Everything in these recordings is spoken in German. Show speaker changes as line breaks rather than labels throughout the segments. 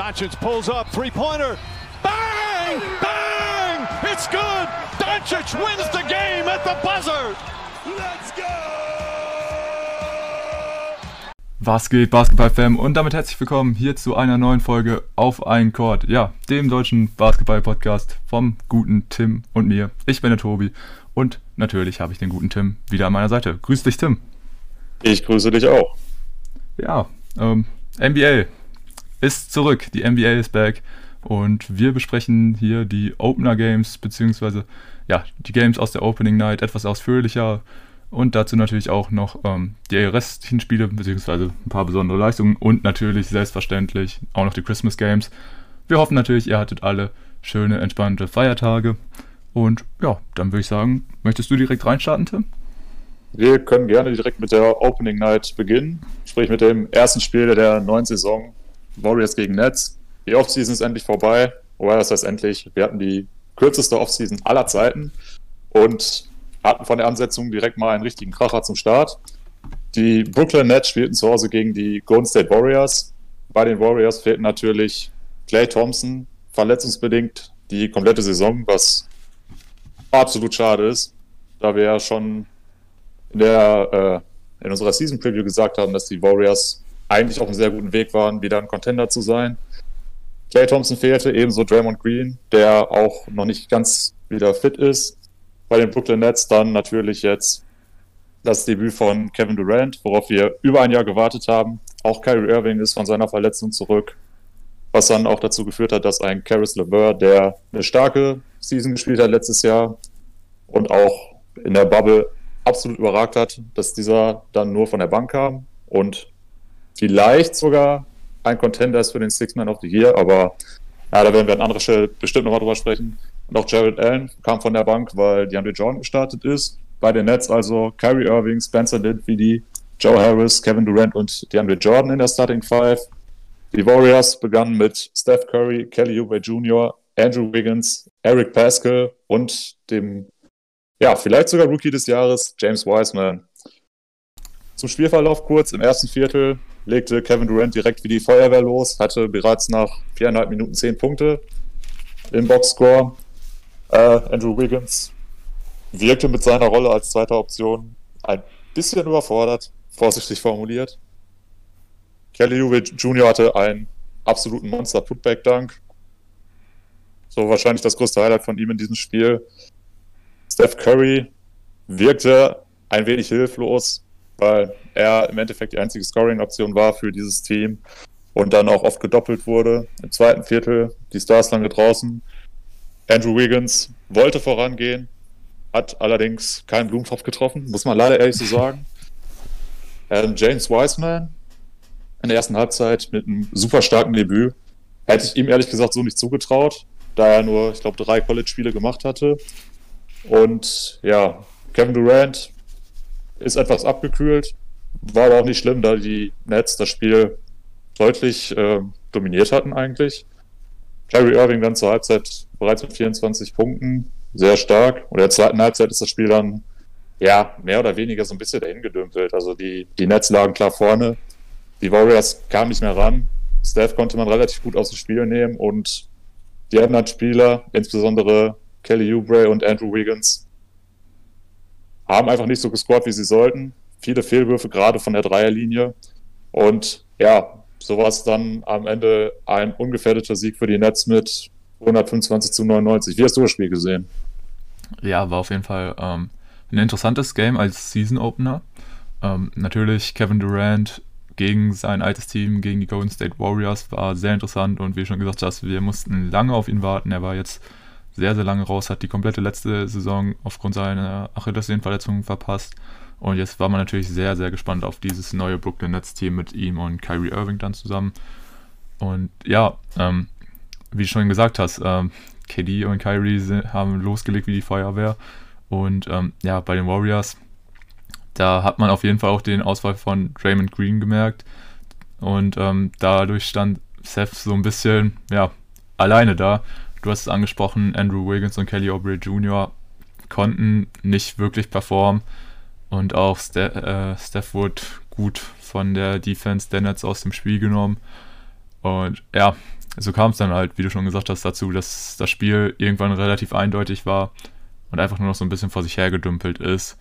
Doncic pulls up, three-pointer. Bang! Bang! It's good! Doncic wins the game at the buzzer! Let's go!
Was geht, Basketball-Fam? Und damit herzlich willkommen hier zu einer neuen Folge auf ein Court. Ja, dem deutschen Basketball-Podcast vom guten Tim und mir. Ich bin der Tobi und natürlich habe ich den guten Tim wieder an meiner Seite. Grüß dich, Tim.
Ich grüße dich auch.
Ja, ähm, NBA ist zurück. Die NBA ist back. Und wir besprechen hier die Opener Games, beziehungsweise ja, die Games aus der Opening Night etwas ausführlicher. Und dazu natürlich auch noch ähm, die restlichen Spiele, beziehungsweise ein paar besondere Leistungen und natürlich selbstverständlich auch noch die Christmas Games. Wir hoffen natürlich, ihr hattet alle schöne, entspannte Feiertage. Und ja, dann würde ich sagen, möchtest du direkt reinstarten, Tim?
Wir können gerne direkt mit der Opening Night beginnen, sprich mit dem ersten Spiel der neuen Saison Warriors gegen Nets. Die Offseason ist endlich vorbei. Wobei, das heißt endlich, wir hatten die kürzeste Offseason aller Zeiten und hatten von der Ansetzung direkt mal einen richtigen Kracher zum Start. Die Brooklyn Nets spielten zu Hause gegen die Golden State Warriors. Bei den Warriors fehlten natürlich Clay Thompson, verletzungsbedingt die komplette Saison, was absolut schade ist, da wir ja schon in, der, äh, in unserer Season Preview gesagt haben, dass die Warriors eigentlich auf einem sehr guten Weg waren, wieder ein Contender zu sein. Clay Thompson fehlte, ebenso Draymond Green, der auch noch nicht ganz wieder fit ist. Bei den Brooklyn Nets dann natürlich jetzt das Debüt von Kevin Durant, worauf wir über ein Jahr gewartet haben. Auch Kyrie Irving ist von seiner Verletzung zurück, was dann auch dazu geführt hat, dass ein Caris LeVert, der eine starke Season gespielt hat letztes Jahr und auch in der Bubble absolut überragt hat, dass dieser dann nur von der Bank kam und vielleicht sogar ein Contender ist für den Six Man of the Year, aber ja, da werden wir an anderer Stelle bestimmt nochmal drüber sprechen. Und auch Jared Allen kam von der Bank, weil DeAndre Jordan gestartet ist. Bei den Nets also Kyrie Irving, Spencer Dinwiddie, Joe Harris, Kevin Durant und DeAndre Jordan in der Starting Five. Die Warriors begannen mit Steph Curry, Kelly Oubre Jr., Andrew Wiggins, Eric Pascal und dem, ja, vielleicht sogar Rookie des Jahres, James Wiseman. Zum Spielverlauf kurz. Im ersten Viertel legte Kevin Durant direkt wie die Feuerwehr los, hatte bereits nach viereinhalb Minuten zehn Punkte im Boxscore. Äh, Andrew Wiggins wirkte mit seiner Rolle als zweiter Option ein bisschen überfordert, vorsichtig formuliert. Kelly Oubre Jr. hatte einen absoluten Monster-Putback-Dunk. So wahrscheinlich das größte Highlight von ihm in diesem Spiel. Steph Curry wirkte ein wenig hilflos, weil er im Endeffekt die einzige Scoring-Option war für dieses Team und dann auch oft gedoppelt wurde. Im zweiten Viertel die Stars lange draußen. Andrew Wiggins wollte vorangehen, hat allerdings keinen Blumentopf getroffen, muss man leider ehrlich so sagen. Ähm, James Wiseman in der ersten Halbzeit mit einem super starken Debüt. Hätte ich ihm ehrlich gesagt so nicht zugetraut, da er nur, ich glaube, drei College-Spiele gemacht hatte. Und ja, Kevin Durant ist etwas abgekühlt. War aber auch nicht schlimm, da die Nets das Spiel deutlich äh, dominiert hatten eigentlich. Kyrie Irving dann zur Halbzeit bereits mit 24 Punkten, sehr stark. Und in der zweiten Halbzeit ist das Spiel dann ja mehr oder weniger so ein bisschen dahin gedümpelt. Also die, die Nets lagen klar vorne, die Warriors kamen nicht mehr ran. Steph konnte man relativ gut aus dem Spiel nehmen und die anderen Spieler, insbesondere Kelly Oubre und Andrew Wiggins, haben einfach nicht so gescored, wie sie sollten. Viele Fehlwürfe, gerade von der Dreierlinie. Und ja, so war es dann am Ende ein ungefährdeter Sieg für die Nets mit 125 zu 99. Wie hast du das Spiel gesehen?
Ja, war auf jeden Fall ähm, ein interessantes Game als Season Opener. Ähm, natürlich Kevin Durant gegen sein altes Team, gegen die Golden State Warriors, war sehr interessant und wie schon gesagt hast, wir mussten lange auf ihn warten. Er war jetzt sehr, sehr lange raus, hat die komplette letzte Saison aufgrund seiner Achillessehnenverletzung verpasst. Und jetzt war man natürlich sehr, sehr gespannt auf dieses neue Brooklyn Nets-Team mit ihm und Kyrie Irving dann zusammen. Und ja, ähm, wie du schon gesagt hast, ähm, KD und Kyrie sind, haben losgelegt wie die Feuerwehr. Und ähm, ja, bei den Warriors, da hat man auf jeden Fall auch den Ausfall von Draymond Green gemerkt. Und ähm, dadurch stand Seth so ein bisschen, ja, alleine da. Du hast es angesprochen, Andrew Wiggins und Kelly Oubre Jr. konnten nicht wirklich performen und auch Ste äh, Steph wurde gut von der Defense der Nets aus dem Spiel genommen. Und ja, so kam es dann halt, wie du schon gesagt hast, dazu, dass das Spiel irgendwann relativ eindeutig war und einfach nur noch so ein bisschen vor sich hergedümpelt ist,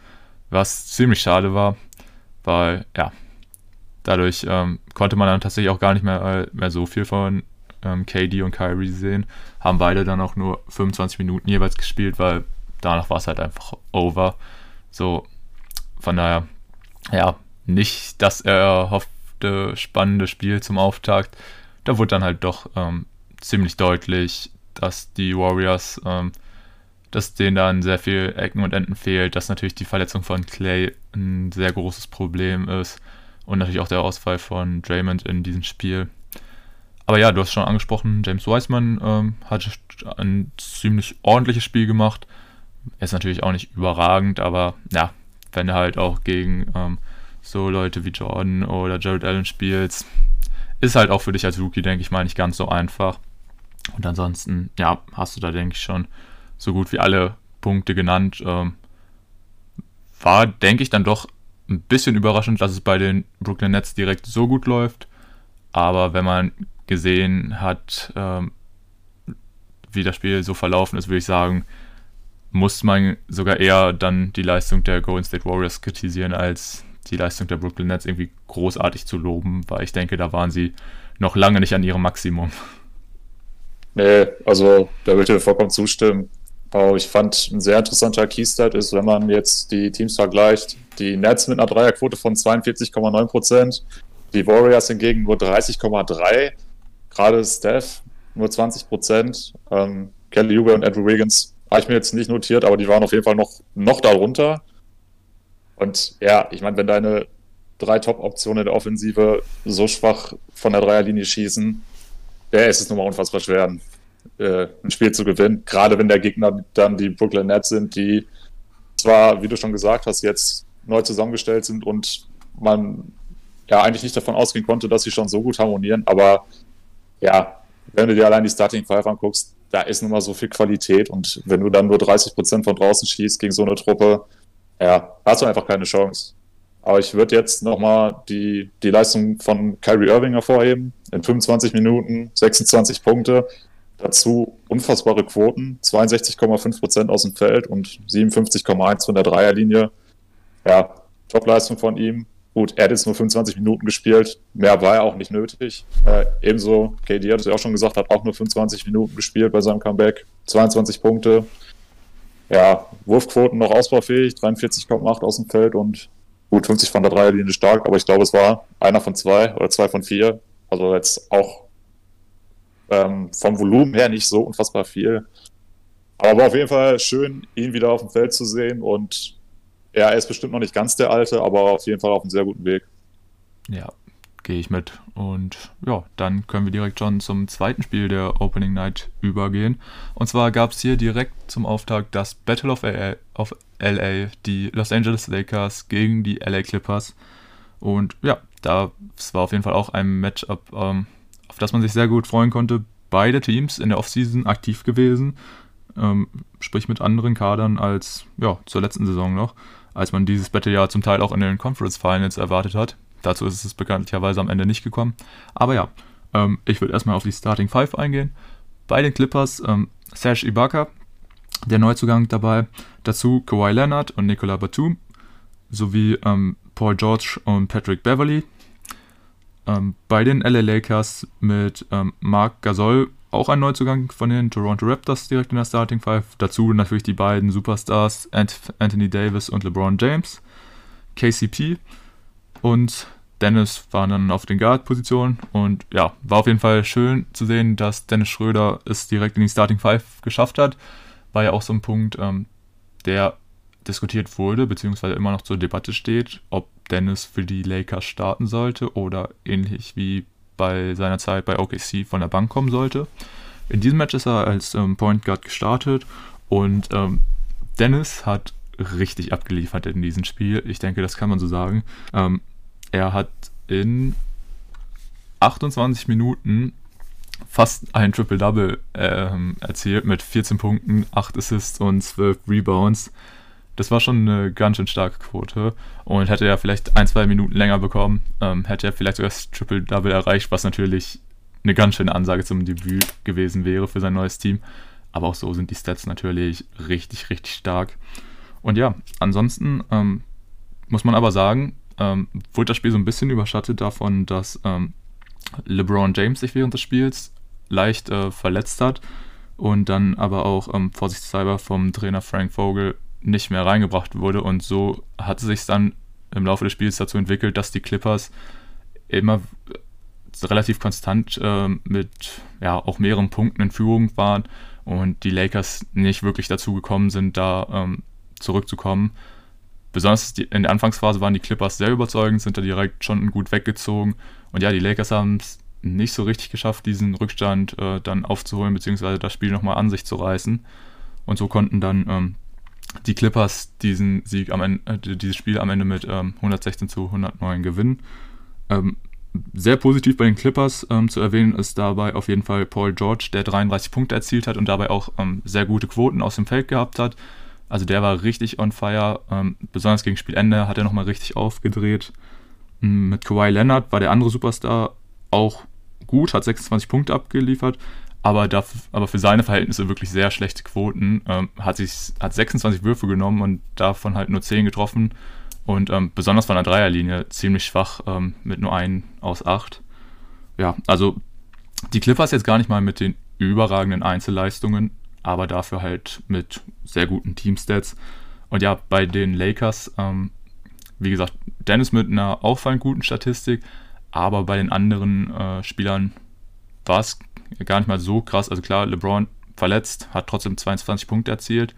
was ziemlich schade war, weil ja, dadurch ähm, konnte man dann tatsächlich auch gar nicht mehr, mehr so viel von ähm, KD und Kyrie sehen, haben beide dann auch nur 25 Minuten jeweils gespielt, weil danach war es halt einfach over. So, von daher, ja, nicht das erhoffte spannende Spiel zum Auftakt. Da wurde dann halt doch ähm, ziemlich deutlich, dass die Warriors, ähm, dass denen dann sehr viel Ecken und Enden fehlt, dass natürlich die Verletzung von Clay ein sehr großes Problem ist und natürlich auch der Ausfall von Draymond in diesem Spiel. Aber ja, du hast schon angesprochen, James Wiseman ähm, hat ein ziemlich ordentliches Spiel gemacht. Er ist natürlich auch nicht überragend, aber ja, wenn du halt auch gegen ähm, so Leute wie Jordan oder Jared Allen spielst, ist halt auch für dich als Rookie, denke ich mal, nicht ganz so einfach. Und ansonsten, ja, hast du da, denke ich, schon so gut wie alle Punkte genannt. Ähm, war, denke ich, dann doch ein bisschen überraschend, dass es bei den Brooklyn Nets direkt so gut läuft. Aber wenn man gesehen hat, ähm, wie das Spiel so verlaufen ist, würde ich sagen, muss man sogar eher dann die Leistung der Golden State Warriors kritisieren, als die Leistung der Brooklyn Nets irgendwie großartig zu loben, weil ich denke, da waren sie noch lange nicht an ihrem Maximum.
Nee, also da würde ich dir vollkommen zustimmen. Aber ich fand, ein sehr interessanter Keystart ist, wenn man jetzt die Teams vergleicht, die Nets mit einer Dreierquote von 42,9 Prozent, die Warriors hingegen nur 30,3% gerade Steph nur 20 Prozent. Ähm, Kelly Huber und Andrew Wiggins habe ich mir jetzt nicht notiert, aber die waren auf jeden Fall noch, noch darunter. Und ja, ich meine, wenn deine drei Top-Optionen der Offensive so schwach von der Dreierlinie schießen, ja, ist es nun mal unfassbar schwer, äh, ein Spiel zu gewinnen. Gerade wenn der Gegner dann die Brooklyn Nets sind, die zwar, wie du schon gesagt hast, jetzt neu zusammengestellt sind und man ja eigentlich nicht davon ausgehen konnte, dass sie schon so gut harmonieren, aber ja, wenn du dir allein die Starting Five anguckst, da ist nun mal so viel Qualität und wenn du dann nur 30 Prozent von draußen schießt gegen so eine Truppe, ja, hast du einfach keine Chance. Aber ich würde jetzt nochmal die, die Leistung von Kyrie Irving hervorheben. In 25 Minuten 26 Punkte. Dazu unfassbare Quoten. 62,5 Prozent aus dem Feld und 57,1 von der Dreierlinie. Ja, Top-Leistung von ihm. Gut, er hat jetzt nur 25 Minuten gespielt. Mehr war er auch nicht nötig. Äh, ebenso, KD hat es ja auch schon gesagt, hat auch nur 25 Minuten gespielt bei seinem Comeback. 22 Punkte. Ja, Wurfquoten noch ausbaufähig, 43,8 aus dem Feld und gut 50 von der Dreierlinie stark, aber ich glaube, es war einer von zwei oder zwei von vier. Also jetzt auch ähm, vom Volumen her nicht so unfassbar viel. Aber auf jeden Fall schön, ihn wieder auf dem Feld zu sehen und ja, er ist bestimmt noch nicht ganz der Alte, aber auf jeden Fall auf einem sehr guten Weg.
Ja, gehe ich mit. Und ja, dann können wir direkt schon zum zweiten Spiel der Opening Night übergehen. Und zwar gab es hier direkt zum Auftakt das Battle of LA, of LA, die Los Angeles Lakers gegen die LA Clippers. Und ja, das war auf jeden Fall auch ein Matchup, ähm, auf das man sich sehr gut freuen konnte. Beide Teams in der Offseason aktiv gewesen, ähm, sprich mit anderen Kadern als ja, zur letzten Saison noch als man dieses Battle ja zum Teil auch in den Conference Finals erwartet hat. Dazu ist es bekanntlicherweise am Ende nicht gekommen. Aber ja, ähm, ich würde erstmal auf die Starting Five eingehen. Bei den Clippers ähm, Serge Ibaka, der Neuzugang dabei. Dazu Kawhi Leonard und Nicola Batum. Sowie ähm, Paul George und Patrick Beverly. Ähm, bei den LA Lakers mit ähm, Marc Gasol auch ein Neuzugang von den Toronto Raptors direkt in der Starting Five. Dazu natürlich die beiden Superstars Anthony Davis und LeBron James. KCP und Dennis waren dann auf den Guard-Positionen. Und ja, war auf jeden Fall schön zu sehen, dass Dennis Schröder es direkt in die Starting Five geschafft hat. War ja auch so ein Punkt, ähm, der diskutiert wurde, beziehungsweise immer noch zur Debatte steht, ob Dennis für die Lakers starten sollte oder ähnlich wie bei seiner Zeit bei OKC von der Bank kommen sollte. In diesem Match ist er als ähm, Point Guard gestartet und ähm, Dennis hat richtig abgeliefert in diesem Spiel. Ich denke, das kann man so sagen. Ähm, er hat in 28 Minuten fast ein Triple-Double ähm, erzielt mit 14 Punkten, 8 Assists und 12 Rebounds. Das war schon eine ganz schön starke Quote. Und hätte er vielleicht ein, zwei Minuten länger bekommen, ähm, hätte er vielleicht sogar das Triple-Double erreicht, was natürlich eine ganz schöne Ansage zum Debüt gewesen wäre für sein neues Team. Aber auch so sind die Stats natürlich richtig, richtig stark. Und ja, ansonsten ähm, muss man aber sagen, ähm, wurde das Spiel so ein bisschen überschattet davon, dass ähm, LeBron James sich während des Spiels leicht äh, verletzt hat und dann aber auch ähm, vorsichtshalber vom Trainer Frank Vogel nicht mehr reingebracht wurde. Und so hat es sich dann im Laufe des Spiels dazu entwickelt, dass die Clippers immer relativ konstant äh, mit ja, auch mehreren Punkten in Führung waren und die Lakers nicht wirklich dazu gekommen sind, da ähm, zurückzukommen. Besonders in der Anfangsphase waren die Clippers sehr überzeugend, sind da direkt schon gut weggezogen. Und ja, die Lakers haben es nicht so richtig geschafft, diesen Rückstand äh, dann aufzuholen, beziehungsweise das Spiel nochmal an sich zu reißen. Und so konnten dann ähm, die Clippers diesen Sieg am Ende, äh, dieses Spiel am Ende mit ähm, 116 zu 109 gewinnen. Ähm, sehr positiv bei den Clippers ähm, zu erwähnen ist dabei auf jeden Fall Paul George, der 33 Punkte erzielt hat und dabei auch ähm, sehr gute Quoten aus dem Feld gehabt hat. Also der war richtig on fire. Ähm, besonders gegen Spielende hat er nochmal richtig aufgedreht. Mit Kawhi Leonard war der andere Superstar auch gut, hat 26 Punkte abgeliefert, aber, dafür, aber für seine Verhältnisse wirklich sehr schlechte Quoten. Ähm, hat, sich, hat 26 Würfe genommen und davon halt nur 10 getroffen. Und ähm, besonders von der Dreierlinie ziemlich schwach ähm, mit nur 1 aus 8. Ja, also die Clippers jetzt gar nicht mal mit den überragenden Einzelleistungen, aber dafür halt mit sehr guten Teamstats. Und ja, bei den Lakers, ähm, wie gesagt, Dennis mit einer auffallend guten Statistik, aber bei den anderen äh, Spielern war es gar nicht mal so krass. Also klar, LeBron verletzt, hat trotzdem 22 Punkte erzielt.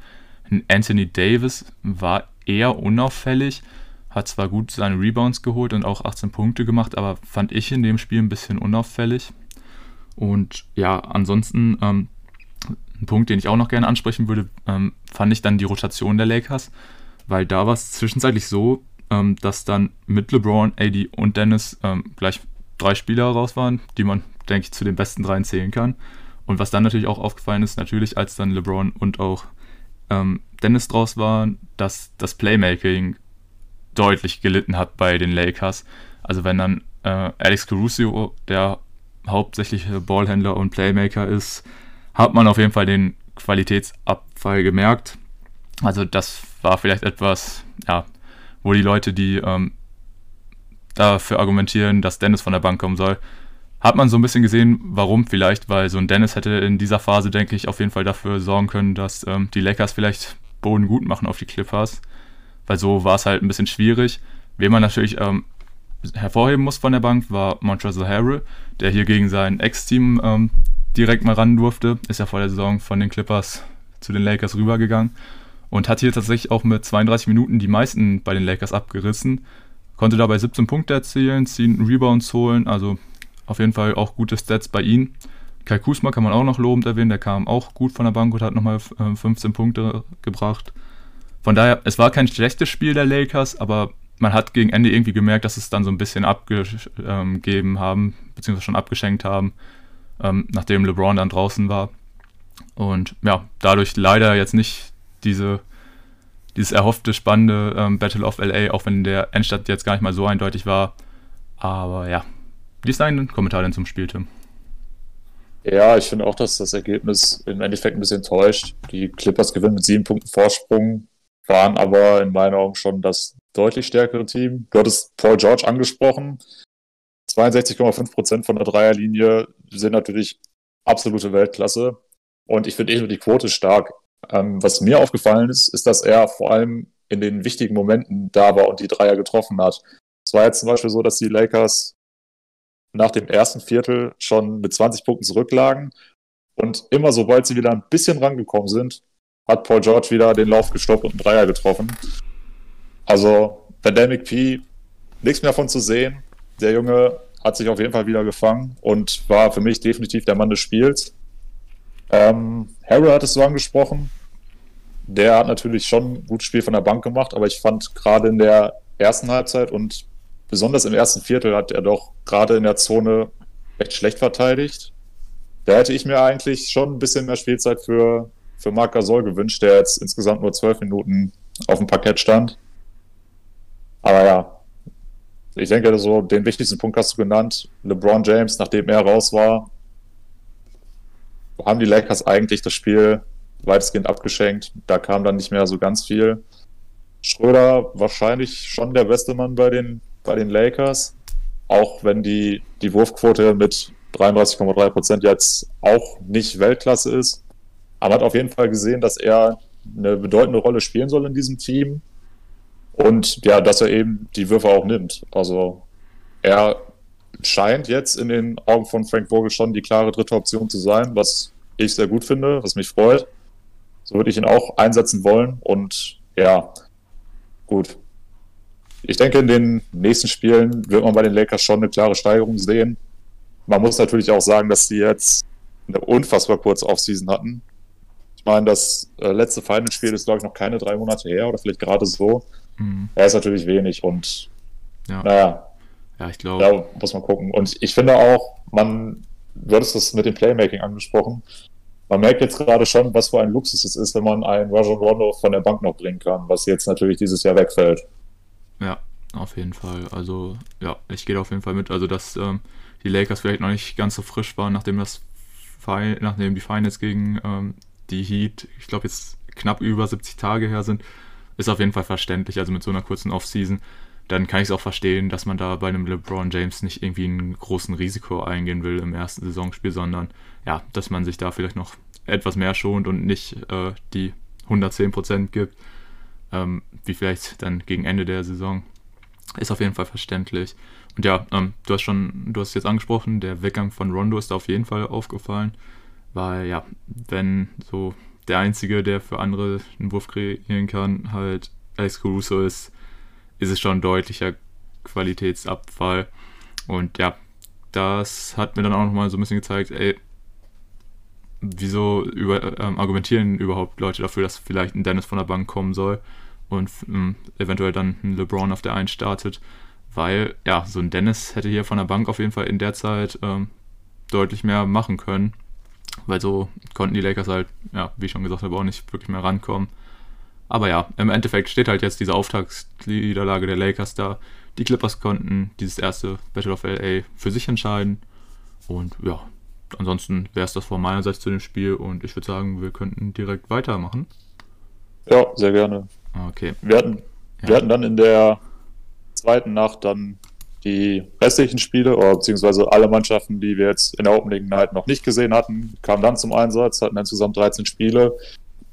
Anthony Davis war eher unauffällig, hat zwar gut seine Rebounds geholt und auch 18 Punkte gemacht, aber fand ich in dem Spiel ein bisschen unauffällig. Und ja, ansonsten ähm, ein Punkt, den ich auch noch gerne ansprechen würde, ähm, fand ich dann die Rotation der Lakers, weil da war es zwischenzeitlich so, ähm, dass dann mit LeBron, AD und Dennis ähm, gleich drei Spieler raus waren, die man, denke ich, zu den besten dreien zählen kann. Und was dann natürlich auch aufgefallen ist, natürlich, als dann LeBron und auch ähm, Dennis draus waren, dass das Playmaking deutlich gelitten hat bei den Lakers. Also wenn dann äh, Alex Caruso, der hauptsächliche Ballhändler und Playmaker ist, hat man auf jeden Fall den Qualitätsabfall gemerkt. Also das war vielleicht etwas, ja, wo die Leute, die ähm, dafür argumentieren, dass Dennis von der Bank kommen soll, hat man so ein bisschen gesehen, warum vielleicht, weil so ein Dennis hätte in dieser Phase, denke ich, auf jeden Fall dafür sorgen können, dass ähm, die Lakers vielleicht Boden gut machen auf die Clippers, weil so war es halt ein bisschen schwierig. Wen man natürlich ähm, hervorheben muss von der Bank, war Montrezl Harrell, der hier gegen sein Ex-Team ähm, direkt mal ran durfte. Ist ja vor der Saison von den Clippers zu den Lakers rübergegangen und hat hier tatsächlich auch mit 32 Minuten die meisten bei den Lakers abgerissen. Konnte dabei 17 Punkte erzielen, 10 Rebounds holen, also auf jeden Fall auch gute Stats bei ihm. Kai Kusma kann man auch noch lobend erwähnen, der kam auch gut von der Bank und hat nochmal 15 äh, Punkte gebracht. Von daher, es war kein schlechtes Spiel der Lakers, aber man hat gegen Ende irgendwie gemerkt, dass es dann so ein bisschen abgegeben haben, beziehungsweise schon abgeschenkt haben, ähm, nachdem LeBron dann draußen war. Und ja, dadurch leider jetzt nicht diese, dieses erhoffte, spannende ähm, Battle of LA, auch wenn der Endstadt jetzt gar nicht mal so eindeutig war. Aber ja, wie ist dein Kommentar denn zum Spiel, Tim?
Ja, ich finde auch, dass das Ergebnis im Endeffekt ein bisschen täuscht. Die Clippers gewinnen mit sieben Punkten Vorsprung, waren aber in meinen Augen schon das deutlich stärkere Team. Du hattest Paul George angesprochen. 62,5% von der Dreierlinie sind natürlich absolute Weltklasse. Und ich finde eh nur die Quote stark. Ähm, was mir aufgefallen ist, ist, dass er vor allem in den wichtigen Momenten da war und die Dreier getroffen hat. Es war jetzt zum Beispiel so, dass die Lakers nach dem ersten Viertel schon mit 20 Punkten zurücklagen. Und immer sobald sie wieder ein bisschen rangekommen sind, hat Paul George wieder den Lauf gestoppt und einen Dreier getroffen. Also, Pandemic P, nichts mehr von zu sehen. Der Junge hat sich auf jeden Fall wieder gefangen und war für mich definitiv der Mann des Spiels. Ähm, Harry hat es so angesprochen. Der hat natürlich schon ein gutes Spiel von der Bank gemacht, aber ich fand gerade in der ersten Halbzeit und besonders im ersten Viertel hat er doch gerade in der Zone recht schlecht verteidigt. Da hätte ich mir eigentlich schon ein bisschen mehr Spielzeit für, für Marc Gasol gewünscht, der jetzt insgesamt nur zwölf Minuten auf dem Parkett stand. Aber ja, ich denke, so den wichtigsten Punkt hast du genannt. LeBron James, nachdem er raus war, haben die Lakers eigentlich das Spiel weitestgehend abgeschenkt. Da kam dann nicht mehr so ganz viel. Schröder wahrscheinlich schon der beste Mann bei den, bei den Lakers, auch wenn die, die Wurfquote mit 33,3 Prozent jetzt auch nicht Weltklasse ist. Aber hat auf jeden Fall gesehen, dass er eine bedeutende Rolle spielen soll in diesem Team und ja, dass er eben die Würfe auch nimmt. Also er scheint jetzt in den Augen von Frank Vogel schon die klare dritte Option zu sein, was ich sehr gut finde, was mich freut. So würde ich ihn auch einsetzen wollen. Und ja, gut. Ich denke, in den nächsten Spielen wird man bei den Lakers schon eine klare Steigerung sehen. Man muss natürlich auch sagen, dass sie jetzt eine unfassbar kurze Offseason hatten. Ich meine, das äh, letzte Final-Spiel ist, glaube ich, noch keine drei Monate her oder vielleicht gerade so. Mhm. Er ist natürlich wenig und ja. naja.
Ja, ich glaube.
Da muss man gucken. Und ich finde auch, man, du hattest das mit dem Playmaking angesprochen. Man merkt jetzt gerade schon, was für ein Luxus es ist, wenn man einen Rajon Rondo von der Bank noch bringen kann, was jetzt natürlich dieses Jahr wegfällt.
Ja, auf jeden Fall. Also, ja, ich gehe auf jeden Fall mit. Also, dass ähm, die Lakers vielleicht noch nicht ganz so frisch waren, nachdem das nachdem die Finals gegen ähm, die Heat, ich glaube, jetzt knapp über 70 Tage her sind, ist auf jeden Fall verständlich. Also mit so einer kurzen Offseason, dann kann ich es auch verstehen, dass man da bei einem LeBron James nicht irgendwie einen großen Risiko eingehen will im ersten Saisonspiel, sondern ja, dass man sich da vielleicht noch etwas mehr schont und nicht äh, die 110% gibt, ähm, wie vielleicht dann gegen Ende der Saison. Ist auf jeden Fall verständlich. Und ja, ähm, du hast schon, du hast jetzt angesprochen, der Weggang von Rondo ist da auf jeden Fall aufgefallen, weil ja, wenn so der Einzige, der für andere einen Wurf kreieren kann, halt Alex Caruso ist, ist es schon ein deutlicher Qualitätsabfall. Und ja, das hat mir dann auch nochmal so ein bisschen gezeigt, ey, wieso über, ähm, argumentieren überhaupt Leute dafür, dass vielleicht ein Dennis von der Bank kommen soll und ähm, eventuell dann ein LeBron auf der 1 startet, weil ja, so ein Dennis hätte hier von der Bank auf jeden Fall in der Zeit ähm, deutlich mehr machen können weil so konnten die Lakers halt, ja, wie schon gesagt habe, auch nicht wirklich mehr rankommen. Aber ja, im Endeffekt steht halt jetzt diese Auftaktniederlage der Lakers da. Die Clippers konnten dieses erste Battle of LA für sich entscheiden. Und ja, ansonsten wäre es das von meiner Seite zu dem Spiel und ich würde sagen, wir könnten direkt weitermachen.
Ja, sehr gerne.
Okay.
Wir hatten, ja. wir hatten dann in der zweiten Nacht dann die restlichen Spiele, oder beziehungsweise alle Mannschaften, die wir jetzt in der Opening Night noch nicht gesehen hatten, kamen dann zum Einsatz, hatten insgesamt 13 Spiele.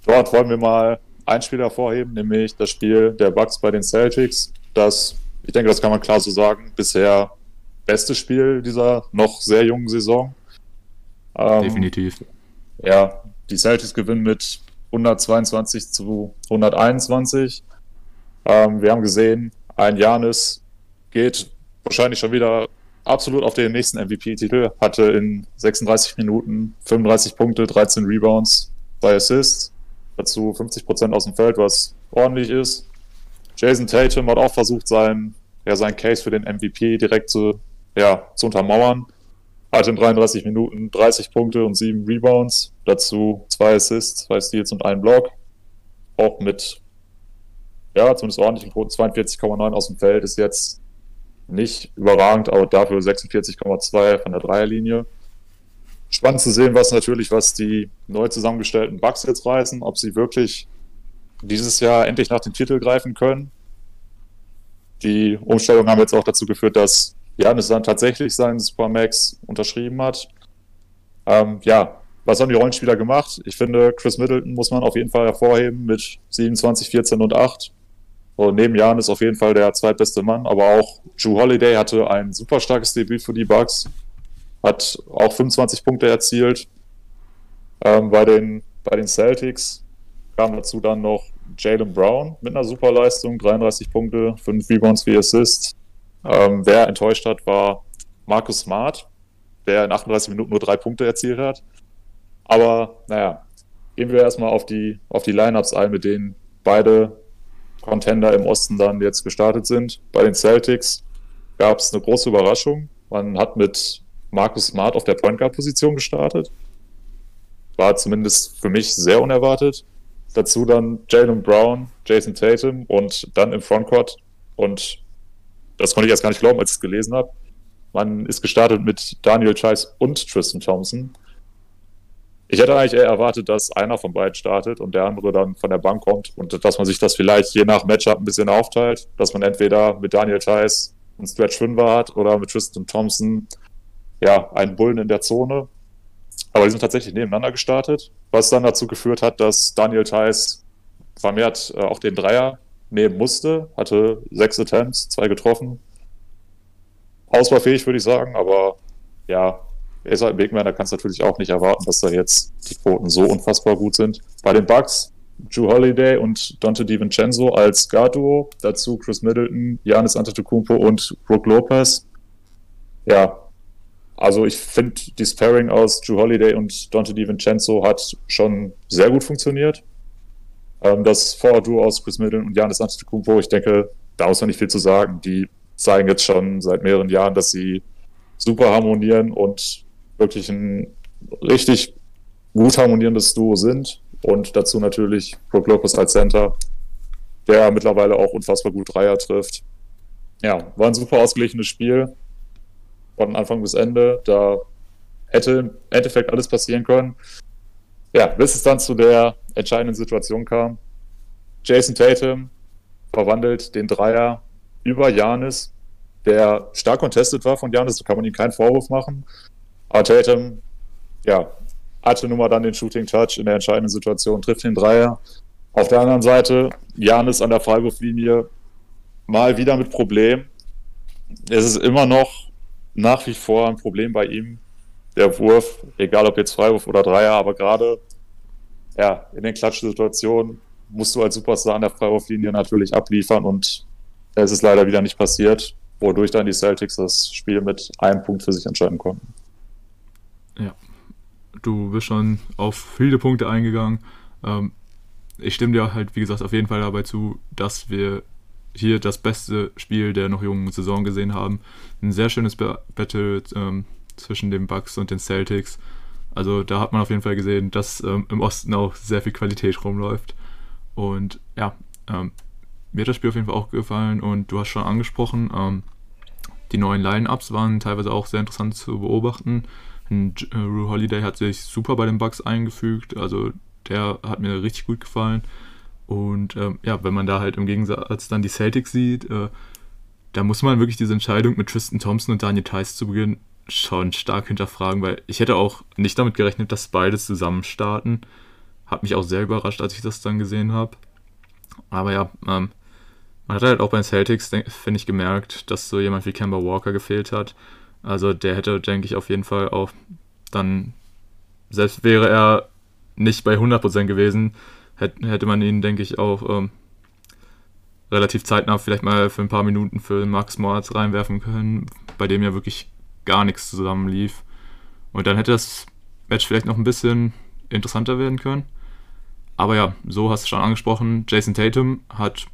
Dort wollen wir mal ein Spiel hervorheben, nämlich das Spiel der Bucks bei den Celtics. Das, ich denke, das kann man klar so sagen, bisher beste Spiel dieser noch sehr jungen Saison.
Ähm, Definitiv.
Ja, die Celtics gewinnen mit 122 zu 121. Ähm, wir haben gesehen, ein Janis geht wahrscheinlich schon wieder absolut auf den nächsten MVP-Titel. Hatte in 36 Minuten 35 Punkte, 13 Rebounds, 2 Assists. Dazu 50% aus dem Feld, was ordentlich ist. Jason Tatum hat auch versucht, sein, ja, sein Case für den MVP direkt zu, ja, zu untermauern. Hatte in 33 Minuten 30 Punkte und 7 Rebounds. Dazu 2 Assists, 2 Steals und 1 Block. Auch mit, ja, zumindest ordentlichen Quoten 42,9 aus dem Feld ist jetzt nicht überragend, aber dafür 46,2 von der Dreierlinie. Spannend zu sehen, was natürlich, was die neu zusammengestellten Bugs jetzt reißen, ob sie wirklich dieses Jahr endlich nach dem Titel greifen können. Die Umstellung haben jetzt auch dazu geführt, dass Janis dann tatsächlich seinen Supermax unterschrieben hat. Ähm, ja, was haben die Rollenspieler gemacht? Ich finde, Chris Middleton muss man auf jeden Fall hervorheben mit 27, 14 und 8. Und neben Jan ist auf jeden Fall der zweitbeste Mann, aber auch Drew Holiday hatte ein super starkes Debüt für die Bucks, hat auch 25 Punkte erzielt. Ähm, bei, den, bei den Celtics kam dazu dann noch Jalen Brown mit einer super Leistung, 33 Punkte, 5 Rebounds, 4 Assists. Ähm, wer enttäuscht hat, war Marcus Smart, der in 38 Minuten nur drei Punkte erzielt hat. Aber naja, gehen wir erstmal auf die, auf die Lineups ein, mit denen beide Contender im Osten dann jetzt gestartet sind. Bei den Celtics gab es eine große Überraschung. Man hat mit Marcus Smart auf der Point Guard Position gestartet. War zumindest für mich sehr unerwartet. Dazu dann Jalen Brown, Jason Tatum und dann im Frontcourt und das konnte ich erst gar nicht glauben, als ich es gelesen habe. Man ist gestartet mit Daniel Chase und Tristan Thompson. Ich hätte eigentlich eher erwartet, dass einer von beiden startet und der andere dann von der Bank kommt und dass man sich das vielleicht je nach Matchup ein bisschen aufteilt, dass man entweder mit Daniel Chase einen Stretch 5 hat oder mit Tristan Thompson ja, einen Bullen in der Zone. Aber die sind tatsächlich nebeneinander gestartet, was dann dazu geführt hat, dass Daniel Theiss vermehrt äh, auch den Dreier nehmen musste, hatte sechs Attempts, zwei getroffen. Auswahlfähig, würde ich sagen, aber ja, er ist halt ein Big Man, da kannst du natürlich auch nicht erwarten, dass da jetzt die Quoten so unfassbar gut sind. Bei den Bucks, Drew Holiday und Dante DiVincenzo als Guard-Duo, dazu Chris Middleton, Janis Antetokounmpo und Brook Lopez. Ja, also ich finde, die Sparring aus Drew Holiday und Dante DiVincenzo hat schon sehr gut funktioniert. Ähm, das Vorduo aus Chris Middleton und Janis Antetokounmpo, ich denke, da muss man nicht viel zu sagen. Die zeigen jetzt schon seit mehreren Jahren, dass sie super harmonieren und wirklich ein richtig gut harmonierendes Duo sind. Und dazu natürlich Brook Lopez als Center, der mittlerweile auch unfassbar gut Dreier trifft. Ja, war ein super ausgeglichenes Spiel von Anfang bis Ende. Da hätte im Endeffekt alles passieren können. Ja, bis es dann zu der entscheidenden Situation kam. Jason Tatum verwandelt den Dreier über Janis, der stark contested war von Janis, da kann man ihm keinen Vorwurf machen. Aber Tatum, ja, hatte nun mal dann den Shooting Touch in der entscheidenden Situation, trifft den Dreier. Auf der anderen Seite, Janis an der Freiwurflinie mal wieder mit Problem. Es ist immer noch nach wie vor ein Problem bei ihm. Der Wurf, egal ob jetzt Freiwurf oder Dreier, aber gerade ja, in den Klatschsituationen musst du als Superstar an der Freiwurflinie natürlich abliefern und es ist leider wieder nicht passiert, wodurch dann die Celtics das Spiel mit einem Punkt für sich entscheiden konnten.
Ja, du bist schon auf viele Punkte eingegangen. Ähm, ich stimme dir halt, wie gesagt, auf jeden Fall dabei zu, dass wir hier das beste Spiel der noch jungen Saison gesehen haben. Ein sehr schönes Battle ähm, zwischen den Bucks und den Celtics. Also da hat man auf jeden Fall gesehen, dass ähm, im Osten auch sehr viel Qualität rumläuft. Und ja, ähm, mir hat das Spiel auf jeden Fall auch gefallen und du hast schon angesprochen, ähm, die neuen Line-Ups waren teilweise auch sehr interessant zu beobachten. Und, äh, Rue Holiday hat sich super bei den Bucks eingefügt, also der hat mir richtig gut gefallen. Und ähm, ja, wenn man da halt im Gegensatz dann die Celtics sieht, äh, da muss man wirklich diese Entscheidung mit Tristan Thompson und Daniel Theiss zu Beginn schon stark hinterfragen, weil ich hätte auch nicht damit gerechnet, dass beide zusammen starten. Hat mich auch sehr überrascht, als ich das dann gesehen habe. Aber ja, ähm, man hat halt auch bei den Celtics, finde ich, gemerkt, dass so jemand wie Kemba Walker gefehlt hat. Also der hätte, denke ich, auf jeden Fall auch dann, selbst wäre er nicht bei 100% gewesen, hätte man ihn, denke ich, auch ähm, relativ zeitnah vielleicht mal für ein paar Minuten für Max Moritz reinwerfen können, bei dem ja wirklich gar nichts zusammen lief. Und dann hätte das Match vielleicht noch ein bisschen interessanter werden können. Aber ja, so hast du schon angesprochen, Jason Tatum hat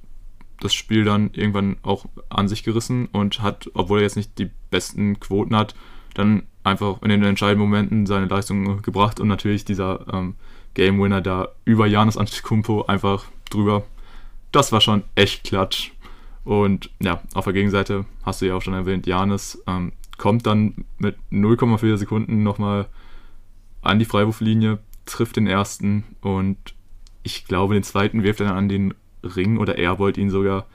das Spiel dann irgendwann auch an sich gerissen und hat, obwohl er jetzt nicht die besten Quoten hat, dann einfach in den entscheidenden Momenten seine Leistung gebracht und natürlich dieser ähm, Game Winner da über Janis Antetokounmpo einfach drüber. Das war schon echt klatsch. Und ja, auf der Gegenseite hast du ja auch schon erwähnt, Janis ähm, kommt dann mit 0,4 Sekunden nochmal an die Freiwurflinie, trifft den ersten und ich glaube, den zweiten wirft er dann an den Ring oder er wollte ihn sogar.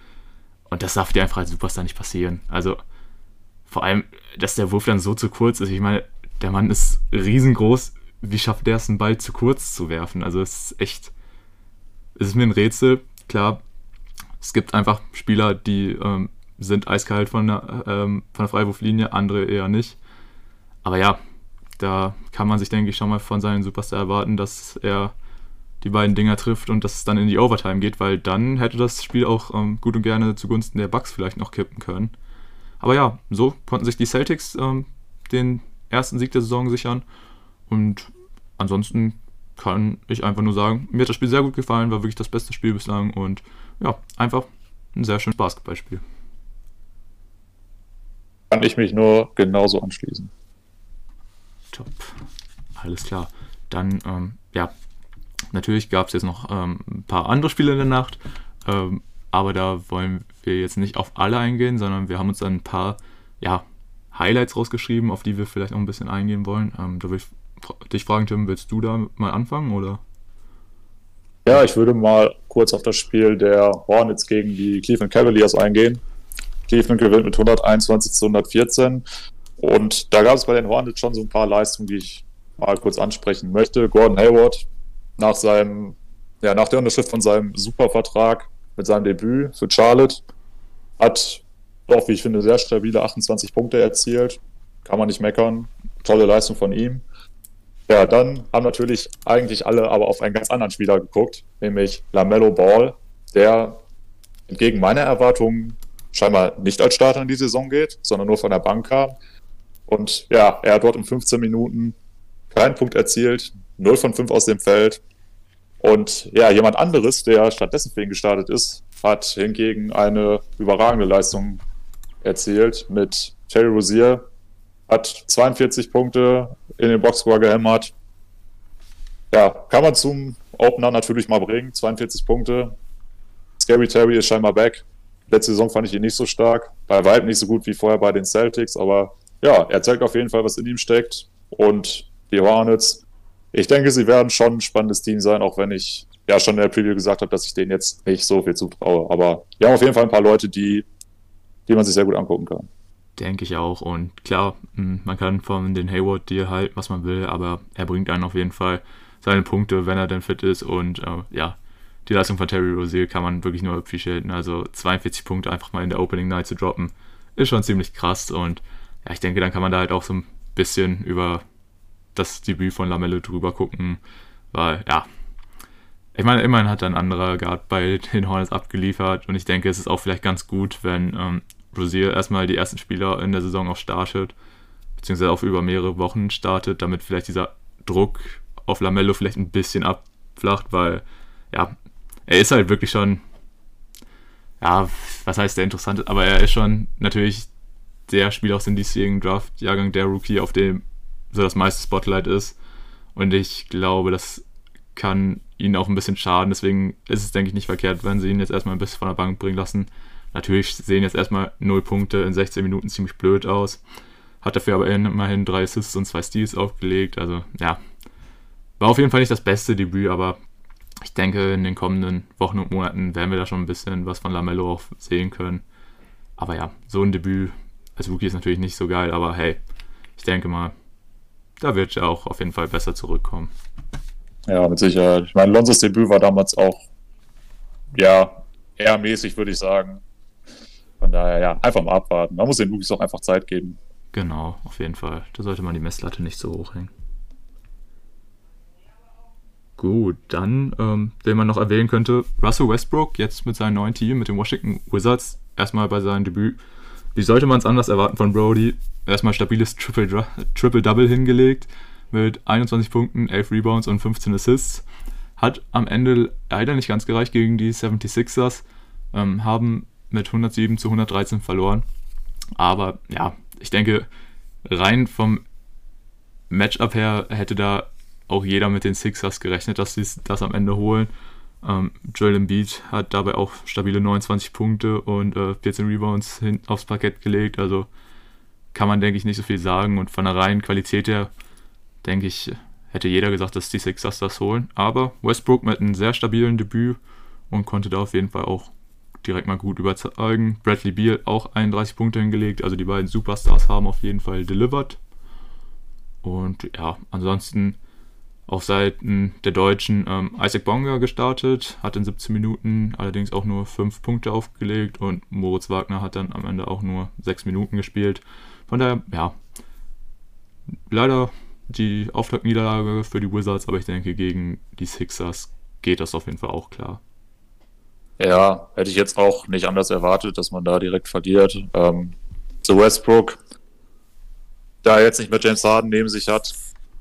Und das darf dir einfach als Superstar nicht passieren. Also vor allem, dass der Wurf dann so zu kurz ist. Ich meine, der Mann ist riesengroß, wie schafft der es, einen Ball zu kurz zu werfen? Also es ist echt, es ist mir ein Rätsel. Klar, es gibt einfach Spieler, die ähm, sind eiskalt von der, ähm, von der Freiwurflinie, andere eher nicht. Aber ja, da kann man sich, denke ich, schon mal von seinem Superstar erwarten, dass er die beiden Dinger trifft und dass es dann in die Overtime geht, weil dann hätte das Spiel auch ähm, gut und gerne zugunsten der Bucks vielleicht noch kippen können. Aber ja, so konnten sich die Celtics ähm, den ersten Sieg der Saison sichern und ansonsten kann ich einfach nur sagen, mir hat das Spiel sehr gut gefallen, war wirklich das beste Spiel bislang und ja, einfach ein sehr schönes Basketballspiel.
Kann ich mich nur genauso anschließen.
Top. Alles klar. Dann, ähm, ja, natürlich gab es jetzt noch ähm, ein paar andere Spiele in der Nacht. Ähm, aber da wollen wir jetzt nicht auf alle eingehen, sondern wir haben uns dann ein paar ja, Highlights rausgeschrieben, auf die wir vielleicht noch ein bisschen eingehen wollen. Ähm, da will ich dich fragen, Tim, willst du da mal anfangen oder?
Ja, ich würde mal kurz auf das Spiel der Hornets gegen die Cleveland Cavaliers eingehen. Cleveland gewinnt mit 121 zu 114. Und da gab es bei den Hornets schon so ein paar Leistungen, die ich mal kurz ansprechen möchte. Gordon Hayward nach seinem, ja, nach der Unterschrift von seinem Supervertrag mit seinem Debüt für Charlotte hat doch, wie ich finde, sehr stabile 28 Punkte erzielt. Kann man nicht meckern. Tolle Leistung von ihm. Ja, dann haben natürlich eigentlich alle aber auf einen ganz anderen Spieler geguckt, nämlich Lamello Ball, der entgegen meiner Erwartungen scheinbar nicht als Starter in die Saison geht, sondern nur von der Bank kam. Und ja, er hat dort in 15 Minuten keinen Punkt erzielt, 0 von 5 aus dem Feld. Und ja, jemand anderes, der stattdessen für ihn gestartet ist, hat hingegen eine überragende Leistung erzielt mit Terry Rozier, hat 42 Punkte in den Boxscore gehämmert. Ja, kann man zum Opener natürlich mal bringen, 42 Punkte. Scary Terry ist scheinbar back. Letzte Saison fand ich ihn nicht so stark, bei Vibe nicht so gut wie vorher bei den Celtics, aber ja, er zeigt auf jeden Fall, was in ihm steckt. Und die Hornets, ich denke, sie werden schon ein spannendes Team sein, auch wenn ich ja schon in der Preview gesagt habe, dass ich denen jetzt nicht so viel zutraue. Aber ja, auf jeden Fall ein paar Leute, die, die man sich sehr gut angucken kann.
Denke ich auch. Und klar, hm, man kann von den Hayward dir halt, was man will, aber er bringt einen auf jeden Fall seine Punkte, wenn er denn fit ist. Und äh, ja, die Leistung von Terry Rozier kann man wirklich nur appreciaten. Also 42 Punkte einfach mal in der Opening Night zu droppen, ist schon ziemlich krass. Und ja, ich denke, dann kann man da halt auch so ein bisschen über das Debüt von Lamello drüber gucken, weil ja, ich meine, immerhin hat ein anderer Guard bei den Hornets abgeliefert und ich denke, es ist auch vielleicht ganz gut, wenn ähm, Rosier erstmal die ersten Spieler in der Saison auch startet, beziehungsweise auch über mehrere Wochen startet, damit vielleicht dieser Druck auf Lamello vielleicht ein bisschen abflacht, weil ja, er ist halt wirklich schon, ja, was heißt der interessante, aber er ist schon natürlich der Spieler aus dem diesjährigen Draft-Jahrgang, der Rookie, auf dem so das meiste Spotlight ist. Und ich glaube, das kann ihnen auch ein bisschen schaden. Deswegen ist es, denke ich, nicht verkehrt, wenn sie ihn jetzt erstmal ein bisschen von der Bank bringen lassen. Natürlich sehen jetzt erstmal 0 Punkte in 16 Minuten ziemlich blöd aus. Hat dafür aber immerhin drei Assists und zwei Steals aufgelegt. Also ja, war auf jeden Fall nicht das beste Debüt, aber ich denke, in den kommenden Wochen und Monaten werden wir da schon ein bisschen was von Lamello auch sehen können. Aber ja, so ein Debüt als Rookie ist natürlich nicht so geil, aber hey, ich denke mal, da wird er auch auf jeden Fall besser zurückkommen.
Ja, mit Sicherheit. Ich meine, Lonzos Debüt war damals auch, ja, eher mäßig, würde ich sagen. Von daher, ja, einfach mal abwarten. Man muss den Rookies auch einfach Zeit geben.
Genau, auf jeden Fall. Da sollte man die Messlatte nicht so hoch hängen. Gut, dann, ähm, den man noch erwähnen könnte, Russell Westbrook, jetzt mit seinem neuen Team, mit den Washington Wizards, erstmal bei seinem Debüt. Wie sollte man es anders erwarten von Brody? Erstmal stabiles Triple-Double Triple hingelegt mit 21 Punkten, 11 Rebounds und 15 Assists. Hat am Ende leider nicht ganz gereicht gegen die 76ers, ähm, haben mit 107 zu 113 verloren. Aber ja, ich denke, rein vom Matchup her hätte da auch jeder mit den Sixers gerechnet, dass sie das am Ende holen. Ähm, Joel Embiid hat dabei auch stabile 29 Punkte und äh, 14 Rebounds hin aufs Parkett gelegt. Also kann man, denke ich, nicht so viel sagen. Und von der reinen Qualität her, denke ich, hätte jeder gesagt, dass die Sixers das holen. Aber Westbrook mit einem sehr stabilen Debüt und konnte da auf jeden Fall auch direkt mal gut überzeugen. Bradley Beal auch 31 Punkte hingelegt. Also die beiden Superstars haben auf jeden Fall delivered. Und ja, ansonsten auf Seiten der Deutschen ähm, Isaac Bonga gestartet, hat in 17 Minuten allerdings auch nur 5 Punkte aufgelegt und Moritz Wagner hat dann am Ende auch nur 6 Minuten gespielt. Von daher, ja, leider die Auftaktniederlage für die Wizards, aber ich denke, gegen die Sixers geht das auf jeden Fall auch klar.
Ja, hätte ich jetzt auch nicht anders erwartet, dass man da direkt verliert. Ähm, zu Westbrook, da er jetzt nicht mehr James Harden neben sich hat,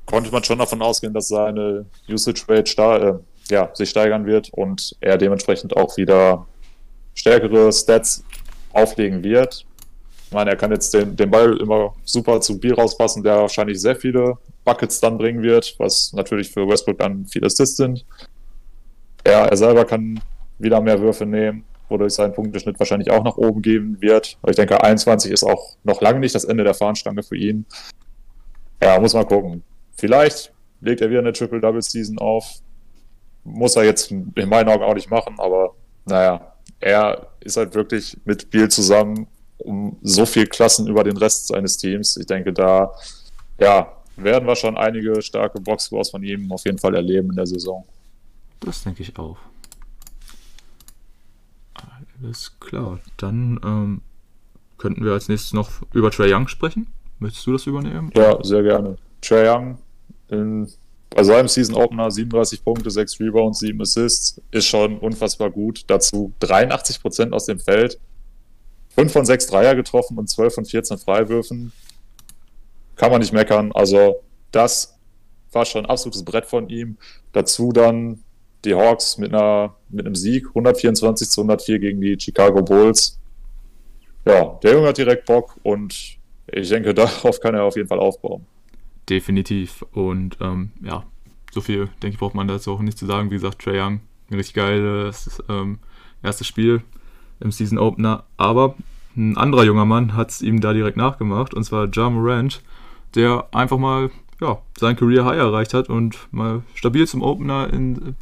konnte man schon davon ausgehen, dass seine Usage Rate äh, ja, sich steigern wird und er dementsprechend auch wieder stärkere Stats auflegen wird. Ich meine, er kann jetzt den, den Ball immer super zu Bier rauspassen, der wahrscheinlich sehr viele Buckets dann bringen wird, was natürlich für Westbrook dann viel Assist sind. Ja, er selber kann wieder mehr Würfe nehmen. wodurch sein Punkteschnitt wahrscheinlich auch nach oben gehen wird. Ich denke, 21 ist auch noch lange nicht das Ende der Fahnenstange für ihn. Ja, muss mal gucken. Vielleicht legt er wieder eine Triple-Double-Season auf. Muss er jetzt in meinen Augen auch nicht machen, aber naja, er ist halt wirklich mit Biel zusammen um so viel Klassen über den Rest seines Teams. Ich denke, da ja, werden wir schon einige starke Boxscores von ihm auf jeden Fall erleben in der Saison.
Das denke ich auch. Alles klar. Dann ähm, könnten wir als nächstes noch über Trey Young sprechen. Möchtest du das übernehmen?
Ja, sehr gerne. Trey Young in, bei seinem Season Opener 37 Punkte, 6 Rebounds, 7 Assists ist schon unfassbar gut. Dazu 83 Prozent aus dem Feld. 5 von 6 Dreier getroffen und 12 von 14 Freiwürfen. Kann man nicht meckern. Also, das war schon ein absolutes Brett von ihm. Dazu dann die Hawks mit, einer, mit einem Sieg, 124 zu 104 gegen die Chicago Bulls. Ja, der Junge hat direkt Bock und ich denke, darauf kann er auf jeden Fall aufbauen.
Definitiv. Und ähm, ja, so viel, denke ich, braucht man dazu auch nicht zu sagen. Wie gesagt, Trae Young, ein richtig geiles ähm, erstes Spiel im Season Opener. Aber ein anderer junger Mann hat es ihm da direkt nachgemacht, und zwar Ja Morant, der einfach mal ja, sein Career High erreicht hat und mal stabil zum Opener in,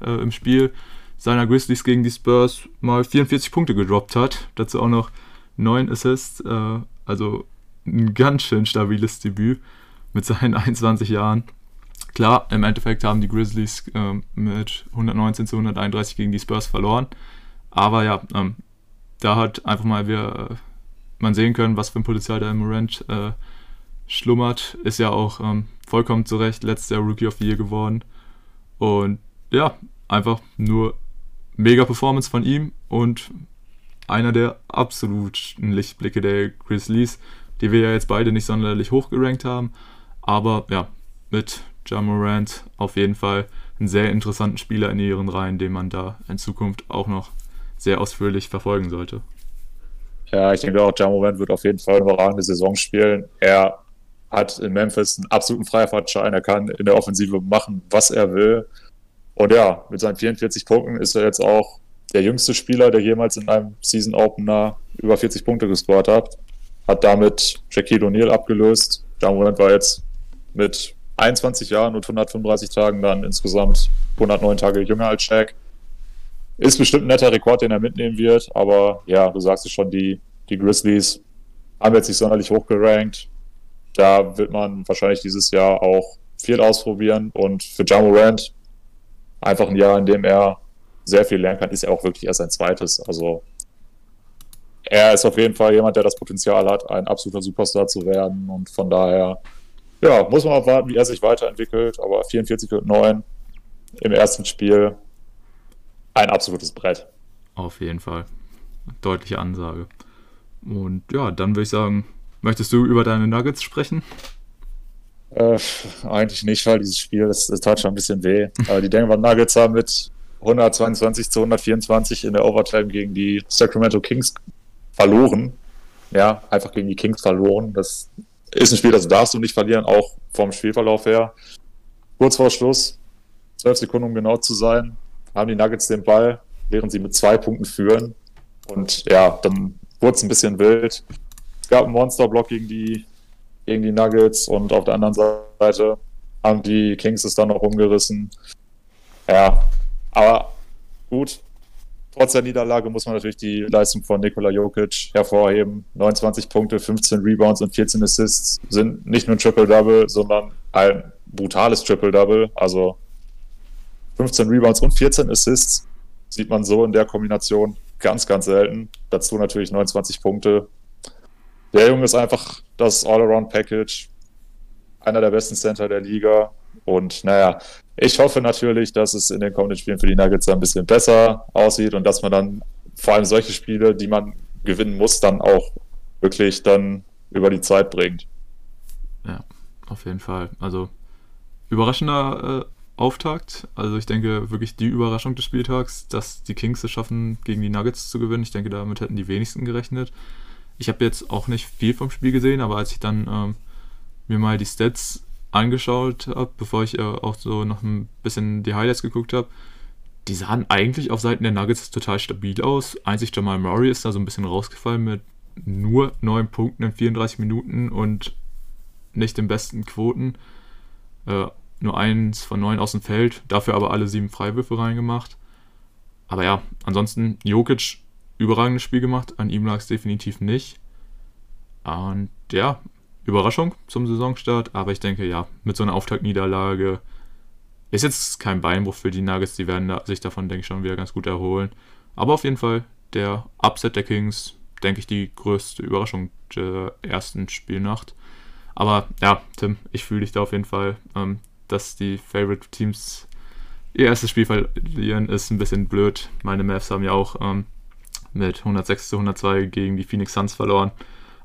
äh, im Spiel seiner Grizzlies gegen die Spurs mal 44 Punkte gedroppt hat. Dazu auch noch 9 Assists, äh, also ein ganz schön stabiles Debüt mit seinen 21 Jahren. Klar, im Endeffekt haben die Grizzlies äh, mit 119 zu 131 gegen die Spurs verloren. Aber ja, ähm, da hat einfach mal wir, äh, man sehen können, was für ein Potenzial da im Morant äh, schlummert. Ist ja auch ähm, vollkommen zu Recht letztes Jahr Rookie of the Year geworden. Und ja, einfach nur mega Performance von ihm und einer der absoluten Lichtblicke der Grizzlies, die wir ja jetzt beide nicht sonderlich hoch gerankt haben. Aber ja, mit Jamorant auf jeden Fall einen sehr interessanten Spieler in ihren Reihen, den man da in Zukunft auch noch sehr ausführlich verfolgen sollte.
Ja, ich denke auch, Jamorant wird auf jeden Fall eine überragende Saison spielen. Er hat in Memphis einen absoluten Freifahrtschein. Er kann in der Offensive machen, was er will. Und ja, mit seinen 44 Punkten ist er jetzt auch der jüngste Spieler, der jemals in einem Season Opener über 40 Punkte gescored hat. Hat damit Shaquille O'Neal abgelöst. Jamorant war jetzt mit 21 Jahren und 135 Tagen dann insgesamt 109 Tage jünger als Shaq. Ist bestimmt ein netter Rekord, den er mitnehmen wird, aber ja, du sagst es schon, die, die Grizzlies haben jetzt nicht sonderlich hochgerankt da wird man wahrscheinlich dieses Jahr auch viel ausprobieren und für Jamorant einfach ein Jahr, in dem er sehr viel lernen kann, ist ja auch wirklich erst sein zweites. Also er ist auf jeden Fall jemand, der das Potenzial hat, ein absoluter Superstar zu werden und von daher, ja, muss man auch warten, wie er sich weiterentwickelt, aber 44 und 9 im ersten Spiel ein absolutes Brett.
Auf jeden Fall. Deutliche Ansage. Und ja, dann würde ich sagen, Möchtest du über deine Nuggets sprechen?
Äh, eigentlich nicht, weil dieses Spiel, das, das tat schon ein bisschen weh. Aber die Denver Nuggets haben mit 122 zu 124 in der Overtime gegen die Sacramento Kings verloren. Ja, einfach gegen die Kings verloren. Das ist ein Spiel, das darfst du nicht verlieren, auch vom Spielverlauf her. Kurz vor Schluss, 12 Sekunden um genau zu sein, haben die Nuggets den Ball, während sie mit zwei Punkten führen. Und ja, dann wurde es ein bisschen wild. Es gab einen Monsterblock gegen die, gegen die Nuggets und auf der anderen Seite haben die Kings es dann noch umgerissen. Ja, aber gut. Trotz der Niederlage muss man natürlich die Leistung von Nikola Jokic hervorheben. 29 Punkte, 15 Rebounds und 14 Assists sind nicht nur ein Triple-Double, sondern ein brutales Triple-Double. Also 15 Rebounds und 14 Assists sieht man so in der Kombination ganz, ganz selten. Dazu natürlich 29 Punkte, der Junge ist einfach das All-Around-Package, einer der besten Center der Liga. Und naja, ich hoffe natürlich, dass es in den kommenden Spielen für die Nuggets ein bisschen besser aussieht und dass man dann vor allem solche Spiele, die man gewinnen muss, dann auch wirklich dann über die Zeit bringt.
Ja, auf jeden Fall. Also überraschender äh, Auftakt. Also ich denke wirklich die Überraschung des Spieltags, dass die Kings es schaffen, gegen die Nuggets zu gewinnen. Ich denke, damit hätten die wenigsten gerechnet. Ich habe jetzt auch nicht viel vom Spiel gesehen, aber als ich dann ähm, mir mal die Stats angeschaut habe, bevor ich äh, auch so noch ein bisschen die Highlights geguckt habe, die sahen eigentlich auf Seiten der Nuggets total stabil aus. Einzig Jamal Murray ist da so ein bisschen rausgefallen mit nur 9 Punkten in 34 Minuten und nicht den besten Quoten. Äh, nur eins von neun aus dem Feld, dafür aber alle sieben Freiwürfe reingemacht. Aber ja, ansonsten Jokic überragendes Spiel gemacht, an ihm lag es definitiv nicht. Und ja, Überraschung zum Saisonstart, aber ich denke, ja, mit so einer Auftaktniederlage ist jetzt kein Beinbruch für die Nuggets, die werden sich davon, denke ich, schon wieder ganz gut erholen. Aber auf jeden Fall der Upset der Kings, denke ich, die größte Überraschung der ersten Spielnacht. Aber ja, Tim, ich fühle dich da auf jeden Fall. Ähm, dass die Favorite Teams ihr erstes Spiel verlieren, ist ein bisschen blöd. Meine Mavs haben ja auch ähm, mit 106 zu 102 gegen die Phoenix Suns verloren.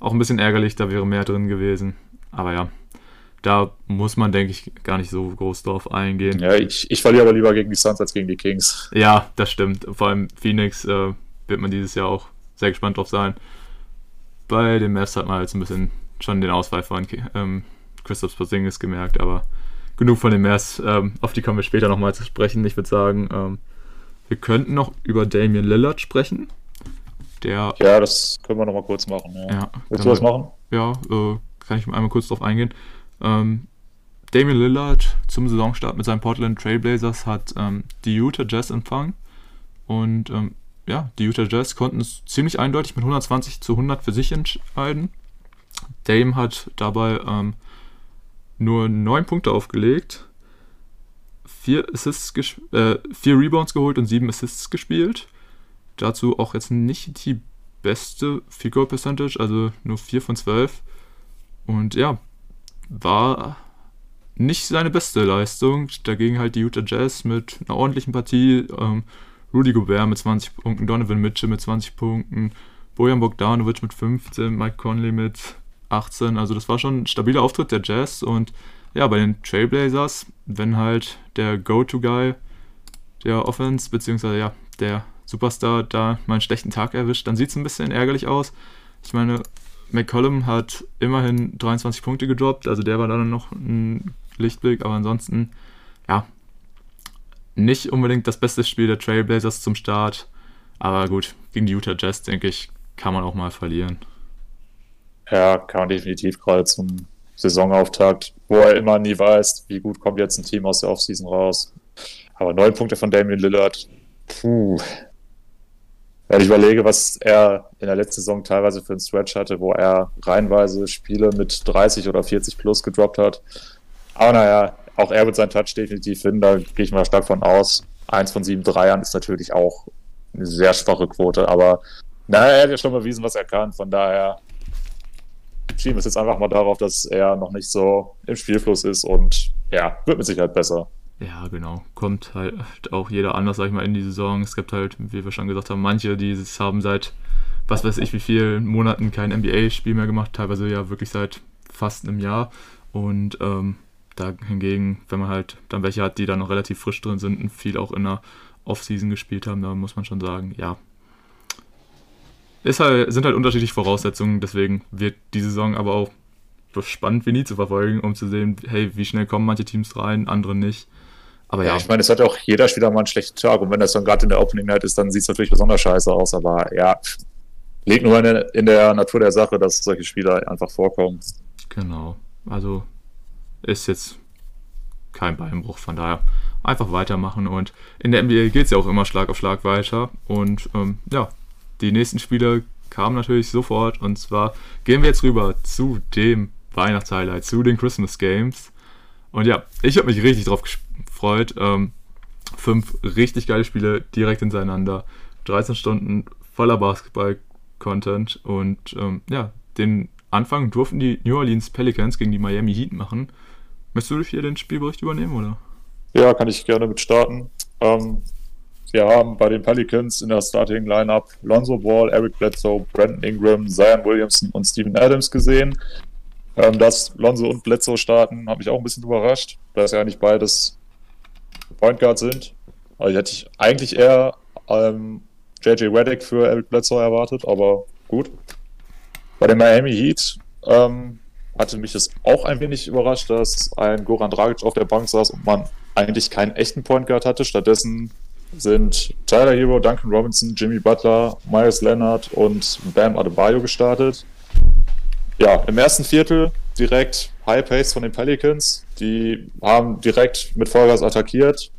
Auch ein bisschen ärgerlich, da wäre mehr drin gewesen. Aber ja, da muss man, denke ich, gar nicht so groß drauf eingehen.
Ja, ich, ich verliere aber lieber gegen die Suns als gegen die Kings.
Ja, das stimmt. Vor allem Phoenix äh, wird man dieses Jahr auch sehr gespannt drauf sein. Bei den Mavs hat man jetzt ein bisschen schon den Ausfall von ähm, Christoph Porzingis gemerkt, aber genug von den Mavs. Ähm, auf die kommen wir später nochmal zu sprechen. Ich würde sagen, ähm, wir könnten noch über Damian Lillard sprechen. Der,
ja, das können wir nochmal kurz machen. Ja. ja Willst du was machen?
Ja, äh, kann ich einmal kurz drauf eingehen. Ähm, Damian Lillard zum Saisonstart mit seinen Portland Trailblazers hat ähm, die Utah Jazz empfangen. Und ähm, ja, die Utah Jazz konnten es ziemlich eindeutig mit 120 zu 100 für sich entscheiden. Dame hat dabei ähm, nur 9 Punkte aufgelegt, 4 Assists, äh, 4 Rebounds geholt und 7 Assists gespielt. Dazu auch jetzt nicht die beste Field Goal Percentage, also nur 4 von 12. Und ja, war nicht seine beste Leistung. Dagegen halt die Utah Jazz mit einer ordentlichen Partie. Ähm, Rudy Gobert mit 20 Punkten, Donovan Mitchell mit 20 Punkten, Bojan Bogdanovic mit 15, Mike Conley mit 18. Also das war schon ein stabiler Auftritt der Jazz und ja, bei den Trailblazers, wenn halt der Go-To-Guy der Offense, beziehungsweise ja, der Superstar da mal einen schlechten Tag erwischt, dann sieht es ein bisschen ärgerlich aus. Ich meine, McCollum hat immerhin 23 Punkte gedroppt, also der war dann noch ein Lichtblick, aber ansonsten, ja, nicht unbedingt das beste Spiel der Trailblazers zum Start. Aber gut, gegen die Utah Jazz, denke ich, kann man auch mal verlieren.
Ja, kann man definitiv gerade zum Saisonauftakt, wo er immer nie weiß, wie gut kommt jetzt ein Team aus der Offseason raus. Aber neun Punkte von Damian Lillard, puh. Wenn ich überlege, was er in der letzten Saison teilweise für einen Stretch hatte, wo er reihenweise Spiele mit 30 oder 40 plus gedroppt hat. Aber naja, auch er wird seinen Touch definitiv finden, da gehe ich mal stark von aus. Eins von sieben Dreiern ist natürlich auch eine sehr schwache Quote, aber naja, er hat ja schon bewiesen, was er kann. Von daher schieben wir es jetzt einfach mal darauf, dass er noch nicht so im Spielfluss ist und ja, wird mit Sicherheit besser.
Ja, genau. Kommt halt auch jeder anders, sag ich mal, in die Saison. Es gibt halt, wie wir schon gesagt haben, manche, die haben seit was weiß ich wie vielen Monaten kein NBA-Spiel mehr gemacht, teilweise ja wirklich seit fast einem Jahr. Und ähm, da hingegen, wenn man halt dann welche hat, die da noch relativ frisch drin sind und viel auch in der Offseason gespielt haben, da muss man schon sagen, ja, ist halt, sind halt unterschiedliche Voraussetzungen, deswegen wird die Saison aber auch spannend wie nie zu verfolgen, um zu sehen, hey, wie schnell kommen manche Teams rein, andere nicht.
Aber ja. ja ich meine, es hat auch jeder Spieler mal einen schlechten Tag und wenn das dann gerade in der Opening Night ist, dann sieht es natürlich besonders scheiße aus, aber ja, liegt nur in der, in der Natur der Sache, dass solche Spieler einfach vorkommen.
Genau, also ist jetzt kein Beinbruch, von daher einfach weitermachen und in der NBA geht es ja auch immer Schlag auf Schlag weiter und ähm, ja, die nächsten Spiele kamen natürlich sofort. Und zwar gehen wir jetzt rüber zu dem Weihnachtshighlight, zu den Christmas Games. Und ja, ich habe mich richtig drauf gefreut. Ähm, fünf richtig geile Spiele direkt hintereinander. 13 Stunden voller Basketball-Content. Und ähm, ja, den Anfang durften die New Orleans Pelicans gegen die Miami Heat machen. Möchtest du hier den Spielbericht übernehmen, oder?
Ja, kann ich gerne mit starten. Ähm, wir haben bei den Pelicans in der Starting Lineup Lonzo Ball, Eric Bledsoe, Brandon Ingram, Zion Williamson und Steven Adams gesehen. Ähm, dass Lonzo und Bledsoe starten, habe ich auch ein bisschen überrascht, dass ja nicht beides Point Guard sind. Also hätte ich eigentlich eher ähm, JJ Reddick für Eric Bledsoe erwartet, aber gut. Bei den Miami Heat ähm, hatte mich das auch ein wenig überrascht, dass ein Goran Dragic auf der Bank saß und man eigentlich keinen echten Point Guard hatte. Stattdessen sind Tyler Hero, Duncan Robinson, Jimmy Butler, Myers Leonard und Bam Adebayo gestartet. Ja, im ersten Viertel direkt High Pace von den Pelicans. Die haben direkt mit Vollgas attackiert.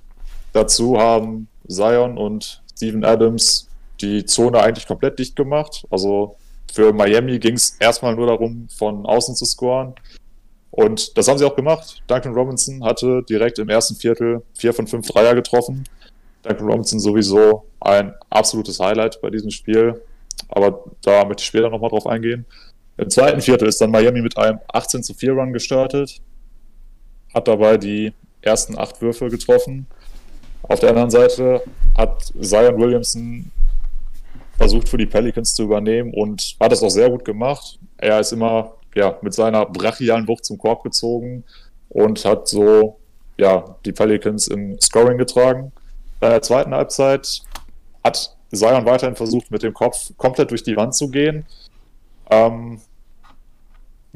Dazu haben Zion und Steven Adams die Zone eigentlich komplett dicht gemacht. Also für Miami ging es erstmal nur darum, von außen zu scoren. Und das haben sie auch gemacht. Duncan Robinson hatte direkt im ersten Viertel vier von fünf Dreier getroffen. Duncan Robinson sowieso ein absolutes Highlight bei diesem Spiel. Aber da möchte ich später nochmal drauf eingehen. Im zweiten Viertel ist dann Miami mit einem 18 zu 4 Run gestartet. Hat dabei die ersten acht Würfe getroffen. Auf der anderen Seite hat Zion Williamson versucht für die Pelicans zu übernehmen und hat es auch sehr gut gemacht. Er ist immer ja, mit seiner brachialen Wucht zum Korb gezogen und hat so ja, die Pelicans im Scoring getragen. Bei der zweiten Halbzeit hat Zion weiterhin versucht, mit dem Kopf komplett durch die Wand zu gehen. Ähm,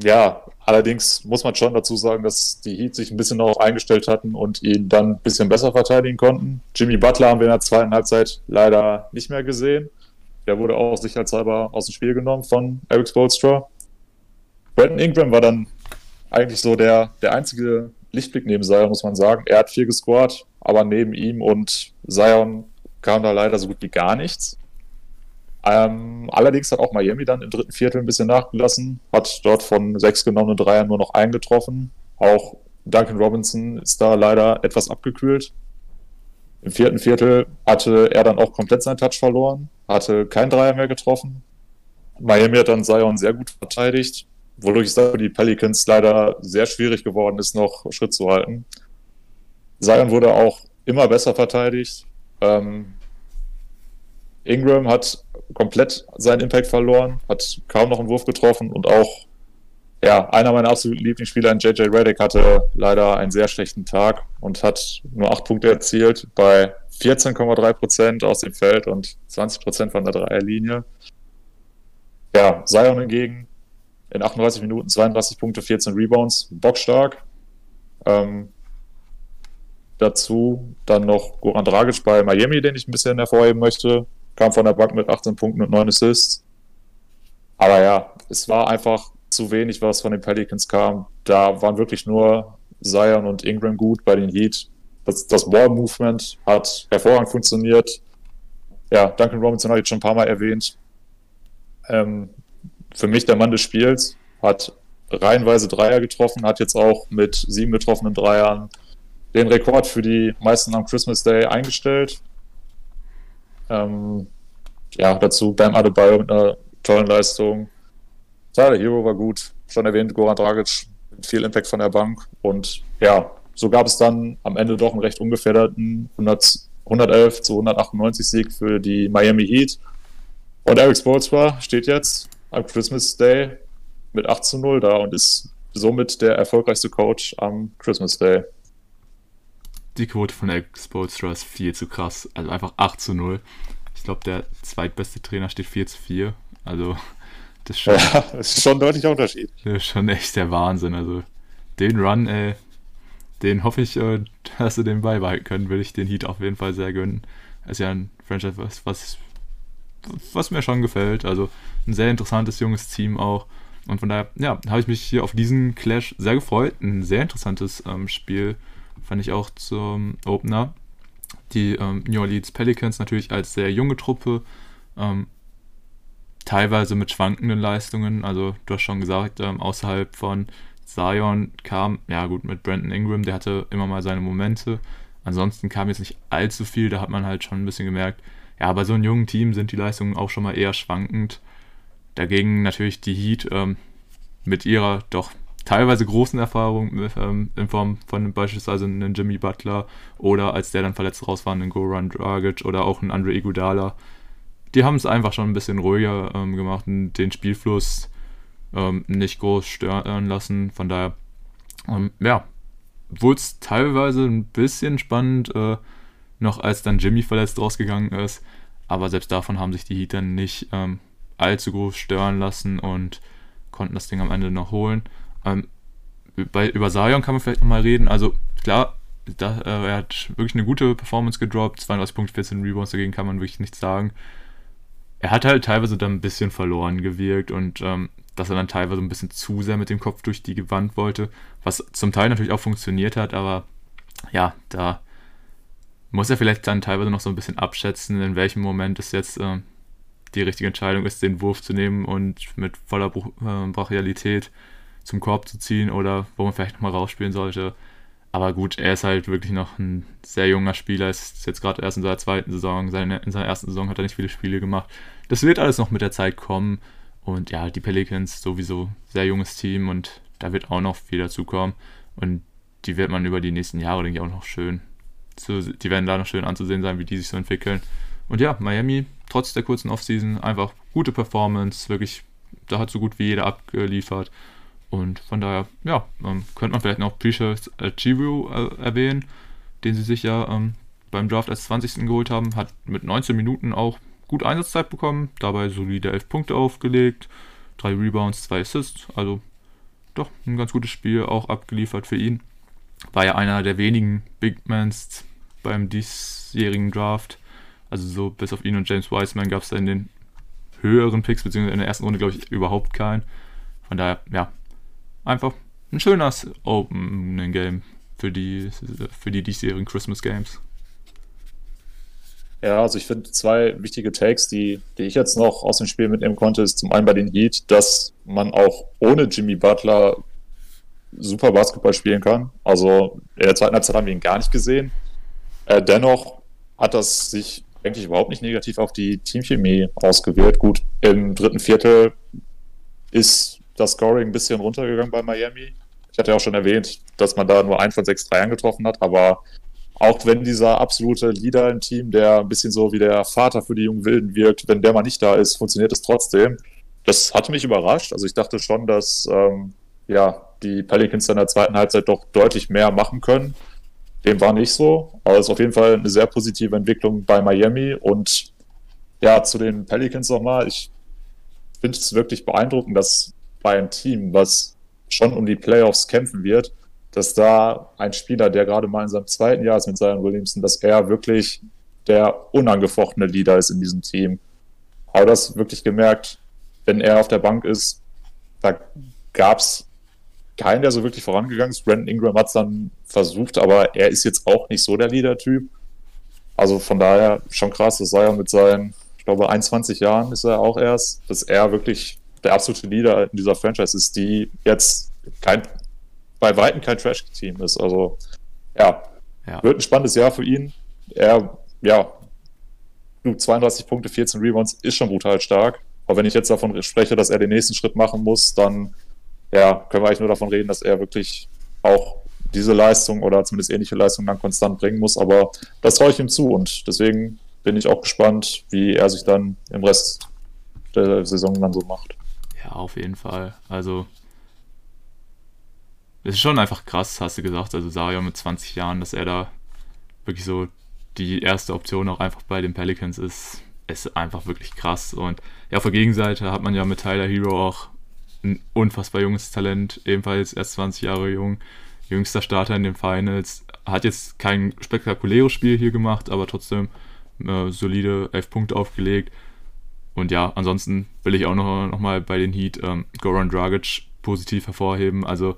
ja, allerdings muss man schon dazu sagen, dass die Heat sich ein bisschen darauf eingestellt hatten und ihn dann ein bisschen besser verteidigen konnten. Jimmy Butler haben wir in der zweiten Halbzeit leider nicht mehr gesehen. Der wurde auch sicherheitshalber aus dem Spiel genommen von Eric Spolstra. Brandon Ingram war dann eigentlich so der, der einzige Lichtblick neben Zion, muss man sagen. Er hat viel gescored, aber neben ihm und Zion kam da leider so gut wie gar nichts. Ähm, allerdings hat auch Miami dann im dritten Viertel ein bisschen nachgelassen, hat dort von sechs genommenen Dreiern nur noch einen getroffen. Auch Duncan Robinson ist da leider etwas abgekühlt. Im vierten Viertel hatte er dann auch komplett seinen Touch verloren, hatte kein Dreier mehr getroffen. Miami hat dann Zion sehr gut verteidigt, wodurch es für die Pelicans leider sehr schwierig geworden ist, noch Schritt zu halten. Zion wurde auch immer besser verteidigt. Ähm, Ingram hat komplett seinen Impact verloren, hat kaum noch einen Wurf getroffen und auch ja, einer meiner absoluten Lieblingsspieler, JJ Reddick, hatte leider einen sehr schlechten Tag und hat nur acht Punkte erzielt bei 14,3 Prozent aus dem Feld und 20 Prozent von der Dreierlinie. Ja, Zion hingegen in 38 Minuten 32 Punkte, 14 Rebounds, bockstark. Ähm, dazu dann noch Goran Dragic bei Miami, den ich ein bisschen hervorheben möchte. Kam von der Bank mit 18 Punkten und 9 Assists. Aber ja, es war einfach zu wenig, was von den Pelicans kam. Da waren wirklich nur Zion und Ingram gut bei den Heat. Das, das Ball-Movement hat hervorragend funktioniert. Ja, Duncan Robinson habe ich schon ein paar Mal erwähnt. Ähm, für mich der Mann des Spiels, hat reihenweise Dreier getroffen, hat jetzt auch mit sieben getroffenen Dreiern den Rekord für die meisten am Christmas Day eingestellt. Ähm, ja, dazu Bam Adebayo mit einer tollen Leistung. Tyler Hero war gut, schon erwähnt, Goran Dragic mit viel Impact von der Bank. Und ja, so gab es dann am Ende doch einen recht ungefährderten 100, 111 zu 198 Sieg für die Miami Heat. Und Eric Spolstra steht jetzt am Christmas Day mit 8 zu 0 da und ist somit der erfolgreichste Coach am Christmas Day.
Die Quote von Eric Spolstra ist viel zu krass. Also einfach 8 zu 0. Ich glaube, der zweitbeste Trainer steht 4 zu 4. Also,
das ist schon, ja, das ist schon ein deutlicher Unterschied.
Das ist schon echt der Wahnsinn. Also, den Run, ey, den hoffe ich, äh, dass sie den beibehalten können. Will ich den Heat auf jeden Fall sehr gönnen. Ist ja ein Franchise, was, was, was mir schon gefällt. Also, ein sehr interessantes junges Team auch. Und von daher, ja, habe ich mich hier auf diesen Clash sehr gefreut. Ein sehr interessantes ähm, Spiel fand ich auch zum Opener. Die ähm, New Orleans Pelicans natürlich als sehr junge Truppe, ähm, teilweise mit schwankenden Leistungen. Also du hast schon gesagt, ähm, außerhalb von Zion kam, ja gut, mit Brandon Ingram, der hatte immer mal seine Momente. Ansonsten kam jetzt nicht allzu viel, da hat man halt schon ein bisschen gemerkt, ja, bei so einem jungen Team sind die Leistungen auch schon mal eher schwankend. Dagegen natürlich die Heat ähm, mit ihrer doch teilweise großen Erfahrungen ähm, in Form von beispielsweise einem Jimmy Butler oder als der dann verletzt raus war, einen Goran Dragic oder auch einen Andre Iguodala. Die haben es einfach schon ein bisschen ruhiger ähm, gemacht und den Spielfluss ähm, nicht groß stören lassen. Von daher, ähm, ja, wurde es teilweise ein bisschen spannend, äh, noch als dann Jimmy verletzt rausgegangen ist. Aber selbst davon haben sich die Heat dann nicht ähm, allzu groß stören lassen und konnten das Ding am Ende noch holen. Ähm, bei, über Sion kann man vielleicht nochmal reden. Also klar, da, äh, er hat wirklich eine gute Performance gedroppt, 32 Punkte, 14 Rebounds, dagegen kann man wirklich nichts sagen. Er hat halt teilweise dann ein bisschen verloren gewirkt und ähm, dass er dann teilweise ein bisschen zu sehr mit dem Kopf durch die Wand wollte, was zum Teil natürlich auch funktioniert hat, aber ja, da muss er vielleicht dann teilweise noch so ein bisschen abschätzen, in welchem Moment es jetzt äh, die richtige Entscheidung ist, den Wurf zu nehmen und mit voller Bruch, äh, Brachialität zum Korb zu ziehen oder wo man vielleicht nochmal rausspielen sollte. Aber gut, er ist halt wirklich noch ein sehr junger Spieler, ist jetzt gerade erst in seiner zweiten Saison, seine, in seiner ersten Saison hat er nicht viele Spiele gemacht. Das wird alles noch mit der Zeit kommen. Und ja, die Pelicans sowieso sehr junges Team und da wird auch noch viel dazukommen. Und die wird man über die nächsten Jahre, denke ich, auch noch schön, zu, die werden da noch schön anzusehen sein, wie die sich so entwickeln. Und ja, Miami, trotz der kurzen Offseason, einfach gute Performance, wirklich, da hat so gut wie jeder abgeliefert. Und von daher, ja, ähm, könnte man vielleicht noch Precious Chivu äh, erwähnen, den sie sich ja ähm, beim Draft als 20. geholt haben, hat mit 19 Minuten auch gut Einsatzzeit bekommen, dabei solide 11 Punkte aufgelegt, 3 Rebounds, 2 Assists, also doch ein ganz gutes Spiel auch abgeliefert für ihn. War ja einer der wenigen Big Mans beim diesjährigen Draft. Also so bis auf ihn und James Wiseman gab es da in den höheren Picks, beziehungsweise in der ersten Runde, glaube ich, überhaupt keinen. Von daher, ja, einfach ein schönes Opening Game für die, für die diesjährigen Christmas Games.
Ja, also ich finde zwei wichtige Takes, die, die ich jetzt noch aus dem Spiel mitnehmen konnte, ist zum einen bei den Heat, dass man auch ohne Jimmy Butler super Basketball spielen kann. Also in der zweiten Halbzeit haben wir ihn gar nicht gesehen. Äh, dennoch hat das sich eigentlich überhaupt nicht negativ auf die Teamchemie ausgewirkt. Gut, im dritten Viertel ist das Scoring ein bisschen runtergegangen bei Miami. Ich hatte ja auch schon erwähnt, dass man da nur ein von sechs Dreiern getroffen hat, aber auch wenn dieser absolute Leader im Team, der ein bisschen so wie der Vater für die jungen Wilden wirkt, wenn der mal nicht da ist, funktioniert es trotzdem. Das hatte mich überrascht. Also ich dachte schon, dass ähm, ja, die Pelicans in der zweiten Halbzeit doch deutlich mehr machen können. Dem war nicht so, aber es ist auf jeden Fall eine sehr positive Entwicklung bei Miami. Und ja, zu den Pelicans nochmal. Ich finde es wirklich beeindruckend, dass bei einem Team, was schon um die Playoffs kämpfen wird, dass da ein Spieler, der gerade mal in seinem zweiten Jahr ist mit Zion Williamson, dass er wirklich der unangefochtene Leader ist in diesem Team. Aber das wirklich gemerkt, wenn er auf der Bank ist, da gab es keinen, der so wirklich vorangegangen ist. Brandon Ingram hat es dann versucht, aber er ist jetzt auch nicht so der Leader-Typ. Also von daher schon krass, das sei ja mit seinen, ich glaube, 21 Jahren ist er auch erst, dass er wirklich der absolute Leader in dieser Franchise ist, die jetzt kein, bei Weitem kein Trash-Team ist. Also ja, ja, wird ein spannendes Jahr für ihn. Er, ja, 32 Punkte, 14 Rebounds ist schon brutal stark. Aber wenn ich jetzt davon spreche, dass er den nächsten Schritt machen muss, dann ja, können wir eigentlich nur davon reden, dass er wirklich auch diese Leistung oder zumindest ähnliche Leistung dann konstant bringen muss. Aber das traue ich ihm zu und deswegen bin ich auch gespannt, wie er sich dann im Rest der Saison dann so macht.
Ja, auf jeden Fall. Also, es ist schon einfach krass, hast du gesagt. Also, Sario mit 20 Jahren, dass er da wirklich so die erste Option auch einfach bei den Pelicans ist, ist einfach wirklich krass. Und ja, auf der Gegenseite hat man ja mit Tyler Hero auch ein unfassbar junges Talent, ebenfalls erst 20 Jahre jung, jüngster Starter in den Finals. Hat jetzt kein spektakuläres Spiel hier gemacht, aber trotzdem äh, solide 11 Punkte aufgelegt. Und ja, ansonsten will ich auch noch, noch mal bei den Heat ähm, Goran Dragic positiv hervorheben. Also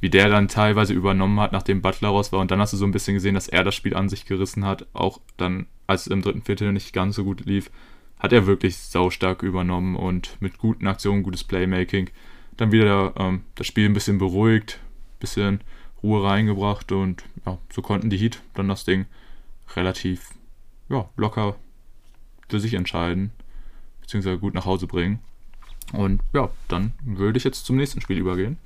wie der dann teilweise übernommen hat, nachdem Butler raus war. Und dann hast du so ein bisschen gesehen, dass er das Spiel an sich gerissen hat. Auch dann, als es im dritten Viertel nicht ganz so gut lief, hat er wirklich saustark übernommen und mit guten Aktionen, gutes Playmaking, dann wieder ähm, das Spiel ein bisschen beruhigt, ein bisschen Ruhe reingebracht und ja, so konnten die Heat dann das Ding relativ ja, locker für sich entscheiden, beziehungsweise gut nach Hause bringen. Und ja, dann würde ich jetzt zum nächsten Spiel übergehen.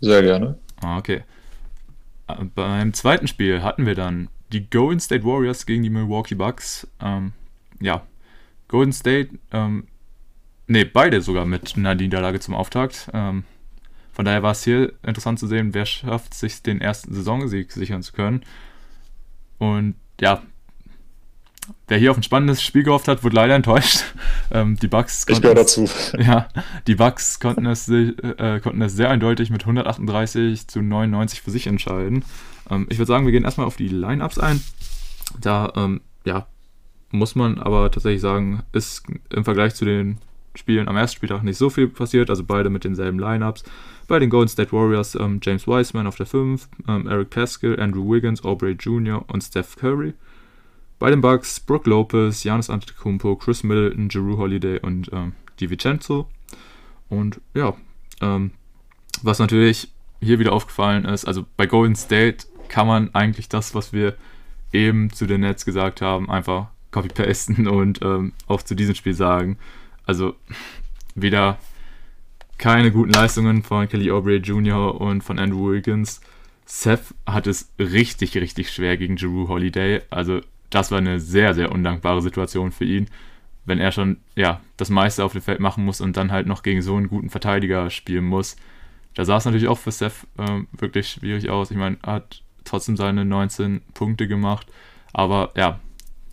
Sehr gerne.
Ah, okay. Äh, beim zweiten Spiel hatten wir dann die Golden State Warriors gegen die Milwaukee Bucks. Ähm, ja, Golden State, ähm, ne, beide sogar mit einer Niederlage zum Auftakt. Ähm, von daher war es hier interessant zu sehen, wer schafft sich den ersten Saisonsieg sichern zu können. Und ja, wer hier auf ein spannendes Spiel gehofft hat, wurde leider enttäuscht. Ähm, die Bucks
ich gehöre dazu.
Ja, die Bucks konnten es, äh, konnten es sehr eindeutig mit 138 zu 99 für sich entscheiden. Ähm, ich würde sagen, wir gehen erstmal auf die Lineups ein. Da, ähm, ja, muss man aber tatsächlich sagen, ist im Vergleich zu den Spielen am ersten Spieltag nicht so viel passiert, also beide mit denselben Lineups. Bei den Golden State Warriors ähm, James Wiseman auf der 5, ähm, Eric Pascal, Andrew Wiggins, Aubrey Jr. und Steph Curry. Bei den Bucks Brooke Lopez, Giannis Antetokounmpo, Chris Middleton, Jeru Holiday und ähm, DiVincenzo. Und ja, ähm, was natürlich hier wieder aufgefallen ist, also bei Golden State kann man eigentlich das, was wir eben zu den Nets gesagt haben, einfach copy-pasten und ähm, auch zu diesem Spiel sagen. Also wieder keine guten Leistungen von Kelly Aubrey Jr. und von Andrew Wiggins. Seth hat es richtig, richtig schwer gegen Jeru Holiday. Also das war eine sehr, sehr undankbare Situation für ihn, wenn er schon ja, das meiste auf dem Feld machen muss und dann halt noch gegen so einen guten Verteidiger spielen muss. Da sah es natürlich auch für Seth äh, wirklich schwierig aus. Ich meine, er hat trotzdem seine 19 Punkte gemacht, aber ja,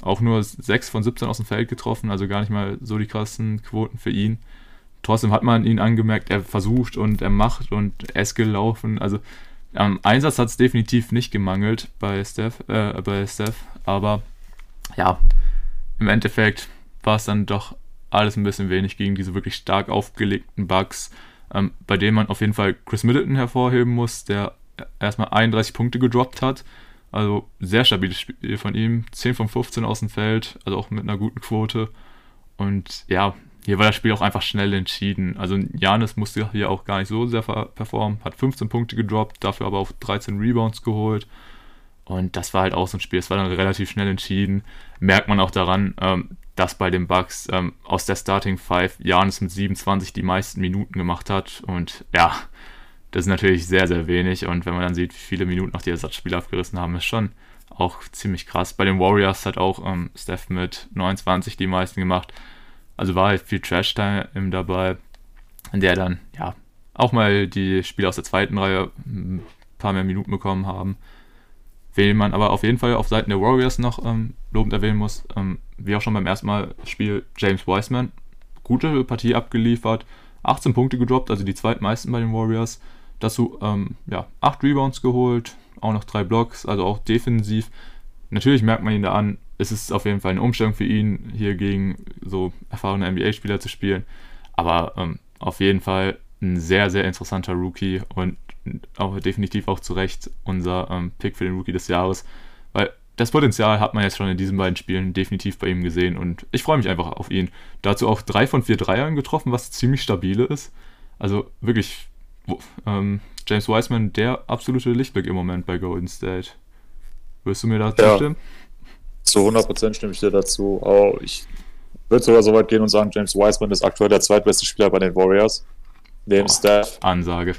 auch nur 6 von 17 aus dem Feld getroffen, also gar nicht mal so die krassen Quoten für ihn. Trotzdem hat man ihn angemerkt, er versucht und er macht und er ist gelaufen. Also am Einsatz hat es definitiv nicht gemangelt bei Steph, äh, bei Steph, aber ja, im Endeffekt war es dann doch alles ein bisschen wenig gegen diese wirklich stark aufgelegten Bugs, ähm, bei denen man auf jeden Fall Chris Middleton hervorheben muss, der erstmal 31 Punkte gedroppt hat. Also sehr stabiles Spiel von ihm. 10 von 15 aus dem Feld, also auch mit einer guten Quote. Und ja, hier war das Spiel auch einfach schnell entschieden. Also Janis musste hier auch gar nicht so sehr performen, hat 15 Punkte gedroppt, dafür aber auch 13 Rebounds geholt. Und das war halt auch so ein Spiel, es war dann relativ schnell entschieden. Merkt man auch daran, ähm, dass bei den Bucks ähm, aus der Starting Five Janis mit 27 die meisten Minuten gemacht hat. Und ja, das ist natürlich sehr, sehr wenig. Und wenn man dann sieht, wie viele Minuten noch die Ersatzspieler abgerissen haben, ist schon auch ziemlich krass. Bei den Warriors hat auch ähm, Steph mit 29 die meisten gemacht. Also war halt viel Trash-Time dabei, in der dann, ja, auch mal die Spieler aus der zweiten Reihe ein paar mehr Minuten bekommen haben. Wen man aber auf jeden Fall auf Seiten der Warriors noch ähm, lobend erwähnen muss, ähm, wie auch schon beim ersten Mal Spiel James Wiseman, gute Partie abgeliefert, 18 Punkte gedroppt, also die zweitmeisten bei den Warriors. Dazu ähm, ja, 8 Rebounds geholt, auch noch 3 Blocks, also auch defensiv. Natürlich merkt man ihn da an, es ist auf jeden Fall eine Umstellung für ihn, hier gegen so erfahrene NBA-Spieler zu spielen. Aber ähm, auf jeden Fall ein sehr, sehr interessanter Rookie und auch definitiv auch zu Recht unser ähm, Pick für den Rookie des Jahres. Weil das Potenzial hat man jetzt schon in diesen beiden Spielen definitiv bei ihm gesehen und ich freue mich einfach auf ihn. Dazu auch drei von vier Dreiern getroffen, was ziemlich stabile ist. Also wirklich, ähm, James Wiseman, der absolute Lichtblick im Moment bei Golden State. Wirst du mir da zustimmen? Ja.
Zu 100% stimme ich dir dazu. Oh, ich würde sogar so weit gehen und sagen, James Wiseman ist aktuell der zweitbeste Spieler bei den Warriors. Neben oh, Steph.
Ansage.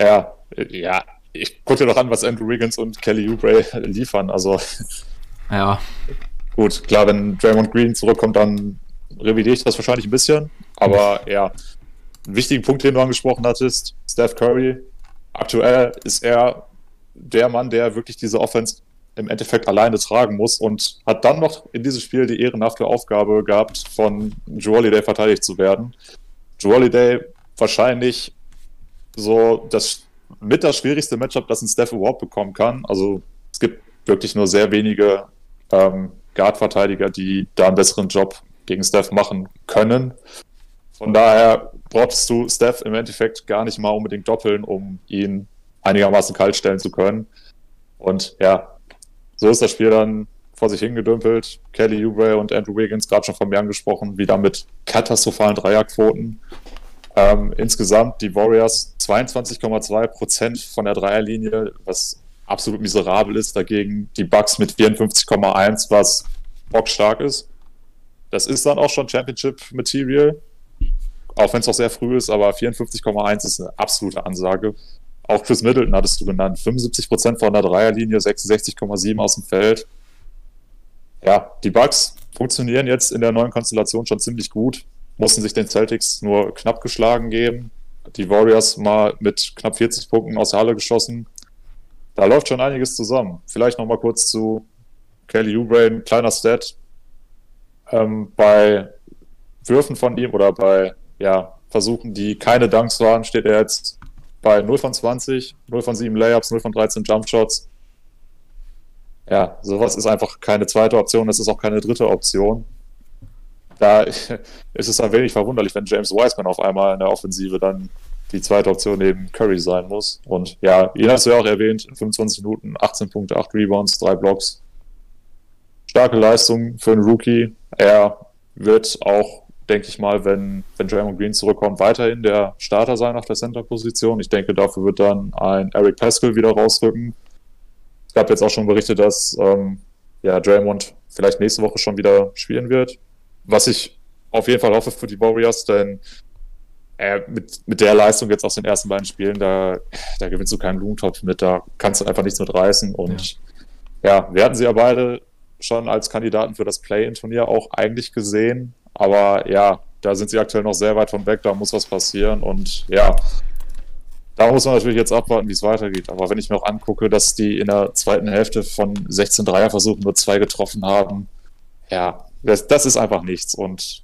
Ja, ja. Ich gucke dir doch an, was Andrew Wiggins und Kelly Oubre liefern. Also.
Ja.
Gut, klar, wenn Draymond Green zurückkommt, dann revidiere ich das wahrscheinlich ein bisschen. Aber ja, einen wichtigen Punkt, den du angesprochen hattest, Steph Curry. Aktuell ist er der Mann, der wirklich diese Offense im Endeffekt alleine tragen muss und hat dann noch in diesem Spiel die ehrenhafte Aufgabe gehabt, von Joe Holiday verteidigt zu werden. Joe Holiday wahrscheinlich so das mit das schwierigste Matchup, das ein Steph überhaupt bekommen kann. Also es gibt wirklich nur sehr wenige ähm, Guard-Verteidiger, die da einen besseren Job gegen Steph machen können. Von daher brauchst du Steph im Endeffekt gar nicht mal unbedingt doppeln, um ihn einigermaßen kalt stellen zu können. Und ja, so ist das Spiel dann vor sich hingedümpelt. Kelly Oubre und Andrew Wiggins, gerade schon von mir angesprochen, wieder mit katastrophalen Dreierquoten. Ähm, insgesamt die Warriors 22,2% von der Dreierlinie, was absolut miserabel ist. Dagegen die Bucks mit 54,1, was bockstark ist. Das ist dann auch schon Championship-Material, auch wenn es noch sehr früh ist, aber 54,1 ist eine absolute Ansage. Auch Chris Middleton hattest du genannt. 75% von der Dreierlinie, 66,7 aus dem Feld. Ja, die Bugs funktionieren jetzt in der neuen Konstellation schon ziemlich gut. Mussten sich den Celtics nur knapp geschlagen geben. Die Warriors mal mit knapp 40 Punkten aus der Halle geschossen. Da läuft schon einiges zusammen. Vielleicht nochmal kurz zu Kelly Oubre, ein kleiner Stat. Ähm, bei Würfen von ihm oder bei ja, Versuchen, die keine Dunks waren, steht er jetzt bei 0 von 20, 0 von 7 Layups, 0 von 13 Jumpshots. Ja, sowas ist einfach keine zweite Option, das ist auch keine dritte Option. Da ist es ein wenig verwunderlich, wenn James Wiseman auf einmal in der Offensive dann die zweite Option neben Curry sein muss. Und ja, ihn hast du ja auch erwähnt, 25 Minuten, 18 Punkte, 8 Rebounds, 3 Blocks. Starke Leistung für einen Rookie. Er wird auch, denke ich mal, wenn, wenn Draymond Green zurückkommt, weiterhin der Starter sein auf der Center-Position. Ich denke, dafür wird dann ein Eric Pascal wieder rausrücken. Es gab jetzt auch schon Berichte, dass ähm, ja, Draymond vielleicht nächste Woche schon wieder spielen wird. Was ich auf jeden Fall hoffe für die Warriors, denn äh, mit, mit der Leistung jetzt aus den ersten beiden Spielen, da, da gewinnst du keinen Blumentopf mit, da kannst du einfach nichts mit reißen. Und ja. ja, wir hatten sie ja beide schon als Kandidaten für das Play-In-Turnier auch eigentlich gesehen. Aber ja, da sind sie aktuell noch sehr weit von weg, da muss was passieren. Und ja, da muss man natürlich jetzt abwarten, wie es weitergeht. Aber wenn ich mir auch angucke, dass die in der zweiten Hälfte von 16 Dreierversuchen nur zwei getroffen haben, ja, das, das ist einfach nichts. Und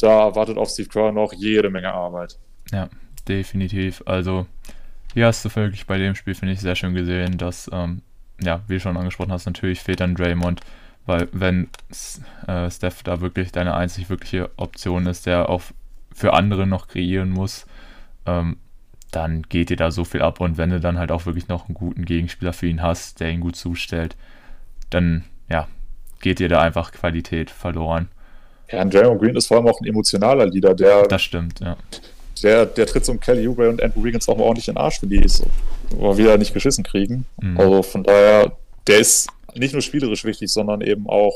da wartet auf Steve Kerr noch jede Menge Arbeit.
Ja, definitiv. Also, hier hast du wirklich bei dem Spiel, finde ich, sehr schön gesehen, dass, ähm, ja, wie du schon angesprochen hast, natürlich fehlt dann Draymond, weil wenn äh, Steph da wirklich deine einzig wirkliche Option ist, der auch für andere noch kreieren muss, ähm, dann geht dir da so viel ab und wenn du dann halt auch wirklich noch einen guten Gegenspieler für ihn hast, der ihn gut zustellt, dann, ja, geht dir da einfach Qualität verloren.
Ja, und Draymond Green ist vor allem auch ein emotionaler Leader, der.
Das stimmt, ja.
Der, der tritt so Kelly Oubre und Andrew Wiggins auch mal ordentlich in den Arsch, wenn die es mal wieder nicht geschissen kriegen. Mhm. Also von daher, der ist nicht nur spielerisch wichtig, sondern eben auch,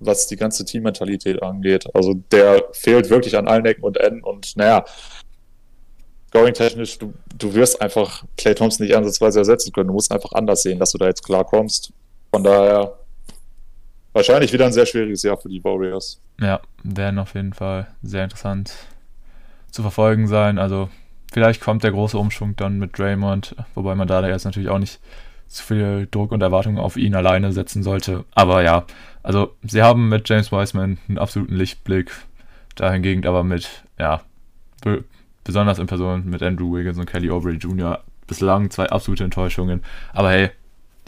was die ganze Teammentalität angeht. Also der fehlt wirklich an allen Ecken und Enden und naja, going-technisch, du, du wirst einfach Clay Thompson nicht ansatzweise ersetzen können. Du musst einfach anders sehen, dass du da jetzt klarkommst. Von daher, wahrscheinlich wieder ein sehr schwieriges Jahr für die Warriors.
Ja, werden auf jeden Fall sehr interessant zu verfolgen sein. Also vielleicht kommt der große Umschwung dann mit Draymond, wobei man da jetzt natürlich auch nicht zu viel Druck und Erwartungen auf ihn alleine setzen sollte. Aber ja, also sie haben mit James Wiseman einen absoluten Lichtblick, dahingegen aber mit, ja, besonders in Person mit Andrew Wiggins und Kelly Oubre Jr. bislang zwei absolute Enttäuschungen. Aber hey,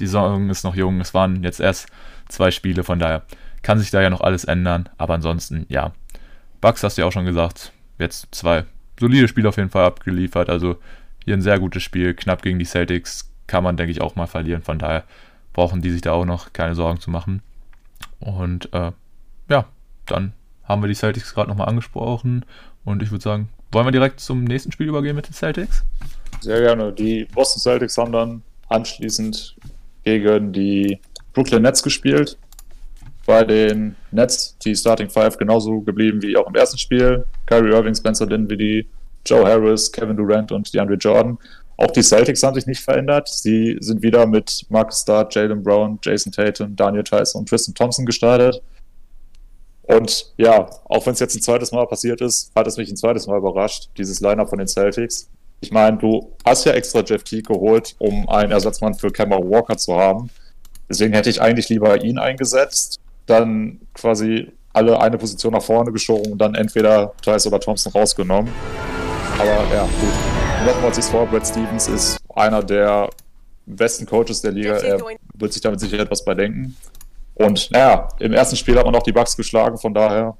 die Saison ist noch jung, es waren jetzt erst zwei Spiele, von daher kann sich da ja noch alles ändern. Aber ansonsten, ja. Bugs hast du ja auch schon gesagt. Jetzt zwei solide Spiele auf jeden Fall abgeliefert. Also hier ein sehr gutes Spiel. Knapp gegen die Celtics kann man, denke ich, auch mal verlieren. Von daher brauchen die sich da auch noch keine Sorgen zu machen. Und äh, ja, dann haben wir die Celtics gerade nochmal angesprochen. Und ich würde sagen, wollen wir direkt zum nächsten Spiel übergehen mit den Celtics?
Sehr gerne. Die Boston Celtics haben dann anschließend gegen die Brooklyn Nets gespielt bei den Nets die Starting Five genauso geblieben wie auch im ersten Spiel. Kyrie Irving, Spencer Dinwiddie, Joe Harris, Kevin Durant und DeAndre Jordan. Auch die Celtics haben sich nicht verändert. Sie sind wieder mit Marcus Start, Jalen Brown, Jason Tatum, Daniel Tyson und Tristan Thompson gestartet. Und ja, auch wenn es jetzt ein zweites Mal passiert ist, hat es mich ein zweites Mal überrascht, dieses Lineup von den Celtics. Ich meine, du hast ja extra Jeff Teague geholt, um einen Ersatzmann für Kemba Walker zu haben. Deswegen hätte ich eigentlich lieber ihn eingesetzt dann quasi alle eine Position nach vorne geschoben und dann entweder Tice oder Thompson rausgenommen. Aber ja, gut. Wir uns vor, Brad Stevens ist einer der besten Coaches der Liga. Er wird sich damit sicher etwas bei denken. Und naja, im ersten Spiel hat man auch die Bugs geschlagen, von daher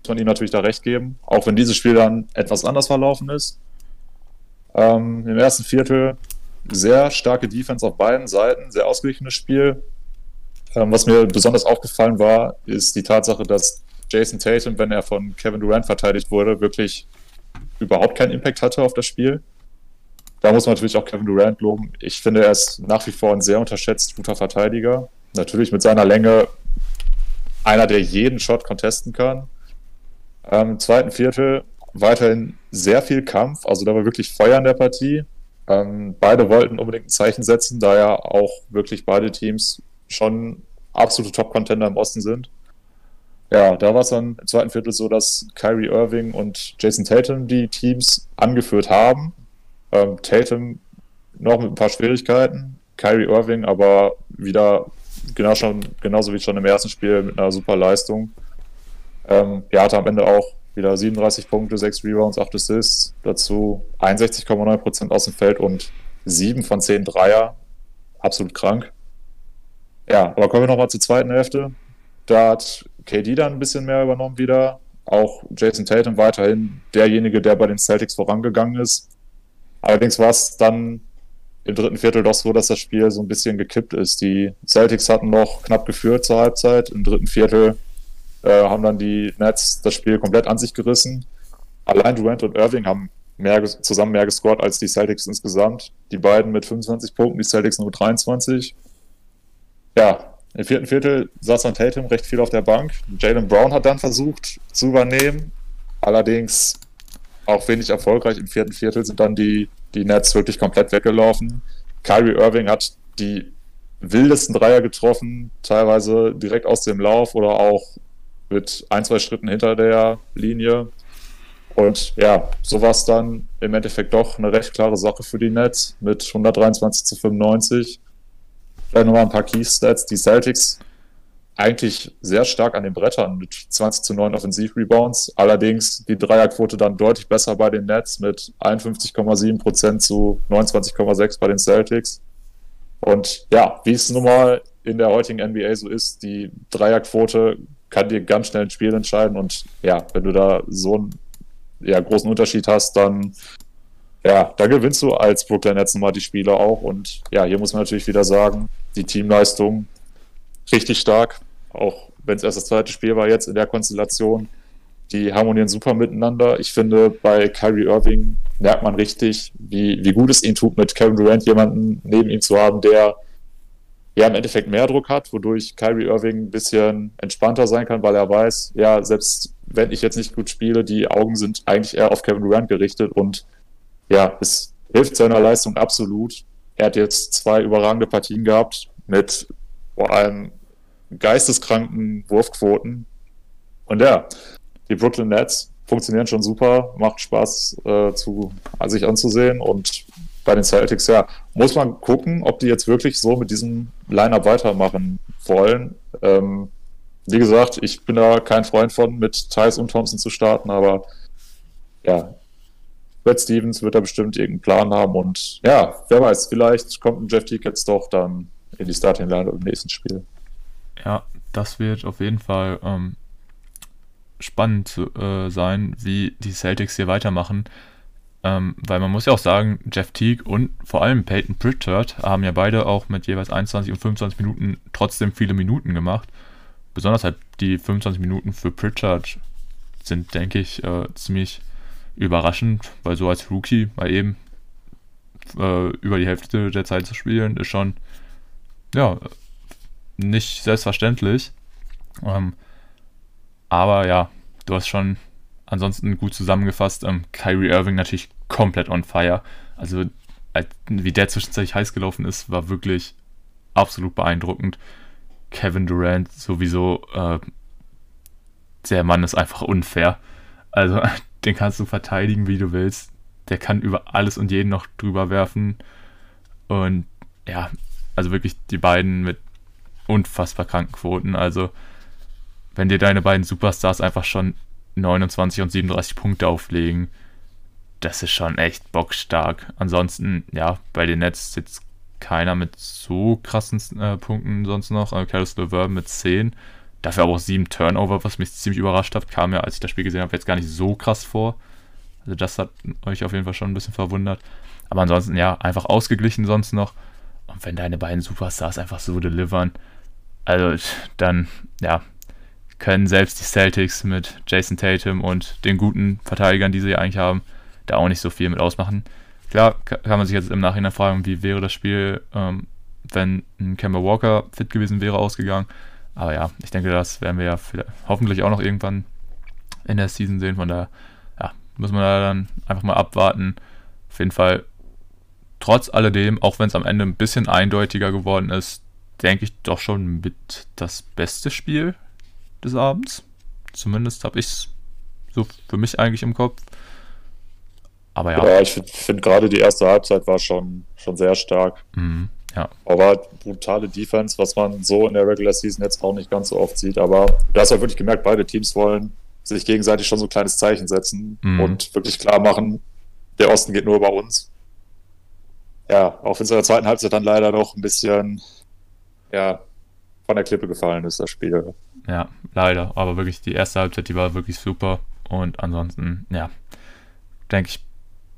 muss man ihm natürlich da recht geben. Auch wenn dieses Spiel dann etwas anders verlaufen ist. Ähm, Im ersten Viertel sehr starke Defense auf beiden Seiten, sehr ausgeglichenes Spiel. Ähm, was mir besonders aufgefallen war, ist die Tatsache, dass Jason Tatum, wenn er von Kevin Durant verteidigt wurde, wirklich überhaupt keinen Impact hatte auf das Spiel. Da muss man natürlich auch Kevin Durant loben. Ich finde, er ist nach wie vor ein sehr unterschätzt guter Verteidiger. Natürlich mit seiner Länge einer, der jeden Shot contesten kann. Ähm, Im zweiten Viertel weiterhin sehr viel Kampf, also da war wirklich Feuer in der Partie. Ähm, beide wollten unbedingt ein Zeichen setzen, da ja auch wirklich beide Teams schon absolute Top-Contender im Osten sind. Ja, da war es dann im zweiten Viertel so, dass Kyrie Irving und Jason Tatum die Teams angeführt haben. Ähm, Tatum noch mit ein paar Schwierigkeiten, Kyrie Irving aber wieder genau schon, genauso wie schon im ersten Spiel mit einer super Leistung. Ähm, er hatte am Ende auch wieder 37 Punkte, 6 Rebounds, 8 Assists, dazu 61,9% aus dem Feld und 7 von 10 Dreier. Absolut krank. Ja, aber kommen wir nochmal zur zweiten Hälfte. Da hat KD dann ein bisschen mehr übernommen wieder. Auch Jason Tatum weiterhin derjenige, der bei den Celtics vorangegangen ist. Allerdings war es dann im dritten Viertel doch so, dass das Spiel so ein bisschen gekippt ist. Die Celtics hatten noch knapp geführt zur Halbzeit. Im dritten Viertel äh, haben dann die Nets das Spiel komplett an sich gerissen. Allein Durant und Irving haben mehr, zusammen mehr gescored als die Celtics insgesamt. Die beiden mit 25 Punkten, die Celtics nur 23. Ja, im vierten Viertel saß dann Tatum recht viel auf der Bank. Jalen Brown hat dann versucht zu übernehmen. Allerdings auch wenig erfolgreich. Im vierten Viertel sind dann die, die Nets wirklich komplett weggelaufen. Kyrie Irving hat die wildesten Dreier getroffen, teilweise direkt aus dem Lauf oder auch mit ein, zwei Schritten hinter der Linie. Und ja, so war es dann im Endeffekt doch eine recht klare Sache für die Nets mit 123 zu 95. Vielleicht nochmal ein paar Key-Stats. Die Celtics eigentlich sehr stark an den Brettern mit 20 zu 9 Offensiv-Rebounds. Allerdings die Dreierquote dann deutlich besser bei den Nets mit 51,7% zu 29,6% bei den Celtics. Und ja, wie es nun mal in der heutigen NBA so ist, die Dreierquote kann dir ganz schnell ein Spiel entscheiden. Und ja, wenn du da so einen ja, großen Unterschied hast, dann ja, da gewinnst du als Brooklyn Nets nochmal die Spiele auch. Und ja, hier muss man natürlich wieder sagen, die Teamleistung richtig stark. Auch wenn es erst das zweite Spiel war jetzt in der Konstellation. Die harmonieren super miteinander. Ich finde, bei Kyrie Irving merkt man richtig, wie, wie gut es ihm tut, mit Kevin Durant jemanden neben ihm zu haben, der ja im Endeffekt mehr Druck hat, wodurch Kyrie Irving ein bisschen entspannter sein kann, weil er weiß, ja, selbst wenn ich jetzt nicht gut spiele, die Augen sind eigentlich eher auf Kevin Durant gerichtet und ja, es hilft seiner Leistung absolut. Er hat jetzt zwei überragende Partien gehabt mit vor allem geisteskranken Wurfquoten. Und ja, die Brooklyn Nets funktionieren schon super, macht Spaß äh, zu, sich anzusehen und bei den Celtics, ja, muss man gucken, ob die jetzt wirklich so mit diesem Line-Up weitermachen wollen. Ähm, wie gesagt, ich bin da kein Freund von, mit Thais und Thompson zu starten, aber ja, Brad Stevens wird da bestimmt irgendeinen Plan haben und ja, wer weiß, vielleicht kommt ein Jeff Teague jetzt doch dann in die Starting Line im nächsten Spiel.
Ja, das wird auf jeden Fall ähm, spannend äh, sein, wie die Celtics hier weitermachen. Ähm, weil man muss ja auch sagen, Jeff Teague und vor allem Peyton Pritchard haben ja beide auch mit jeweils 21 und 25 Minuten trotzdem viele Minuten gemacht. Besonders halt die 25 Minuten für Pritchard sind, denke ich, äh, ziemlich überraschend, weil so als Rookie mal eben äh, über die Hälfte der Zeit zu spielen, ist schon ja nicht selbstverständlich. Ähm, aber ja, du hast schon ansonsten gut zusammengefasst. Ähm, Kyrie Irving natürlich komplett on fire. Also wie der zwischenzeitlich heiß gelaufen ist, war wirklich absolut beeindruckend. Kevin Durant sowieso, äh, der Mann ist einfach unfair. Also den kannst du verteidigen, wie du willst. Der kann über alles und jeden noch drüber werfen. Und ja, also wirklich die beiden mit unfassbar kranken Quoten. Also, wenn dir deine beiden Superstars einfach schon 29 und 37 Punkte auflegen, das ist schon echt bockstark. Ansonsten, ja, bei den Nets sitzt keiner mit so krassen äh, Punkten sonst noch. Äh, Caris LeVer mit 10. Dafür aber auch sieben Turnover, was mich ziemlich überrascht hat. Kam ja, als ich das Spiel gesehen habe, jetzt gar nicht so krass vor. Also das hat euch auf jeden Fall schon ein bisschen verwundert. Aber ansonsten, ja, einfach ausgeglichen sonst noch. Und wenn deine beiden Superstars einfach so delivern, also dann, ja, können selbst die Celtics mit Jason Tatum und den guten Verteidigern, die sie eigentlich haben, da auch nicht so viel mit ausmachen. Klar kann man sich jetzt im Nachhinein fragen, wie wäre das Spiel, ähm, wenn ein Kemba Walker fit gewesen wäre, ausgegangen. Aber ja, ich denke, das werden wir ja hoffentlich auch noch irgendwann in der Season sehen. Von daher ja, muss man da dann einfach mal abwarten. Auf jeden Fall, trotz alledem, auch wenn es am Ende ein bisschen eindeutiger geworden ist, denke ich doch schon mit das beste Spiel des Abends. Zumindest habe ich es so für mich eigentlich im Kopf.
Aber ja. Ja, ich finde find gerade die erste Halbzeit war schon, schon sehr stark. Mhm.
Ja.
Aber brutale Defense, was man so in der Regular Season jetzt auch nicht ganz so oft sieht. Aber du hast ja wirklich gemerkt, beide Teams wollen sich gegenseitig schon so ein kleines Zeichen setzen mhm. und wirklich klar machen, der Osten geht nur über uns. Ja, auch wenn es in der zweiten Halbzeit dann leider noch ein bisschen ja, von der Klippe gefallen ist, das Spiel.
Ja, leider. Aber wirklich die erste Halbzeit, die war wirklich super. Und ansonsten, ja, denke ich,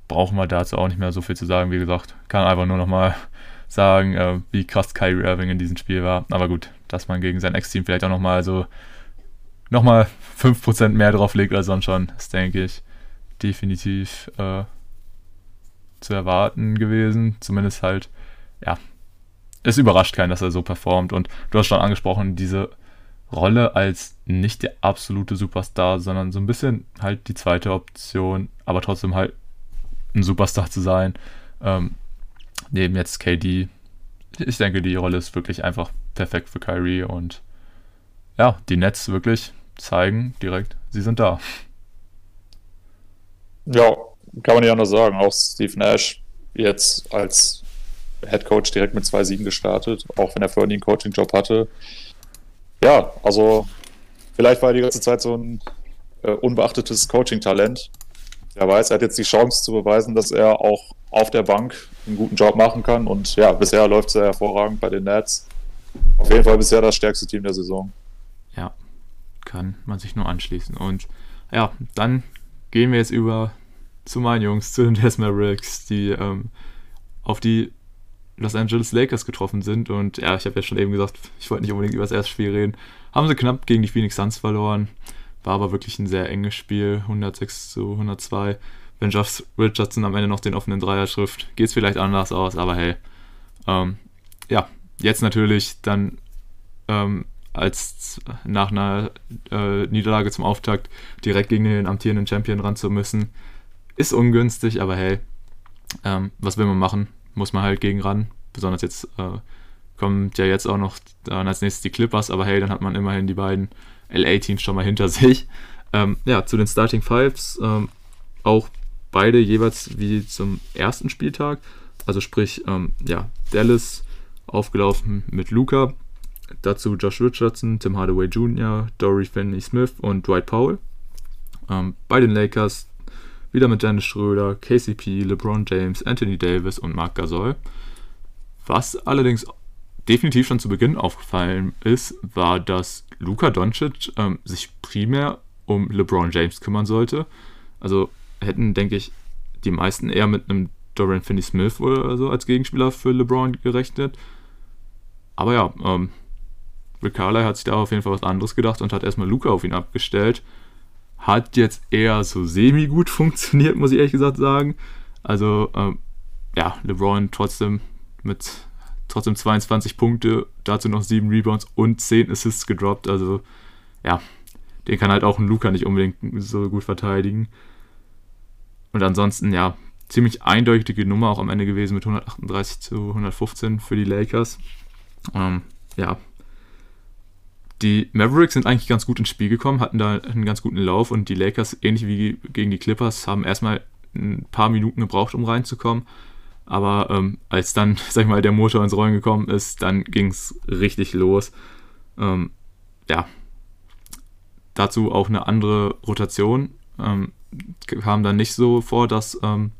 brauchen wir dazu auch nicht mehr so viel zu sagen. Wie gesagt, kann einfach nur nochmal sagen, äh, wie krass Kyrie Irving in diesem Spiel war. Aber gut, dass man gegen sein Ex-Team vielleicht auch nochmal so nochmal 5% mehr drauf legt als sonst schon, ist, denke ich, definitiv äh, zu erwarten gewesen. Zumindest halt, ja, es überrascht keinen, dass er so performt. Und du hast schon angesprochen, diese Rolle als nicht der absolute Superstar, sondern so ein bisschen halt die zweite Option, aber trotzdem halt ein Superstar zu sein. Ähm, neben jetzt KD. Ich denke, die Rolle ist wirklich einfach perfekt für Kyrie und ja, die Nets wirklich zeigen direkt, sie sind da.
Ja, kann man ja anders sagen. Auch Steve Nash jetzt als Head Coach direkt mit zwei Siegen gestartet, auch wenn er vorher nie einen Coaching-Job hatte. Ja, also vielleicht war er die ganze Zeit so ein äh, unbeachtetes Coaching-Talent. Wer weiß, er hat jetzt die Chance zu beweisen, dass er auch auf der Bank einen guten Job machen kann. Und ja, bisher läuft es sehr hervorragend bei den Nets. Auf jeden Fall bisher das stärkste Team der Saison.
Ja, kann man sich nur anschließen. Und ja, dann gehen wir jetzt über zu meinen Jungs, zu den Des Mavericks, die ähm, auf die Los Angeles Lakers getroffen sind. Und ja, ich habe ja schon eben gesagt, ich wollte nicht unbedingt über das erste Spiel reden. Haben sie knapp gegen die Phoenix Suns verloren. War aber wirklich ein sehr enges Spiel, 106 zu 102. Wenn Josh Richardson am Ende noch den offenen Dreier trifft, geht es vielleicht anders aus, aber hey. Ähm, ja, jetzt natürlich dann ähm, als nach einer äh, Niederlage zum Auftakt direkt gegen den amtierenden Champion ran zu müssen, ist ungünstig, aber hey, ähm, was will man machen? Muss man halt gegen ran. Besonders jetzt äh, kommt ja jetzt auch noch dann als nächstes die Clippers, aber hey, dann hat man immerhin die beiden LA-Teams schon mal hinter sich. Ähm, ja, zu den Starting Fives, ähm, auch beide jeweils wie zum ersten Spieltag. Also sprich, ähm, ja, Dallas aufgelaufen mit Luca, dazu Josh Richardson, Tim Hardaway Jr., Dory Finney-Smith und Dwight Powell. Ähm, bei den Lakers wieder mit Dennis Schröder, KCP, LeBron James, Anthony Davis und Marc Gasol. Was allerdings definitiv schon zu Beginn aufgefallen ist, war, dass Luka Doncic ähm, sich primär um LeBron James kümmern sollte. Also hätten, denke ich, die meisten eher mit einem Dorian Finney-Smith oder so als Gegenspieler für LeBron gerechnet. Aber ja, ähm, Rick Carly hat sich da auf jeden Fall was anderes gedacht und hat erstmal Luca auf ihn abgestellt. Hat jetzt eher so semi-gut funktioniert, muss ich ehrlich gesagt sagen. Also, ähm, ja, LeBron trotzdem mit trotzdem 22 Punkte, dazu noch 7 Rebounds und 10 Assists gedroppt. Also, ja, den kann halt auch ein Luca nicht unbedingt so gut verteidigen. Und ansonsten, ja, ziemlich eindeutige Nummer auch am Ende gewesen mit 138 zu 115 für die Lakers. Ähm, ja, die Mavericks sind eigentlich ganz gut ins Spiel gekommen, hatten da einen ganz guten Lauf und die Lakers, ähnlich wie gegen die Clippers, haben erstmal ein paar Minuten gebraucht, um reinzukommen. Aber ähm, als dann, sag ich mal, der Motor ins Rollen gekommen ist, dann ging es richtig los. Ähm, ja, dazu auch eine andere Rotation. Ähm, kam dann nicht so vor, dass ähm,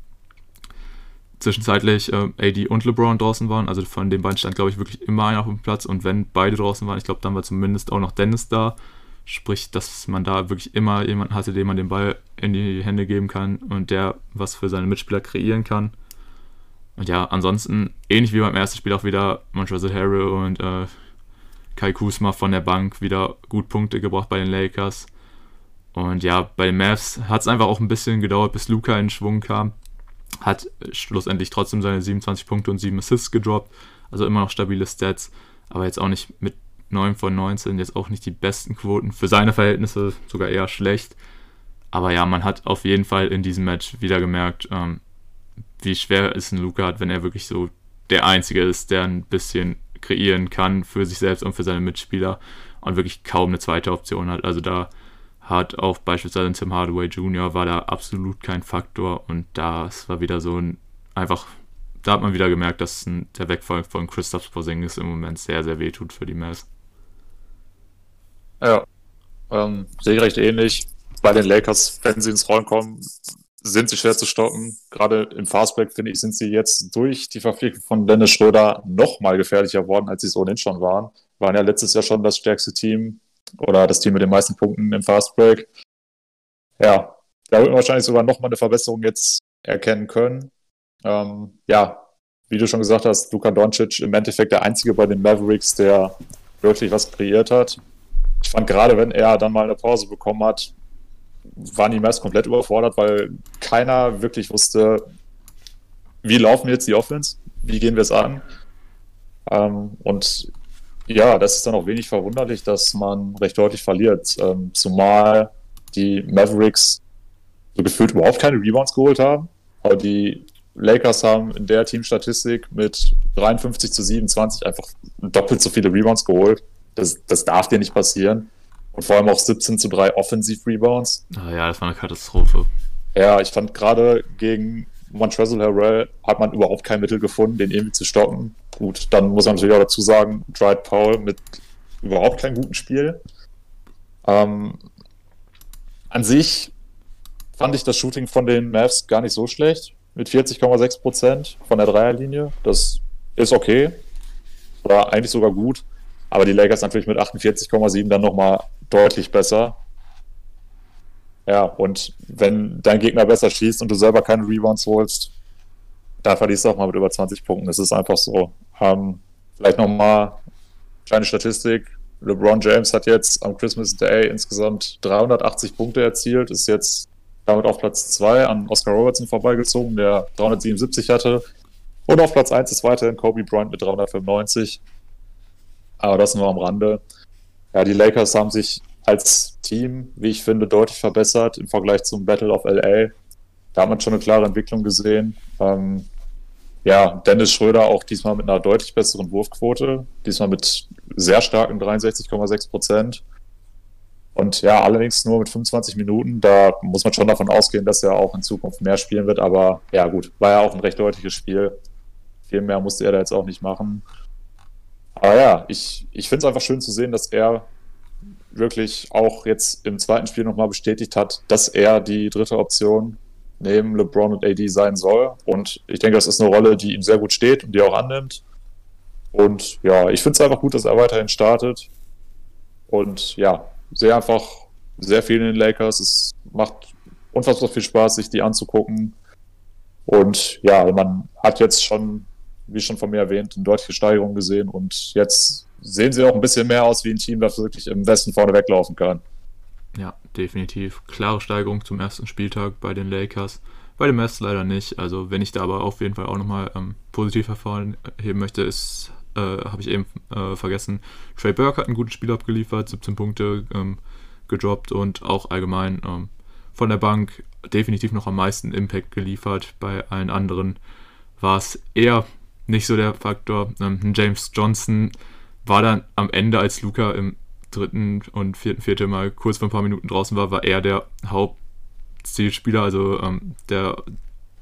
zwischenzeitlich äh, AD und LeBron draußen waren. Also von den beiden stand, glaube ich, wirklich immer einer auf dem Platz. Und wenn beide draußen waren, ich glaube, dann war zumindest auch noch Dennis da. Sprich, dass man da wirklich immer jemanden hatte, dem man den Ball in die Hände geben kann und der was für seine Mitspieler kreieren kann. Und ja, ansonsten, ähnlich wie beim ersten Spiel auch wieder Montrezl Harrell und äh, Kai Kusma von der Bank wieder gut Punkte gebracht bei den Lakers. Und ja, bei den Mavs hat es einfach auch ein bisschen gedauert, bis Luca in Schwung kam hat schlussendlich trotzdem seine 27 Punkte und 7 Assists gedroppt. Also immer noch stabile Stats, aber jetzt auch nicht mit 9 von 19, jetzt auch nicht die besten Quoten. Für seine Verhältnisse sogar eher schlecht. Aber ja, man hat auf jeden Fall in diesem Match wieder gemerkt, ähm, wie schwer es ein Luca hat, wenn er wirklich so der Einzige ist, der ein bisschen kreieren kann für sich selbst und für seine Mitspieler und wirklich kaum eine zweite Option hat. Also da hat auch beispielsweise Tim Hardaway Jr. war da absolut kein Faktor und das war wieder so ein einfach da hat man wieder gemerkt, dass der Wegfall von Christoph Porzingis im Moment sehr, sehr weh tut für die Mavs.
Ja, ähm, sehe ich recht ähnlich. Bei den Lakers, wenn sie ins Rollen kommen, sind sie schwer zu stoppen. Gerade im Fastback, finde ich, sind sie jetzt durch die Verpflichtung von Dennis Schröder noch mal gefährlicher worden, als sie es ohnehin schon waren. Waren ja letztes Jahr schon das stärkste Team oder das Team mit den meisten Punkten im Fastbreak. Ja, da wird man wahrscheinlich sogar noch mal eine Verbesserung jetzt erkennen können. Ähm, ja, wie du schon gesagt hast, Luka Doncic im Endeffekt der einzige bei den Mavericks, der wirklich was kreiert hat. Ich fand gerade, wenn er dann mal eine Pause bekommen hat, waren die Mavs komplett überfordert, weil keiner wirklich wusste, wie laufen jetzt die Offense, wie gehen wir es an. Ähm, und ja, das ist dann auch wenig verwunderlich, dass man recht deutlich verliert, ähm, zumal die Mavericks so gefühlt überhaupt keine Rebounds geholt haben, aber die Lakers haben in der Teamstatistik mit 53 zu 27 einfach doppelt so viele Rebounds geholt. Das, das darf dir nicht passieren. Und vor allem auch 17 zu 3 Offensiv-Rebounds.
Ah ja, das war eine Katastrophe.
Ja, ich fand gerade gegen Montrezl Harrell hat man überhaupt kein Mittel gefunden, den irgendwie zu stoppen. Gut, dann muss man natürlich auch dazu sagen, Dwight Powell mit überhaupt keinem guten Spiel. Ähm, an sich fand ich das Shooting von den Mavs gar nicht so schlecht. Mit 40,6 Prozent von der Dreierlinie. Das ist okay. Oder eigentlich sogar gut. Aber die Lakers natürlich mit 48,7 dann nochmal deutlich besser. Ja, und wenn dein Gegner besser schießt und du selber keine Rebounds holst, dann verlierst du auch mal mit über 20 Punkten. Das ist einfach so. Ähm, vielleicht nochmal kleine Statistik. LeBron James hat jetzt am Christmas Day insgesamt 380 Punkte erzielt, ist jetzt damit auf Platz 2 an Oscar Robertson vorbeigezogen, der 377 hatte. Und auf Platz 1 ist weiterhin Kobe Bryant mit 395. Aber das nur am Rande. Ja, die Lakers haben sich als Team, wie ich finde, deutlich verbessert im Vergleich zum Battle of LA. Da hat man schon eine klare Entwicklung gesehen. Ähm, ja, Dennis Schröder auch diesmal mit einer deutlich besseren Wurfquote, diesmal mit sehr starken 63,6 Prozent. Und ja, allerdings nur mit 25 Minuten. Da muss man schon davon ausgehen, dass er auch in Zukunft mehr spielen wird. Aber ja, gut, war ja auch ein recht deutliches Spiel. Viel mehr musste er da jetzt auch nicht machen. Aber ja, ich, ich finde es einfach schön zu sehen, dass er wirklich auch jetzt im zweiten Spiel nochmal bestätigt hat, dass er die dritte Option neben LeBron und AD sein soll. Und ich denke, das ist eine Rolle, die ihm sehr gut steht und die er auch annimmt. Und ja, ich finde es einfach gut, dass er weiterhin startet. Und ja, sehe einfach sehr viel in den Lakers. Es macht unfassbar viel Spaß, sich die anzugucken. Und ja, man hat jetzt schon, wie schon von mir erwähnt, eine deutliche Steigerung gesehen. Und jetzt sehen sie auch ein bisschen mehr aus wie ein Team, das wirklich im Westen vorne weglaufen kann.
Ja, definitiv. Klare Steigerung zum ersten Spieltag bei den Lakers. Bei den Mavs leider nicht. Also, wenn ich da aber auf jeden Fall auch nochmal ähm, positiv hervorheben möchte, ist, äh, habe ich eben äh, vergessen, Trey Burke hat ein gutes Spiel abgeliefert, 17 Punkte ähm, gedroppt und auch allgemein ähm, von der Bank definitiv noch am meisten Impact geliefert. Bei allen anderen war es eher nicht so der Faktor. Ähm, James Johnson war dann am Ende, als Luca im dritten und vierten, vierten Mal kurz vor ein paar Minuten draußen war, war er der Hauptzielspieler, also ähm, der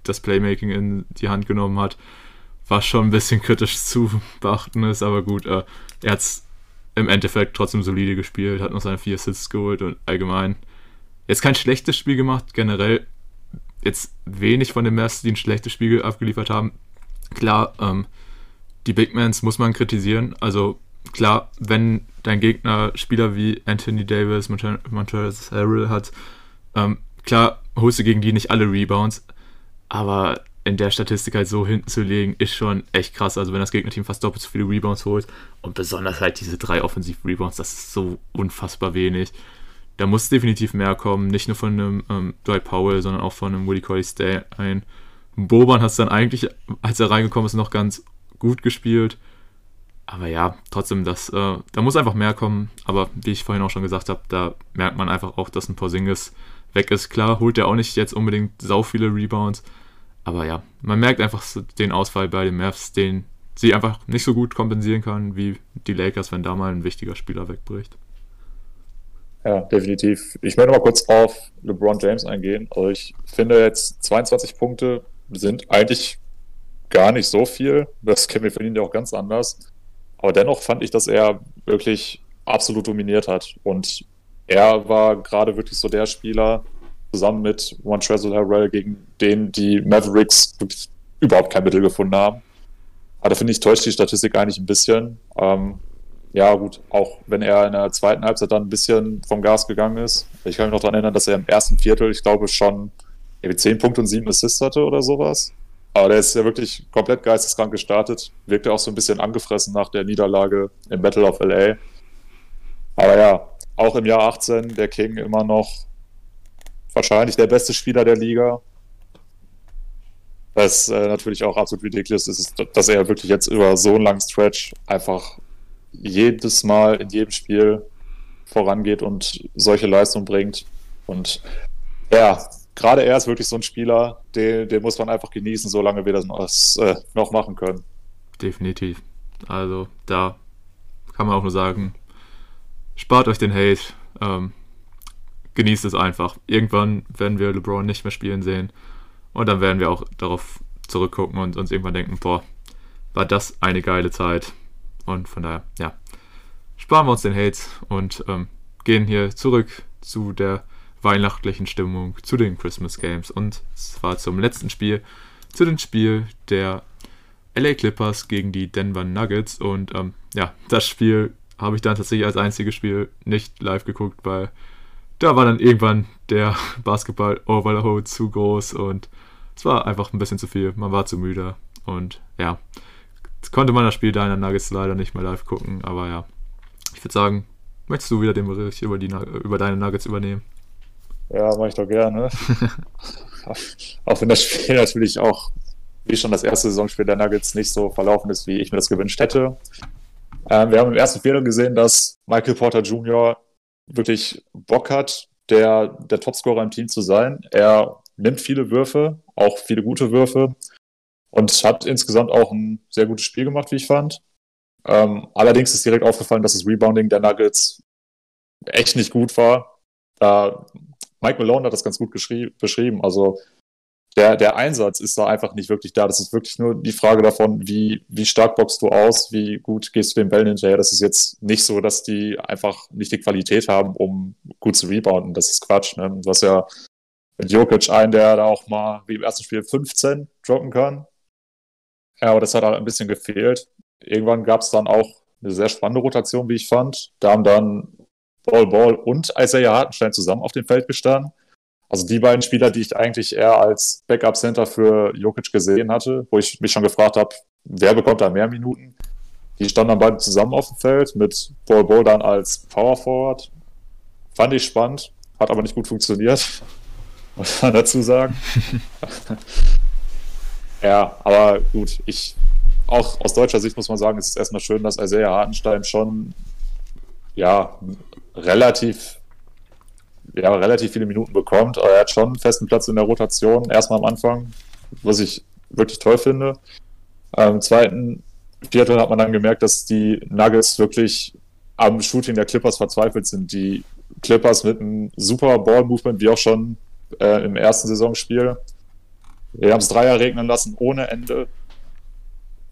das Playmaking in die Hand genommen hat, was schon ein bisschen kritisch zu beachten ist, aber gut, äh, er hat es im Endeffekt trotzdem solide gespielt, hat noch seine vier Assists geholt und allgemein jetzt kein schlechtes Spiel gemacht, generell jetzt wenig von den Mavs, die ein schlechtes Spiel abgeliefert haben. Klar, ähm, die Big Mans muss man kritisieren, also klar, wenn dein Gegner Spieler wie Anthony Davis, Montrezl Harrell hat, ähm, klar holst du gegen die nicht alle Rebounds, aber in der Statistik halt so hinten zu legen, ist schon echt krass. Also wenn das Gegnerteam fast doppelt so viele Rebounds holt und besonders halt diese drei Offensiv-Rebounds, das ist so unfassbar wenig. Da muss definitiv mehr kommen, nicht nur von einem ähm, Dwight Powell, sondern auch von einem Woody Colley Stay ein. Boban hat es dann eigentlich, als er reingekommen ist, noch ganz gut gespielt aber ja, trotzdem, das, äh, da muss einfach mehr kommen. Aber wie ich vorhin auch schon gesagt habe, da merkt man einfach auch, dass ein Porzingis weg ist. Klar, holt er auch nicht jetzt unbedingt sau viele Rebounds. Aber ja, man merkt einfach den Ausfall bei den Mavs, den sie einfach nicht so gut kompensieren kann wie die Lakers, wenn da mal ein wichtiger Spieler wegbricht.
Ja, definitiv. Ich möchte mal kurz auf LeBron James eingehen. Also ich finde jetzt 22 Punkte sind eigentlich gar nicht so viel. Das kennen wir von ihm ja auch ganz anders. Aber dennoch fand ich, dass er wirklich absolut dominiert hat. Und er war gerade wirklich so der Spieler, zusammen mit Montrezl Harrell, gegen den die Mavericks überhaupt kein Mittel gefunden haben. Aber da finde ich, täuscht die Statistik eigentlich ein bisschen. Ähm, ja, gut, auch wenn er in der zweiten Halbzeit dann ein bisschen vom Gas gegangen ist. Ich kann mich noch daran erinnern, dass er im ersten Viertel, ich glaube, schon 10 Punkte und 7 Assists hatte oder sowas. Aber der ist ja wirklich komplett geisteskrank gestartet. Wirkte auch so ein bisschen angefressen nach der Niederlage im Battle of LA. Aber ja, auch im Jahr 18 der King immer noch wahrscheinlich der beste Spieler der Liga. Was äh, natürlich auch absolut ridiculous ist, dass er wirklich jetzt über so einen langen Stretch einfach jedes Mal in jedem Spiel vorangeht und solche Leistungen bringt. Und ja, gerade er ist wirklich so ein Spieler, den, den muss man einfach genießen, solange wir das äh, noch machen können.
Definitiv. Also da kann man auch nur sagen, spart euch den Hate, ähm, genießt es einfach. Irgendwann werden wir LeBron nicht mehr spielen sehen und dann werden wir auch darauf zurückgucken und uns irgendwann denken, boah, war das eine geile Zeit. Und von daher, ja, sparen wir uns den Hate und ähm, gehen hier zurück zu der weihnachtlichen Stimmung, zu den Christmas Games und zwar zum letzten Spiel, zu dem Spiel der LA Clippers gegen die Denver Nuggets und ähm, ja, das Spiel habe ich dann tatsächlich als einziges Spiel nicht live geguckt, weil da war dann irgendwann der Basketball-Overload zu groß und es war einfach ein bisschen zu viel. Man war zu müde und ja, jetzt konnte man das Spiel deiner Nuggets leider nicht mehr live gucken, aber ja, ich würde sagen, möchtest du wieder den Bericht über, die, über deine Nuggets übernehmen?
Ja, mache ich doch gerne. auch wenn das Spiel natürlich auch, wie schon das erste Saisonspiel der Nuggets, nicht so verlaufen ist, wie ich mir das gewünscht hätte. Ähm, wir haben im ersten Viertel gesehen, dass Michael Porter Jr. wirklich Bock hat, der, der Topscorer im Team zu sein. Er nimmt viele Würfe, auch viele gute Würfe und hat insgesamt auch ein sehr gutes Spiel gemacht, wie ich fand. Ähm, allerdings ist direkt aufgefallen, dass das Rebounding der Nuggets echt nicht gut war. Da Mike Malone hat das ganz gut beschrieben. Also der, der Einsatz ist da einfach nicht wirklich da. Das ist wirklich nur die Frage davon, wie, wie stark boxst du aus, wie gut gehst du den Bällen hinterher. Das ist jetzt nicht so, dass die einfach nicht die Qualität haben, um gut zu rebounden. Das ist Quatsch. Ne? Du hast ja mit Jokic einen, der da auch mal wie im ersten Spiel 15 droppen kann. Ja, aber das hat halt ein bisschen gefehlt. Irgendwann gab es dann auch eine sehr spannende Rotation, wie ich fand. Da haben dann Ball Ball und Isaiah Hartenstein zusammen auf dem Feld gestanden. Also die beiden Spieler, die ich eigentlich eher als Backup-Center für Jokic gesehen hatte, wo ich mich schon gefragt habe, wer bekommt da mehr Minuten? Die standen dann beide zusammen auf dem Feld mit Ball Ball dann als Power Forward. Fand ich spannend, hat aber nicht gut funktioniert, muss man dazu sagen. ja, aber gut, ich auch aus deutscher Sicht muss man sagen, es ist erstmal schön, dass Isaiah Hartenstein schon ja, relativ, ja, relativ viele Minuten bekommt. Aber er hat schon einen festen Platz in der Rotation, erstmal am Anfang, was ich wirklich toll finde. Ähm, Im zweiten Viertel hat man dann gemerkt, dass die Nuggets wirklich am Shooting der Clippers verzweifelt sind. Die Clippers mit einem super Ball-Movement, wie auch schon äh, im ersten Saisonspiel. Wir haben es Dreier regnen lassen ohne Ende.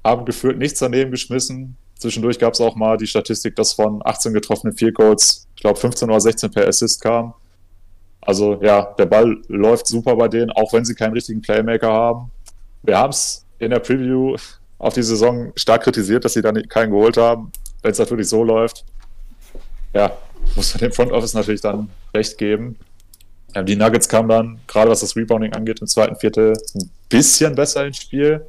Haben gefühlt nichts daneben geschmissen. Zwischendurch gab es auch mal die Statistik, dass von 18 getroffenen Field Goals, ich glaube 15 oder 16 per Assist kam. Also ja, der Ball läuft super bei denen, auch wenn sie keinen richtigen Playmaker haben. Wir haben es in der Preview auf die Saison stark kritisiert, dass sie dann keinen geholt haben. Wenn es natürlich so läuft, ja, muss man dem Front Office natürlich dann recht geben. die Nuggets kamen dann, gerade was das Rebounding angeht, im zweiten Viertel ein bisschen besser ins Spiel.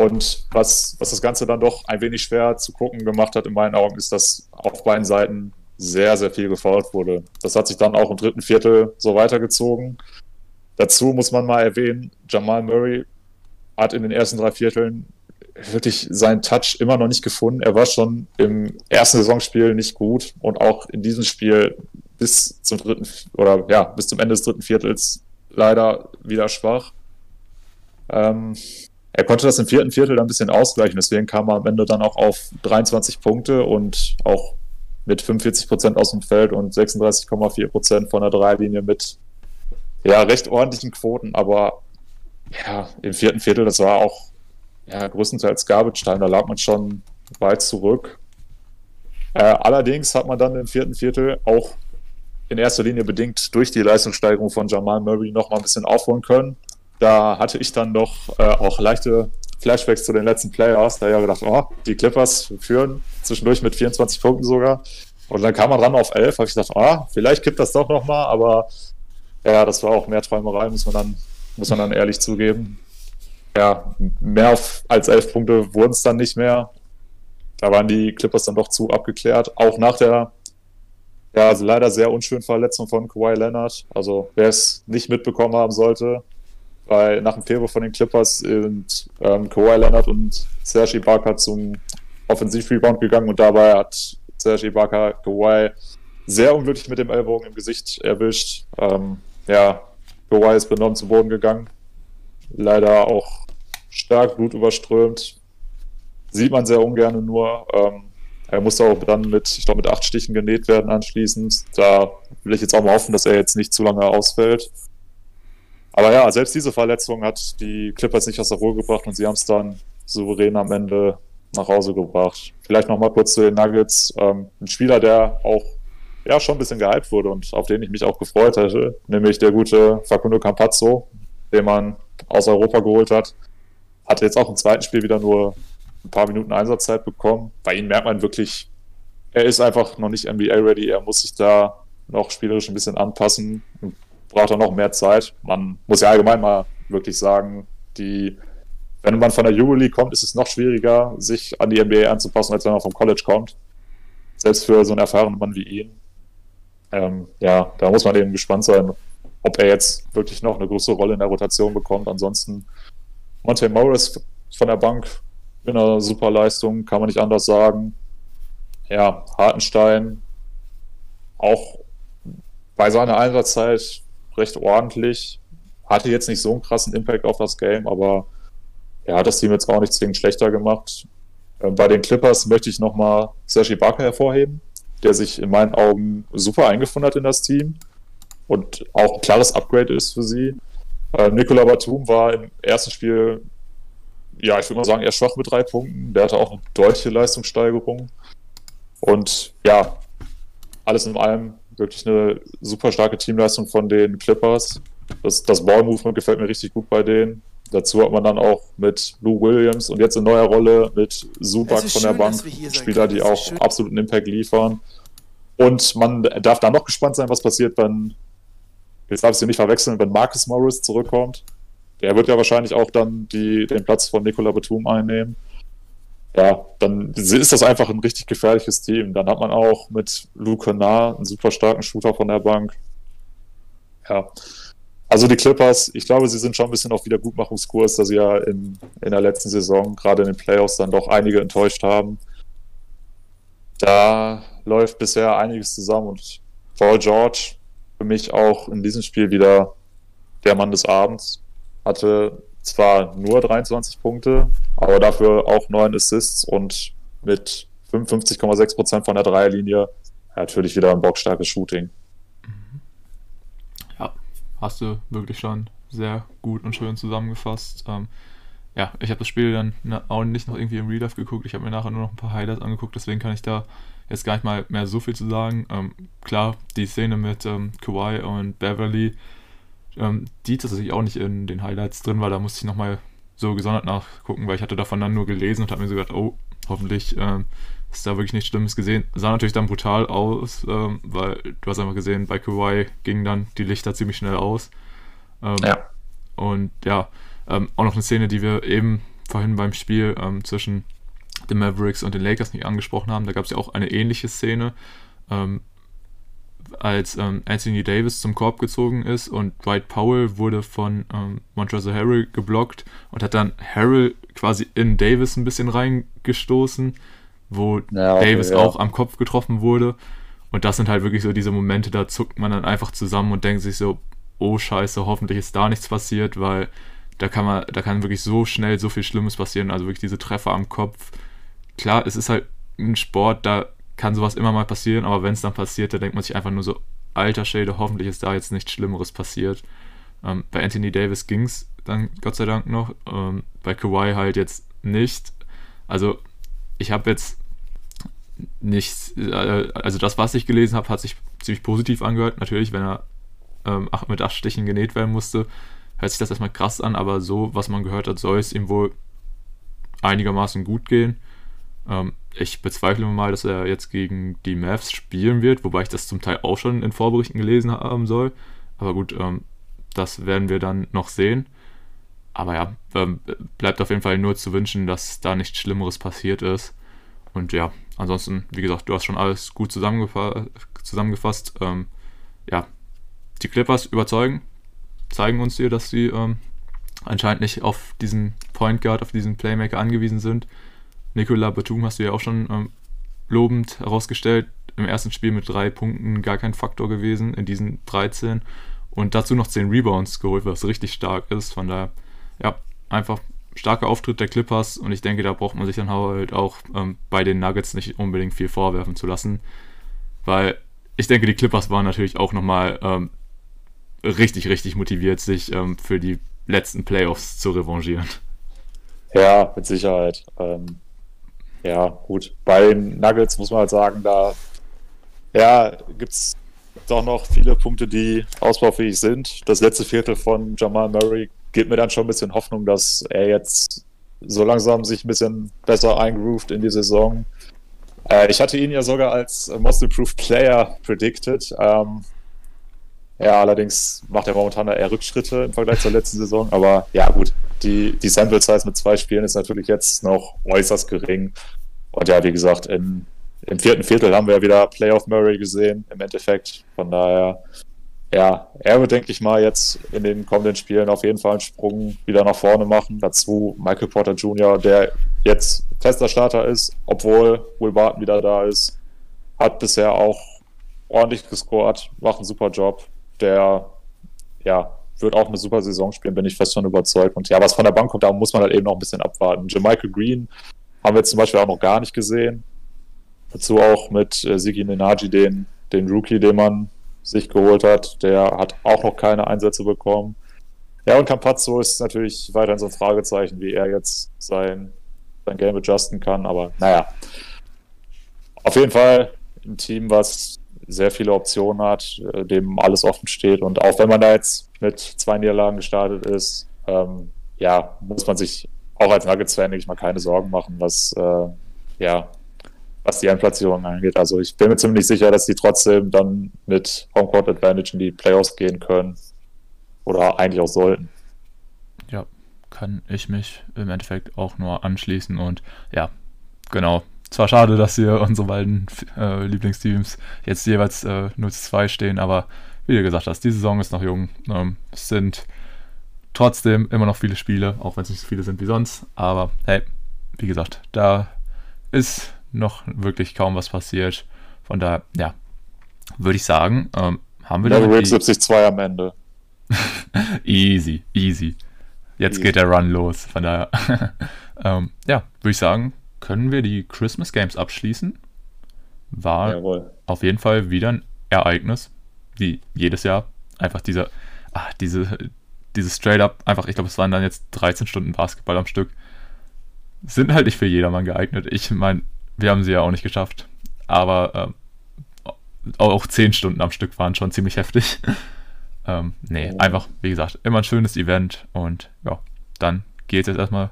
Und was, was das Ganze dann doch ein wenig schwer zu gucken gemacht hat, in meinen Augen, ist, dass auf beiden Seiten sehr, sehr viel gefault wurde. Das hat sich dann auch im dritten Viertel so weitergezogen. Dazu muss man mal erwähnen, Jamal Murray hat in den ersten drei Vierteln wirklich seinen Touch immer noch nicht gefunden. Er war schon im ersten Saisonspiel nicht gut und auch in diesem Spiel bis zum dritten oder ja, bis zum Ende des dritten Viertels leider wieder schwach. Ähm, er konnte das im vierten Viertel dann ein bisschen ausgleichen, deswegen kam er am Ende dann auch auf 23 Punkte und auch mit 45 Prozent aus dem Feld und 36,4 Prozent von der Dreilinie mit ja, recht ordentlichen Quoten, aber ja, im vierten Viertel, das war auch ja, größtenteils Garbage Time, da lag man schon weit zurück. Äh, allerdings hat man dann im vierten Viertel auch in erster Linie bedingt durch die Leistungssteigerung von Jamal Murray noch mal ein bisschen aufholen können. Da hatte ich dann noch äh, auch leichte Flashbacks zu den letzten Playoffs. Da ja gedacht, oh, die Clippers führen zwischendurch mit 24 Punkten sogar. Und dann kam man ran auf 11, habe ich gedacht, ah, vielleicht kippt das doch noch mal, aber ja, das war auch mehr Träumerei, muss man dann, muss man dann ehrlich zugeben. Ja, mehr als 11 Punkte wurden es dann nicht mehr. Da waren die Clippers dann doch zu abgeklärt. Auch nach der ja, also leider sehr unschönen Verletzung von Kawhi Leonard. Also wer es nicht mitbekommen haben sollte, weil nach dem Februar von den Clippers sind ähm, Kawhi Leonard und Serge Ibaka zum Offensivrebound gegangen und dabei hat Serge Ibaka Kawhi sehr unglücklich mit dem Ellbogen im Gesicht erwischt. Ähm, ja, Kawhi ist benommen zu Boden gegangen. Leider auch stark blutüberströmt. Sieht man sehr ungern nur. Ähm, er musste auch dann mit, ich glaube, mit acht Stichen genäht werden anschließend. Da will ich jetzt auch mal hoffen, dass er jetzt nicht zu lange ausfällt. Aber ja, selbst diese Verletzung hat die Clippers nicht aus der Ruhe gebracht und sie haben es dann souverän am Ende nach Hause gebracht. Vielleicht noch mal kurz zu den Nuggets. Ähm, ein Spieler, der auch ja schon ein bisschen gehypt wurde und auf den ich mich auch gefreut hätte, nämlich der gute Facundo Campazzo, den man aus Europa geholt hat. Hatte jetzt auch im zweiten Spiel wieder nur ein paar Minuten Einsatzzeit bekommen. Bei ihm merkt man wirklich, er ist einfach noch nicht NBA-ready. Er muss sich da noch spielerisch ein bisschen anpassen und braucht da noch mehr Zeit. Man muss ja allgemein mal wirklich sagen, die, wenn man von der Euroleague kommt, ist es noch schwieriger, sich an die NBA anzupassen, als wenn man vom College kommt. Selbst für so einen erfahrenen Mann wie ihn. Ähm, ja, da muss man eben gespannt sein, ob er jetzt wirklich noch eine größere Rolle in der Rotation bekommt. Ansonsten Monte Morris von der Bank in einer super Leistung, kann man nicht anders sagen. Ja, Hartenstein auch bei seiner Einsatzzeit recht ordentlich. Hatte jetzt nicht so einen krassen Impact auf das Game, aber er hat das Team jetzt auch nicht zwingend schlechter gemacht. Ähm, bei den Clippers möchte ich nochmal Sergi Barker hervorheben, der sich in meinen Augen super eingefunden hat in das Team und auch ein klares Upgrade ist für sie. Äh, Nikola Batum war im ersten Spiel ja, ich würde mal sagen, eher schwach mit drei Punkten. Der hatte auch eine deutliche Leistungssteigerung. Und ja, alles in allem wirklich eine super starke Teamleistung von den Clippers. Das, das Ball-Movement gefällt mir richtig gut bei denen. Dazu hat man dann auch mit Lou Williams und jetzt in neuer Rolle mit Zubac von der Bank Spieler, die auch schön. absoluten Impact liefern. Und man darf da noch gespannt sein, was passiert, wenn, jetzt darf ich sie nicht verwechseln, wenn Marcus Morris zurückkommt. Der wird ja wahrscheinlich auch dann die, den Platz von Nicola Batum einnehmen. Ja, dann ist das einfach ein richtig gefährliches Team. Dann hat man auch mit Luke Nah einen super starken Shooter von der Bank. Ja. Also die Clippers, ich glaube, sie sind schon ein bisschen auf Wiedergutmachungskurs, da sie ja in, in der letzten Saison, gerade in den Playoffs, dann doch einige enttäuscht haben. Da läuft bisher einiges zusammen und Paul George für mich auch in diesem Spiel wieder der Mann des Abends hatte zwar nur 23 Punkte, aber dafür auch 9 Assists und mit 55,6% von der Dreierlinie natürlich wieder ein bockstarkes Shooting.
Ja, hast du wirklich schon sehr gut und schön zusammengefasst. Ähm, ja, ich habe das Spiel dann auch nicht noch irgendwie im Real geguckt. Ich habe mir nachher nur noch ein paar Highlights angeguckt, deswegen kann ich da jetzt gar nicht mal mehr so viel zu sagen. Ähm, klar, die Szene mit ähm, Kawhi und Beverly ähm, die tatsächlich auch nicht in den Highlights drin war. Da musste ich nochmal so gesondert nachgucken, weil ich hatte davon dann nur gelesen und habe mir so gedacht, oh, hoffentlich ähm, ist da wirklich nichts Schlimmes gesehen. Sah natürlich dann brutal aus, ähm, weil du hast einfach gesehen, bei Kawhi gingen dann die Lichter ziemlich schnell aus. Ähm, ja. Und ja, ähm, auch noch eine Szene, die wir eben vorhin beim Spiel ähm, zwischen den Mavericks und den Lakers nicht angesprochen haben. Da gab es ja auch eine ähnliche Szene. Ähm, als ähm, Anthony Davis zum Korb gezogen ist und Dwight Powell wurde von ähm, Montrezl Harrell geblockt und hat dann Harrell quasi in Davis ein bisschen reingestoßen, wo ja, okay, Davis ja. auch am Kopf getroffen wurde. Und das sind halt wirklich so diese Momente, da zuckt man dann einfach zusammen und denkt sich so, oh scheiße, hoffentlich ist da nichts passiert, weil da kann man, da kann wirklich so schnell so viel Schlimmes passieren. Also wirklich diese Treffer am Kopf. Klar, es ist halt ein Sport, da kann sowas immer mal passieren, aber wenn es dann passiert, dann denkt man sich einfach nur so, alter Schäde, hoffentlich ist da jetzt nichts Schlimmeres passiert. Ähm, bei Anthony Davis ging es dann Gott sei Dank noch. Ähm, bei Kawhi halt jetzt nicht. Also ich habe jetzt nicht, äh, also das, was ich gelesen habe, hat sich ziemlich positiv angehört. Natürlich, wenn er ähm, mit acht Stichen genäht werden musste, hört sich das erstmal krass an, aber so, was man gehört hat, soll es ihm wohl einigermaßen gut gehen. Ähm, ich bezweifle mal, dass er jetzt gegen die Mavs spielen wird, wobei ich das zum Teil auch schon in Vorberichten gelesen haben soll. Aber gut, ähm, das werden wir dann noch sehen. Aber ja, ähm, bleibt auf jeden Fall nur zu wünschen, dass da nichts Schlimmeres passiert ist. Und ja, ansonsten, wie gesagt, du hast schon alles gut zusammengefa zusammengefasst. Ähm, ja, die Clippers überzeugen, zeigen uns hier, dass sie ähm, anscheinend nicht auf diesen Point Guard, auf diesen Playmaker angewiesen sind. Nicola Batum hast du ja auch schon ähm, lobend herausgestellt. Im ersten Spiel mit drei Punkten gar kein Faktor gewesen, in diesen 13. Und dazu noch 10 Rebounds geholt, was richtig stark ist. Von daher, ja, einfach starker Auftritt der Clippers und ich denke, da braucht man sich dann halt auch ähm, bei den Nuggets nicht unbedingt viel vorwerfen zu lassen, weil ich denke, die Clippers waren natürlich auch nochmal ähm, richtig, richtig motiviert, sich ähm, für die letzten Playoffs zu revanchieren.
Ja, mit Sicherheit. Ähm, ja, gut. Bei den Nuggets muss man halt sagen, da ja, gibt es doch noch viele Punkte, die ausbaufähig sind. Das letzte Viertel von Jamal Murray gibt mir dann schon ein bisschen Hoffnung, dass er jetzt so langsam sich ein bisschen besser eingroovt in die Saison. Äh, ich hatte ihn ja sogar als Most Improved Player predicted. Ähm, ja, allerdings macht er momentan eher Rückschritte im Vergleich zur letzten Saison. Aber ja, gut, die, die Sample Size mit zwei Spielen ist natürlich jetzt noch äußerst gering. Und ja, wie gesagt, in, im vierten Viertel haben wir ja wieder Playoff Murray gesehen, im Endeffekt. Von daher, ja, er wird, denke ich mal, jetzt in den kommenden Spielen auf jeden Fall einen Sprung wieder nach vorne machen. Dazu Michael Porter Jr., der jetzt fester Starter ist, obwohl Will Barton wieder da ist. Hat bisher auch ordentlich gescored, macht einen super Job der ja, wird auch eine super Saison spielen, bin ich fest von überzeugt. Und ja, was von der Bank kommt, da muss man halt eben noch ein bisschen abwarten. Jamichael Green haben wir zum Beispiel auch noch gar nicht gesehen. Dazu auch mit äh, Sigi Nenaji, den, den Rookie, den man sich geholt hat. Der hat auch noch keine Einsätze bekommen. Ja, und Campazzo ist natürlich weiterhin so ein Fragezeichen, wie er jetzt sein, sein Game adjusten kann. Aber naja, auf jeden Fall ein Team, was sehr viele Optionen hat, äh, dem alles offen steht. Und auch wenn man da jetzt mit zwei Niederlagen gestartet ist, ähm, ja, muss man sich auch als Nuggets-Fan, ich mal, keine Sorgen machen, was, äh, ja, was die Endplatzierung angeht. Also ich bin mir ziemlich sicher, dass die trotzdem dann mit Homecourt Advantage in die Playoffs gehen können. Oder eigentlich auch sollten.
Ja, kann ich mich im Endeffekt auch nur anschließen und ja, genau, zwar schade, dass hier unsere beiden äh, Lieblingsteams jetzt jeweils äh, 0 zu 2 stehen, aber wie du gesagt hast, die Saison ist noch jung. Ähm, es sind trotzdem immer noch viele Spiele, auch wenn es nicht so viele sind wie sonst. Aber hey, wie gesagt, da ist noch wirklich kaum was passiert. Von daher, ja, würde ich sagen, ähm, haben wir
da. Ja, 72 am Ende.
easy, easy. Jetzt easy. geht der Run los. Von daher, ähm, ja, würde ich sagen, können wir die Christmas Games abschließen. War Jawohl. auf jeden Fall wieder ein Ereignis, wie jedes Jahr. Einfach dieser, ach, diese, dieses Straight-Up, einfach, ich glaube, es waren dann jetzt 13 Stunden Basketball am Stück. Sind halt nicht für jedermann geeignet. Ich meine, wir haben sie ja auch nicht geschafft. Aber ähm, auch 10 Stunden am Stück waren schon ziemlich heftig. ähm, nee, einfach, wie gesagt, immer ein schönes Event und ja, dann geht es jetzt erstmal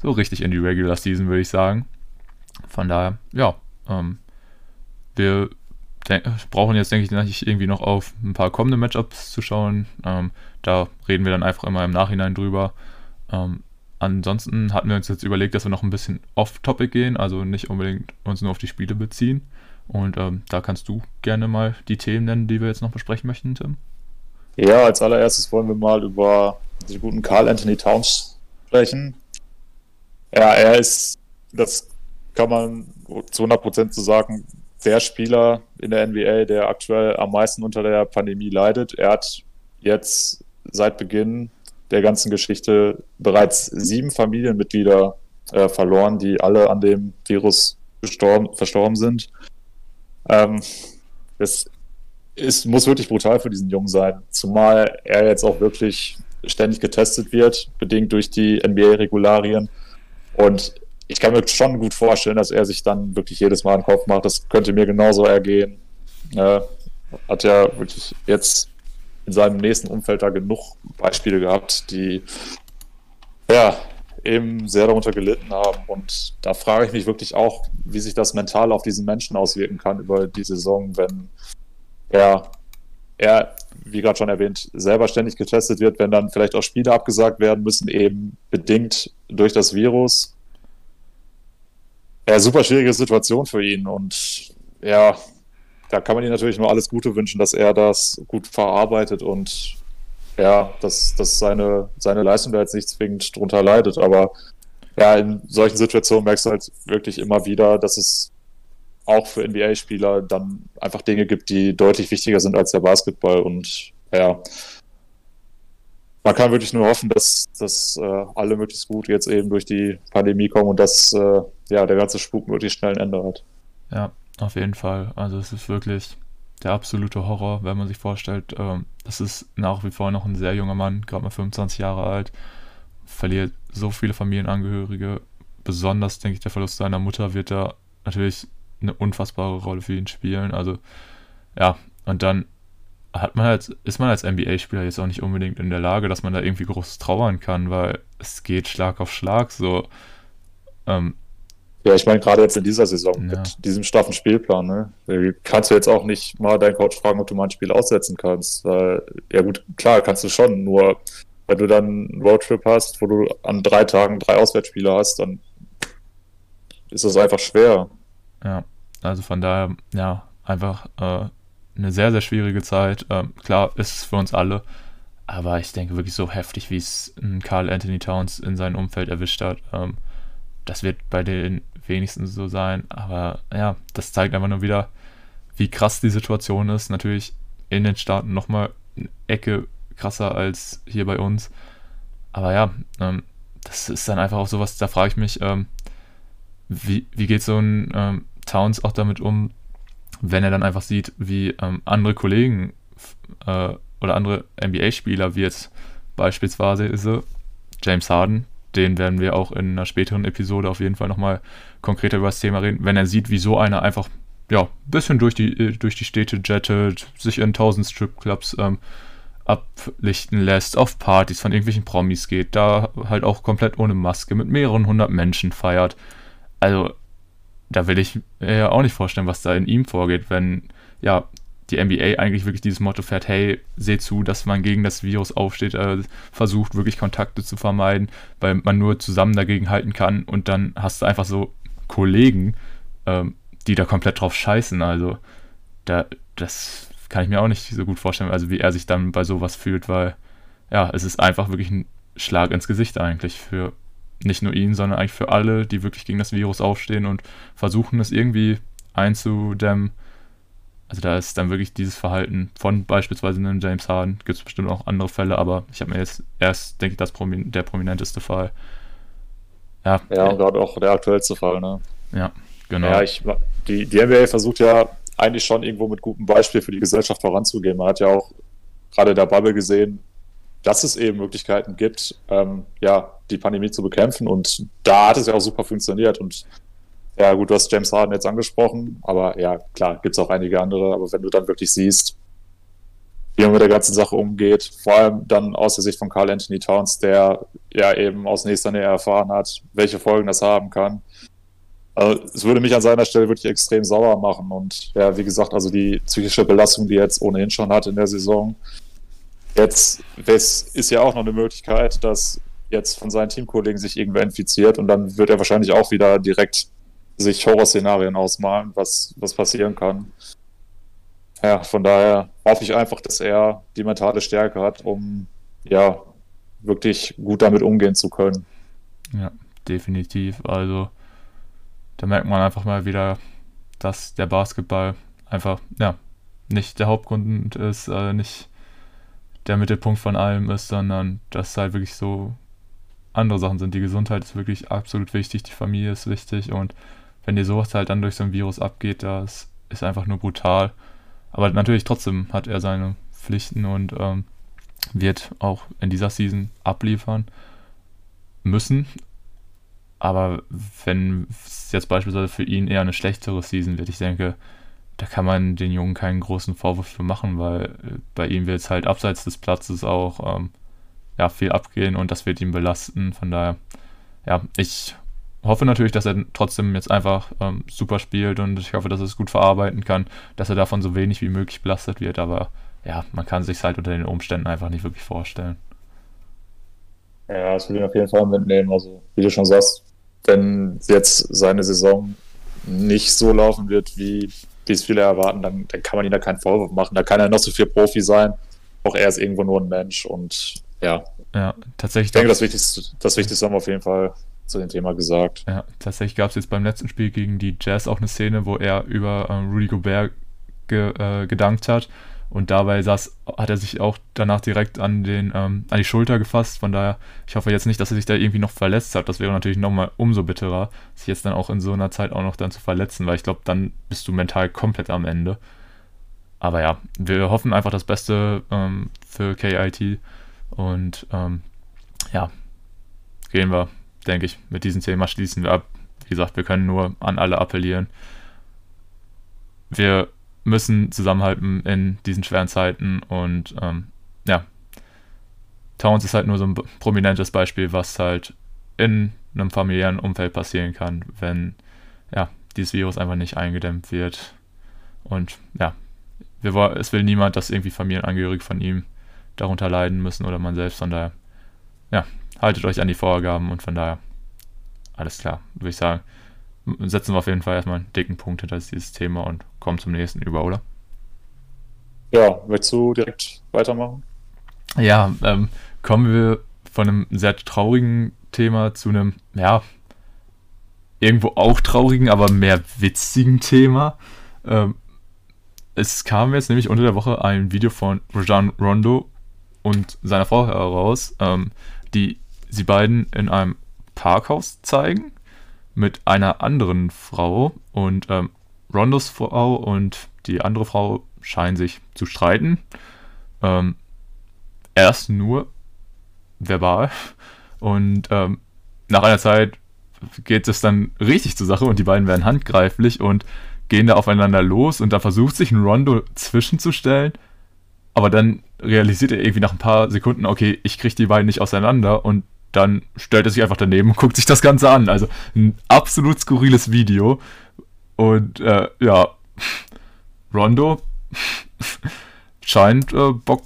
so richtig in die Regular Season, würde ich sagen. Von daher, ja, ähm, wir brauchen jetzt, denke ich, irgendwie noch auf ein paar kommende Matchups zu schauen. Ähm, da reden wir dann einfach immer im Nachhinein drüber. Ähm, ansonsten hatten wir uns jetzt überlegt, dass wir noch ein bisschen off-topic gehen, also nicht unbedingt uns nur auf die Spiele beziehen. Und ähm, da kannst du gerne mal die Themen nennen, die wir jetzt noch besprechen möchten, Tim.
Ja, als allererstes wollen wir mal über den guten Carl Anthony Towns sprechen. Ja, er ist, das kann man zu 100% zu sagen, der Spieler in der NBA, der aktuell am meisten unter der Pandemie leidet. Er hat jetzt seit Beginn der ganzen Geschichte bereits sieben Familienmitglieder äh, verloren, die alle an dem Virus gestorben, verstorben sind. Ähm, es ist, muss wirklich brutal für diesen Jungen sein, zumal er jetzt auch wirklich ständig getestet wird, bedingt durch die NBA-Regularien. Und ich kann mir schon gut vorstellen, dass er sich dann wirklich jedes Mal einen Kopf macht. Das könnte mir genauso ergehen. Äh, hat ja wirklich jetzt in seinem nächsten Umfeld da genug Beispiele gehabt, die ja eben sehr darunter gelitten haben. Und da frage ich mich wirklich auch, wie sich das mental auf diesen Menschen auswirken kann über die Saison, wenn er, er wie gerade schon erwähnt, selber ständig getestet wird, wenn dann vielleicht auch Spiele abgesagt werden müssen, eben bedingt durch das Virus. Ja, super schwierige Situation für ihn und ja, da kann man ihm natürlich nur alles Gute wünschen, dass er das gut verarbeitet und ja, dass, dass seine, seine Leistung da jetzt nicht zwingend drunter leidet. Aber ja, in solchen Situationen merkst du halt wirklich immer wieder, dass es auch für NBA-Spieler dann einfach Dinge gibt, die deutlich wichtiger sind als der Basketball. Und ja, man kann wirklich nur hoffen, dass, dass äh, alle möglichst gut jetzt eben durch die Pandemie kommen und dass äh, ja, der ganze Spuk möglichst schnell ein Ende hat.
Ja, auf jeden Fall. Also es ist wirklich der absolute Horror, wenn man sich vorstellt, ähm, das ist nach wie vor noch ein sehr junger Mann, gerade mal 25 Jahre alt, verliert so viele Familienangehörige. Besonders, denke ich, der Verlust seiner Mutter wird da natürlich eine unfassbare Rolle für ihn spielen. Also, ja, und dann hat man halt, ist man als NBA-Spieler jetzt auch nicht unbedingt in der Lage, dass man da irgendwie groß trauern kann, weil es geht Schlag auf Schlag so. Ähm,
ja, ich meine, gerade jetzt in dieser Saison ja. mit diesem straffen Spielplan, ne, kannst du jetzt auch nicht mal deinen Coach fragen, ob du mal ein Spiel aussetzen kannst. Weil, ja gut, klar, kannst du schon, nur wenn du dann einen Roadtrip hast, wo du an drei Tagen drei Auswärtsspiele hast, dann ist das einfach schwer.
Ja, also von daher, ja, einfach äh, eine sehr, sehr schwierige Zeit. Ähm, klar, ist es für uns alle, aber ich denke wirklich so heftig, wie es Carl Anthony Towns in seinem Umfeld erwischt hat. Ähm, das wird bei den wenigstens so sein. Aber ja, das zeigt einfach nur wieder, wie krass die Situation ist. Natürlich in den Staaten nochmal eine Ecke krasser als hier bei uns. Aber ja, ähm, das ist dann einfach auch sowas, da frage ich mich, ähm, wie, wie geht so ein ähm, Towns auch damit um, wenn er dann einfach sieht, wie ähm, andere Kollegen äh, oder andere NBA-Spieler, wie jetzt beispielsweise James Harden, den werden wir auch in einer späteren Episode auf jeden Fall nochmal konkreter über das Thema reden, wenn er sieht, wie so einer einfach ja, ein bisschen durch die, äh, durch die Städte jettet, sich in tausend Stripclubs ähm, ablichten lässt, auf Partys von irgendwelchen Promis geht, da halt auch komplett ohne Maske mit mehreren hundert Menschen feiert. Also, da will ich mir ja auch nicht vorstellen, was da in ihm vorgeht, wenn ja die NBA eigentlich wirklich dieses Motto fährt, hey, seht zu, dass man gegen das Virus aufsteht, äh, versucht wirklich Kontakte zu vermeiden, weil man nur zusammen dagegen halten kann und dann hast du einfach so Kollegen, ähm, die da komplett drauf scheißen. Also da, das kann ich mir auch nicht so gut vorstellen, also wie er sich dann bei sowas fühlt, weil ja, es ist einfach wirklich ein Schlag ins Gesicht eigentlich für nicht nur ihn, sondern eigentlich für alle, die wirklich gegen das Virus aufstehen und versuchen es irgendwie einzudämmen. Also da ist dann wirklich dieses Verhalten von beispielsweise einem James Harden, gibt es bestimmt auch andere Fälle, aber ich habe mir jetzt erst, denke ich, das Promin der prominenteste Fall.
Ja, ja und gerade auch der aktuellste Fall, ne?
Ja, genau.
Ja, ich, die, die NBA versucht ja eigentlich schon irgendwo mit gutem Beispiel für die Gesellschaft voranzugehen. Man hat ja auch gerade der Bubble gesehen, dass es eben Möglichkeiten gibt, ähm, ja, die Pandemie zu bekämpfen und da hat es ja auch super funktioniert und ja, gut, du hast James Harden jetzt angesprochen, aber ja, klar, gibt es auch einige andere. Aber wenn du dann wirklich siehst, wie man mit der ganzen Sache umgeht, vor allem dann aus der Sicht von Carl Anthony Towns, der ja eben aus nächster Nähe erfahren hat, welche Folgen das haben kann. Also, es würde mich an seiner Stelle wirklich extrem sauer machen. Und ja, wie gesagt, also die psychische Belastung, die er jetzt ohnehin schon hat in der Saison, jetzt ist ja auch noch eine Möglichkeit, dass jetzt von seinen Teamkollegen sich irgendwer infiziert und dann wird er wahrscheinlich auch wieder direkt sich Horrorszenarien ausmalen, was, was passieren kann. Ja, von daher hoffe ich einfach, dass er die mentale Stärke hat, um ja wirklich gut damit umgehen zu können.
Ja, definitiv. Also da merkt man einfach mal wieder, dass der Basketball einfach ja nicht der Hauptgrund ist, äh, nicht der Mittelpunkt von allem ist, sondern dass halt wirklich so andere Sachen sind. Die Gesundheit ist wirklich absolut wichtig, die Familie ist wichtig und wenn dir sowas halt dann durch so ein Virus abgeht, das ist einfach nur brutal. Aber natürlich trotzdem hat er seine Pflichten und ähm, wird auch in dieser Season abliefern müssen. aber wenn es jetzt beispielsweise für ihn eher eine schlechtere Season wird, ich denke, da kann man den Jungen keinen großen Vorwurf für machen, weil äh, bei ihm wird es halt abseits des Platzes auch ähm, ja, viel abgehen und das wird ihn belasten. Von daher, ja, ich hoffe natürlich, dass er trotzdem jetzt einfach ähm, super spielt und ich hoffe, dass er es gut verarbeiten kann, dass er davon so wenig wie möglich belastet wird, aber ja, man kann sich halt unter den Umständen einfach nicht wirklich vorstellen.
Ja, das will ich auf jeden Fall mitnehmen. Also, wie du schon sagst, wenn jetzt seine Saison nicht so laufen wird, wie, wie es viele erwarten, dann, dann kann man ihm da keinen Vorwurf machen. Da kann er noch so viel Profi sein. Auch er ist irgendwo nur ein Mensch und ja.
Ja, tatsächlich.
Ich denke, das Wichtigste, das Wichtigste haben wir auf jeden Fall zu dem Thema gesagt.
Ja, tatsächlich gab es jetzt beim letzten Spiel gegen die Jazz auch eine Szene, wo er über ähm, Rudy Gobert ge, äh, gedankt hat. Und dabei saß, hat er sich auch danach direkt an, den, ähm, an die Schulter gefasst. Von daher, ich hoffe jetzt nicht, dass er sich da irgendwie noch verletzt hat. Das wäre natürlich nochmal umso bitterer, sich jetzt dann auch in so einer Zeit auch noch dann zu verletzen, weil ich glaube, dann bist du mental komplett am Ende. Aber ja, wir hoffen einfach das Beste ähm, für KIT. Und ähm, ja, gehen wir denke ich, mit diesem Thema schließen wir ab. Wie gesagt, wir können nur an alle appellieren. Wir müssen zusammenhalten in diesen schweren Zeiten und ähm, ja, Towns ist halt nur so ein prominentes Beispiel, was halt in einem familiären Umfeld passieren kann, wenn ja, dieses Virus einfach nicht eingedämmt wird. Und ja, wir, es will niemand, dass irgendwie Familienangehörige von ihm darunter leiden müssen oder man selbst. Von daher, ja, haltet euch an die Vorgaben und von daher, alles klar, würde ich sagen. Setzen wir auf jeden Fall erstmal einen dicken Punkt hinter dieses Thema und kommen zum nächsten über, oder?
Ja, willst du direkt weitermachen?
Ja, ähm, kommen wir von einem sehr traurigen Thema zu einem, ja, irgendwo auch traurigen, aber mehr witzigen Thema. Ähm, es kam jetzt nämlich unter der Woche ein Video von Rajan Rondo und seiner Frau heraus, ähm, die sie beiden in einem Parkhaus zeigen mit einer anderen Frau und ähm, Rondos Frau und die andere Frau scheinen sich zu streiten. Ähm, erst nur verbal und ähm, nach einer Zeit geht es dann richtig zur Sache und die beiden werden handgreiflich und gehen da aufeinander los und da versucht sich ein Rondo zwischenzustellen, aber dann realisiert er irgendwie nach ein paar Sekunden, okay, ich kriege die beiden nicht auseinander und dann stellt er sich einfach daneben und guckt sich das Ganze an. Also ein absolut skurriles Video. Und äh, ja, Rondo scheint äh, Bock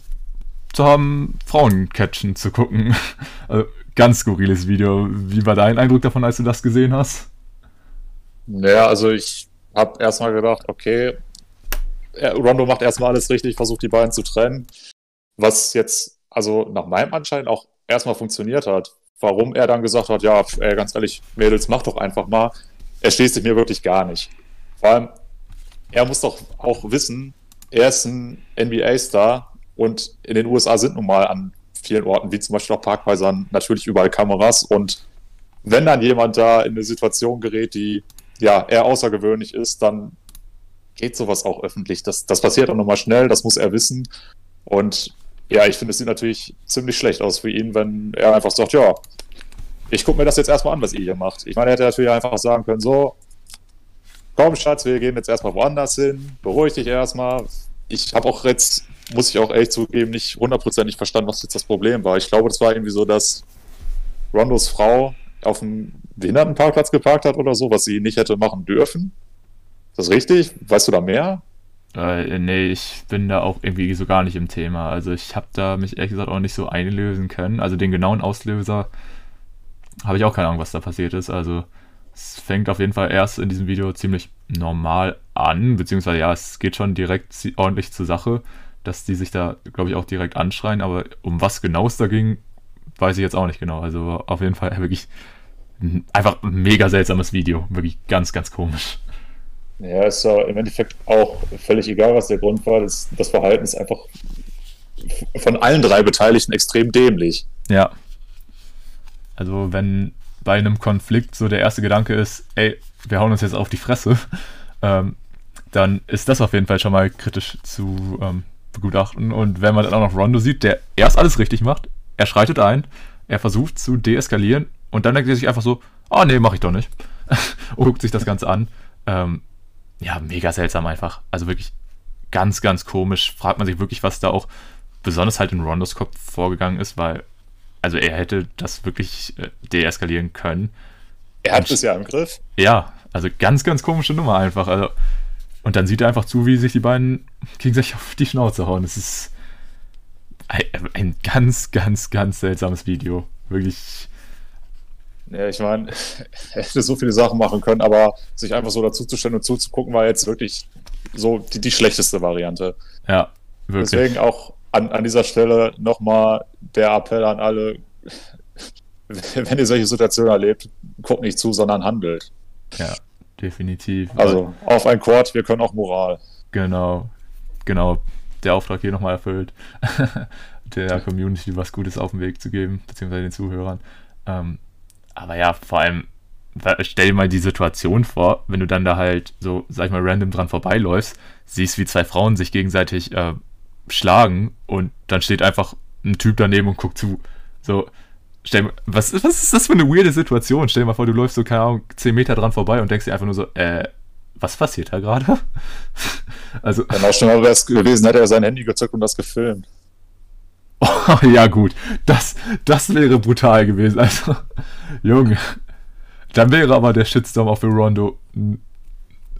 zu haben, Frauencatchen zu gucken. Also, ganz skurriles Video. Wie war dein Eindruck davon, als du das gesehen hast?
Naja, also ich habe erstmal gedacht, okay, Rondo macht erstmal alles richtig, versucht die beiden zu trennen. Was jetzt, also nach meinem Anschein auch erstmal funktioniert hat. Warum er dann gesagt hat, ja, ey, ganz ehrlich, Mädels, mach doch einfach mal, erschließt sich mir wirklich gar nicht. Vor allem, er muss doch auch wissen, er ist ein NBA-Star und in den USA sind nun mal an vielen Orten, wie zum Beispiel auch Parkhäusern, natürlich überall Kameras und wenn dann jemand da in eine Situation gerät, die ja eher außergewöhnlich ist, dann geht sowas auch öffentlich. Das, das passiert auch nochmal schnell, das muss er wissen. Und ja, ich finde, es sieht natürlich ziemlich schlecht aus für ihn, wenn er einfach sagt, ja, ich gucke mir das jetzt erstmal an, was ihr hier macht. Ich meine, er hätte natürlich einfach sagen können, so, komm Schatz, wir gehen jetzt erstmal woanders hin, beruhig dich erstmal. Ich habe auch jetzt, muss ich auch echt zugeben, nicht hundertprozentig verstanden, was jetzt das Problem war. Ich glaube, das war irgendwie so, dass Rondos Frau auf dem Behindertenparkplatz geparkt hat oder so, was sie nicht hätte machen dürfen. Ist das richtig? Weißt du da mehr?
Äh, nee, ich bin da auch irgendwie so gar nicht im Thema. Also ich habe da mich ehrlich gesagt auch nicht so einlösen können. Also den genauen Auslöser habe ich auch keine Ahnung, was da passiert ist. Also es fängt auf jeden Fall erst in diesem Video ziemlich normal an, beziehungsweise ja, es geht schon direkt ordentlich zur Sache, dass die sich da, glaube ich, auch direkt anschreien, aber um was genau es da ging, weiß ich jetzt auch nicht genau. Also auf jeden Fall wirklich einfach ein mega seltsames Video. Wirklich ganz, ganz komisch.
Ja, ist ja im Endeffekt auch völlig egal, was der Grund war. Das, das Verhalten ist einfach von allen drei Beteiligten extrem dämlich.
Ja. Also, wenn bei einem Konflikt so der erste Gedanke ist, ey, wir hauen uns jetzt auf die Fresse, ähm, dann ist das auf jeden Fall schon mal kritisch zu ähm, begutachten. Und wenn man dann auch noch Rondo sieht, der erst alles richtig macht, er schreitet ein, er versucht zu deeskalieren und dann denkt er sich einfach so, oh nee, mach ich doch nicht. und guckt sich das Ganze an. Ähm, ja, mega seltsam einfach. Also wirklich ganz, ganz komisch. Fragt man sich wirklich, was da auch besonders halt in Rondos Kopf vorgegangen ist, weil, also er hätte das wirklich äh, deeskalieren können.
Er hat es ja im Griff.
Ja, also ganz, ganz komische Nummer einfach. Also, und dann sieht er einfach zu, wie sich die beiden gegenseitig auf die Schnauze hauen. Es ist ein, ein ganz, ganz, ganz seltsames Video. Wirklich.
Ja, ich meine, er hätte so viele Sachen machen können, aber sich einfach so dazuzustellen und zuzugucken, war jetzt wirklich so die, die schlechteste Variante.
Ja, wirklich.
Deswegen auch an, an dieser Stelle nochmal der Appell an alle, wenn ihr solche Situationen erlebt, guckt nicht zu, sondern handelt.
Ja, definitiv.
Also auf ein Quad, wir können auch Moral.
Genau, genau. Der Auftrag hier nochmal erfüllt, der Community was Gutes auf den Weg zu geben, beziehungsweise den Zuhörern. Ähm, aber ja, vor allem, stell dir mal die Situation vor, wenn du dann da halt so, sag ich mal, random dran vorbeiläufst, siehst, wie zwei Frauen sich gegenseitig äh, schlagen und dann steht einfach ein Typ daneben und guckt zu. So, stell was, was ist das für eine weirde Situation? Stell dir mal vor, du läufst so, keine Ahnung, 10 Meter dran vorbei und denkst dir einfach nur so, äh, was passiert da gerade?
also. Wenn auch schon mal es gewesen, hätte er sein Handy gezückt und das gefilmt.
Oh, ja, gut. Das, das wäre brutal gewesen. Also, Junge. Dann wäre aber der Shitstorm auf für Rondo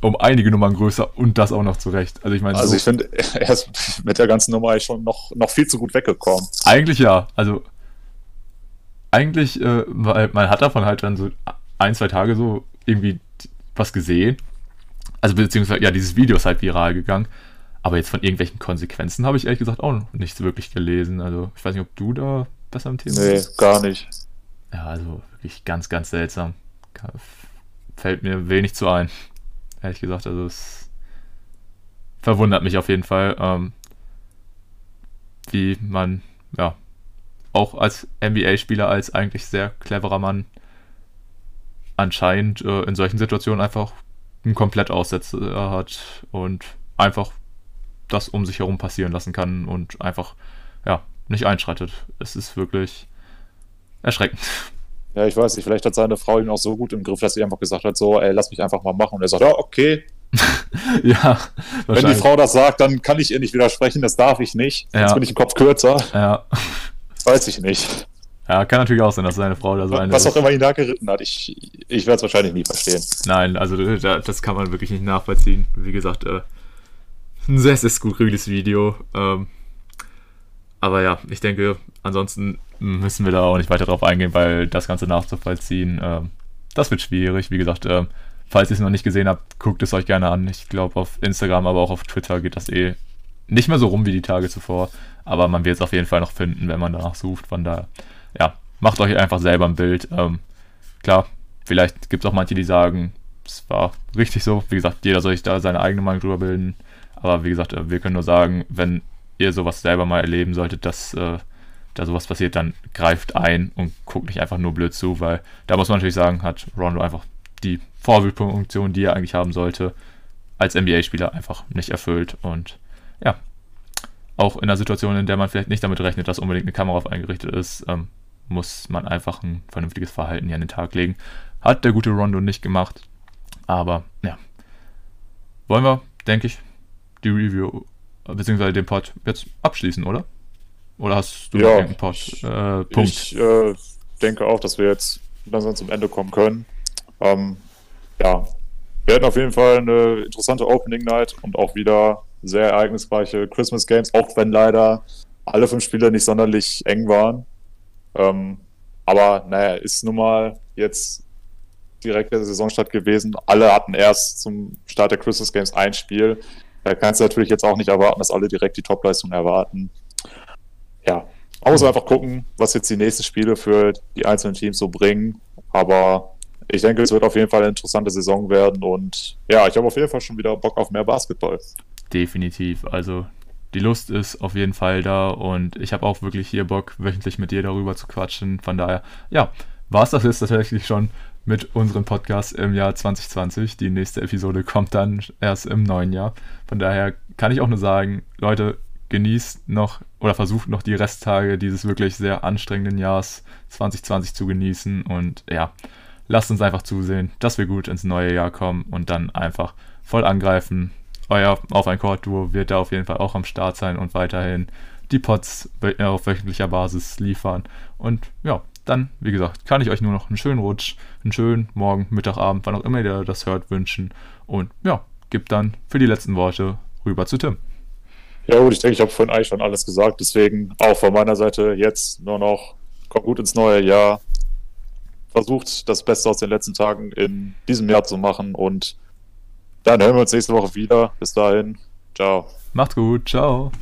um einige Nummern größer und das auch noch zurecht. Also ich meine,
also so ich finde, er ist mit der ganzen Nummer eigentlich schon noch, noch viel zu gut weggekommen.
Eigentlich ja. Also eigentlich, äh, weil man hat davon halt dann so ein, zwei Tage so irgendwie was gesehen. Also beziehungsweise, ja, dieses Video ist halt viral gegangen. Aber jetzt von irgendwelchen Konsequenzen habe ich ehrlich gesagt auch noch nichts wirklich gelesen. Also ich weiß nicht, ob du da besser im Thema
nee, bist. Nee, gar nicht.
Ja, also wirklich ganz, ganz seltsam. Fällt mir wenig zu ein ehrlich gesagt. Also es verwundert mich auf jeden Fall, ähm, wie man, ja, auch als NBA-Spieler, als eigentlich sehr cleverer Mann anscheinend äh, in solchen Situationen einfach einen komplett Aussetzer hat und einfach das um sich herum passieren lassen kann und einfach, ja, nicht einschreitet. Es ist wirklich erschreckend.
Ja, ich weiß nicht, vielleicht hat seine Frau ihn auch so gut im Griff, dass sie einfach gesagt hat, so, ey, lass mich einfach mal machen. Und er sagt, ja, okay.
ja,
Wenn die Frau das sagt, dann kann ich ihr nicht widersprechen, das darf ich nicht.
Ja.
Jetzt bin ich im Kopf kürzer.
Ja.
Das weiß ich nicht.
Ja, kann natürlich auch sein, dass seine Frau da so eine.
Was auch immer ihn da geritten hat, ich, ich werde es wahrscheinlich nie verstehen.
Nein, also das kann man wirklich nicht nachvollziehen. Wie gesagt, äh, ein sehr, sehr skurriles Video. Ähm, aber ja, ich denke, ansonsten müssen wir da auch nicht weiter drauf eingehen, weil das Ganze nachzuvollziehen, äh, das wird schwierig. Wie gesagt, äh, falls ihr es noch nicht gesehen habt, guckt es euch gerne an. Ich glaube, auf Instagram, aber auch auf Twitter geht das eh nicht mehr so rum wie die Tage zuvor. Aber man wird es auf jeden Fall noch finden, wenn man danach sucht. Von daher, ja, macht euch einfach selber ein Bild. Ähm, klar, vielleicht gibt es auch manche, die sagen, es war richtig so. Wie gesagt, jeder soll sich da seine eigene Meinung drüber bilden. Aber wie gesagt, äh, wir können nur sagen, wenn ihr sowas selber mal erleben solltet, dass äh, da sowas passiert, dann greift ein und guckt nicht einfach nur blöd zu, weil da muss man natürlich sagen, hat Rondo einfach die Vorbildfunktion, die er eigentlich haben sollte, als NBA-Spieler einfach nicht erfüllt. Und ja, auch in einer Situation, in der man vielleicht nicht damit rechnet, dass unbedingt eine Kamera auf eingerichtet ist, ähm, muss man einfach ein vernünftiges Verhalten hier an den Tag legen. Hat der gute Rondo nicht gemacht. Aber ja. Wollen wir, denke ich, die Review beziehungsweise den Pod jetzt abschließen, oder? Oder hast du
ja,
einen Pod? Äh,
Punkt? Ich äh, denke auch, dass wir jetzt langsam zum Ende kommen können. Ähm, ja, wir hatten auf jeden Fall eine interessante Opening Night und auch wieder sehr ereignisreiche Christmas Games, auch wenn leider alle fünf Spiele nicht sonderlich eng waren. Ähm, aber naja, ist nun mal jetzt direkt der Saisonstart gewesen. Alle hatten erst zum Start der Christmas Games ein Spiel. Da kannst du natürlich jetzt auch nicht erwarten, dass alle direkt die Topleistung erwarten. Ja, man muss einfach gucken, was jetzt die nächsten Spiele für die einzelnen Teams so bringen. Aber ich denke, es wird auf jeden Fall eine interessante Saison werden und ja, ich habe auf jeden Fall schon wieder Bock auf mehr Basketball.
Definitiv. Also die Lust ist auf jeden Fall da und ich habe auch wirklich hier Bock, wöchentlich mit dir darüber zu quatschen. Von daher, ja, war es das jetzt tatsächlich schon mit unserem Podcast im Jahr 2020. Die nächste Episode kommt dann erst im neuen Jahr. Von daher kann ich auch nur sagen, Leute, genießt noch oder versucht noch die Resttage dieses wirklich sehr anstrengenden Jahres 2020 zu genießen und ja, lasst uns einfach zusehen, dass wir gut ins neue Jahr kommen und dann einfach voll angreifen. Euer Auf ein Chord-Duo wird da auf jeden Fall auch am Start sein und weiterhin die Pots auf wöchentlicher Basis liefern. Und ja, dann, wie gesagt, kann ich euch nur noch einen schönen Rutsch, einen schönen Morgen, Mittag, Abend, wann auch immer ihr das hört, wünschen. Und ja, gibt dann für die letzten Worte rüber zu Tim.
Ja gut, ich denke, ich habe vorhin eigentlich schon alles gesagt. Deswegen auch von meiner Seite jetzt nur noch, kommt gut ins neue Jahr. Versucht das Beste aus den letzten Tagen in diesem Jahr zu machen und dann hören wir uns nächste Woche wieder. Bis dahin. Ciao.
Macht's gut. Ciao.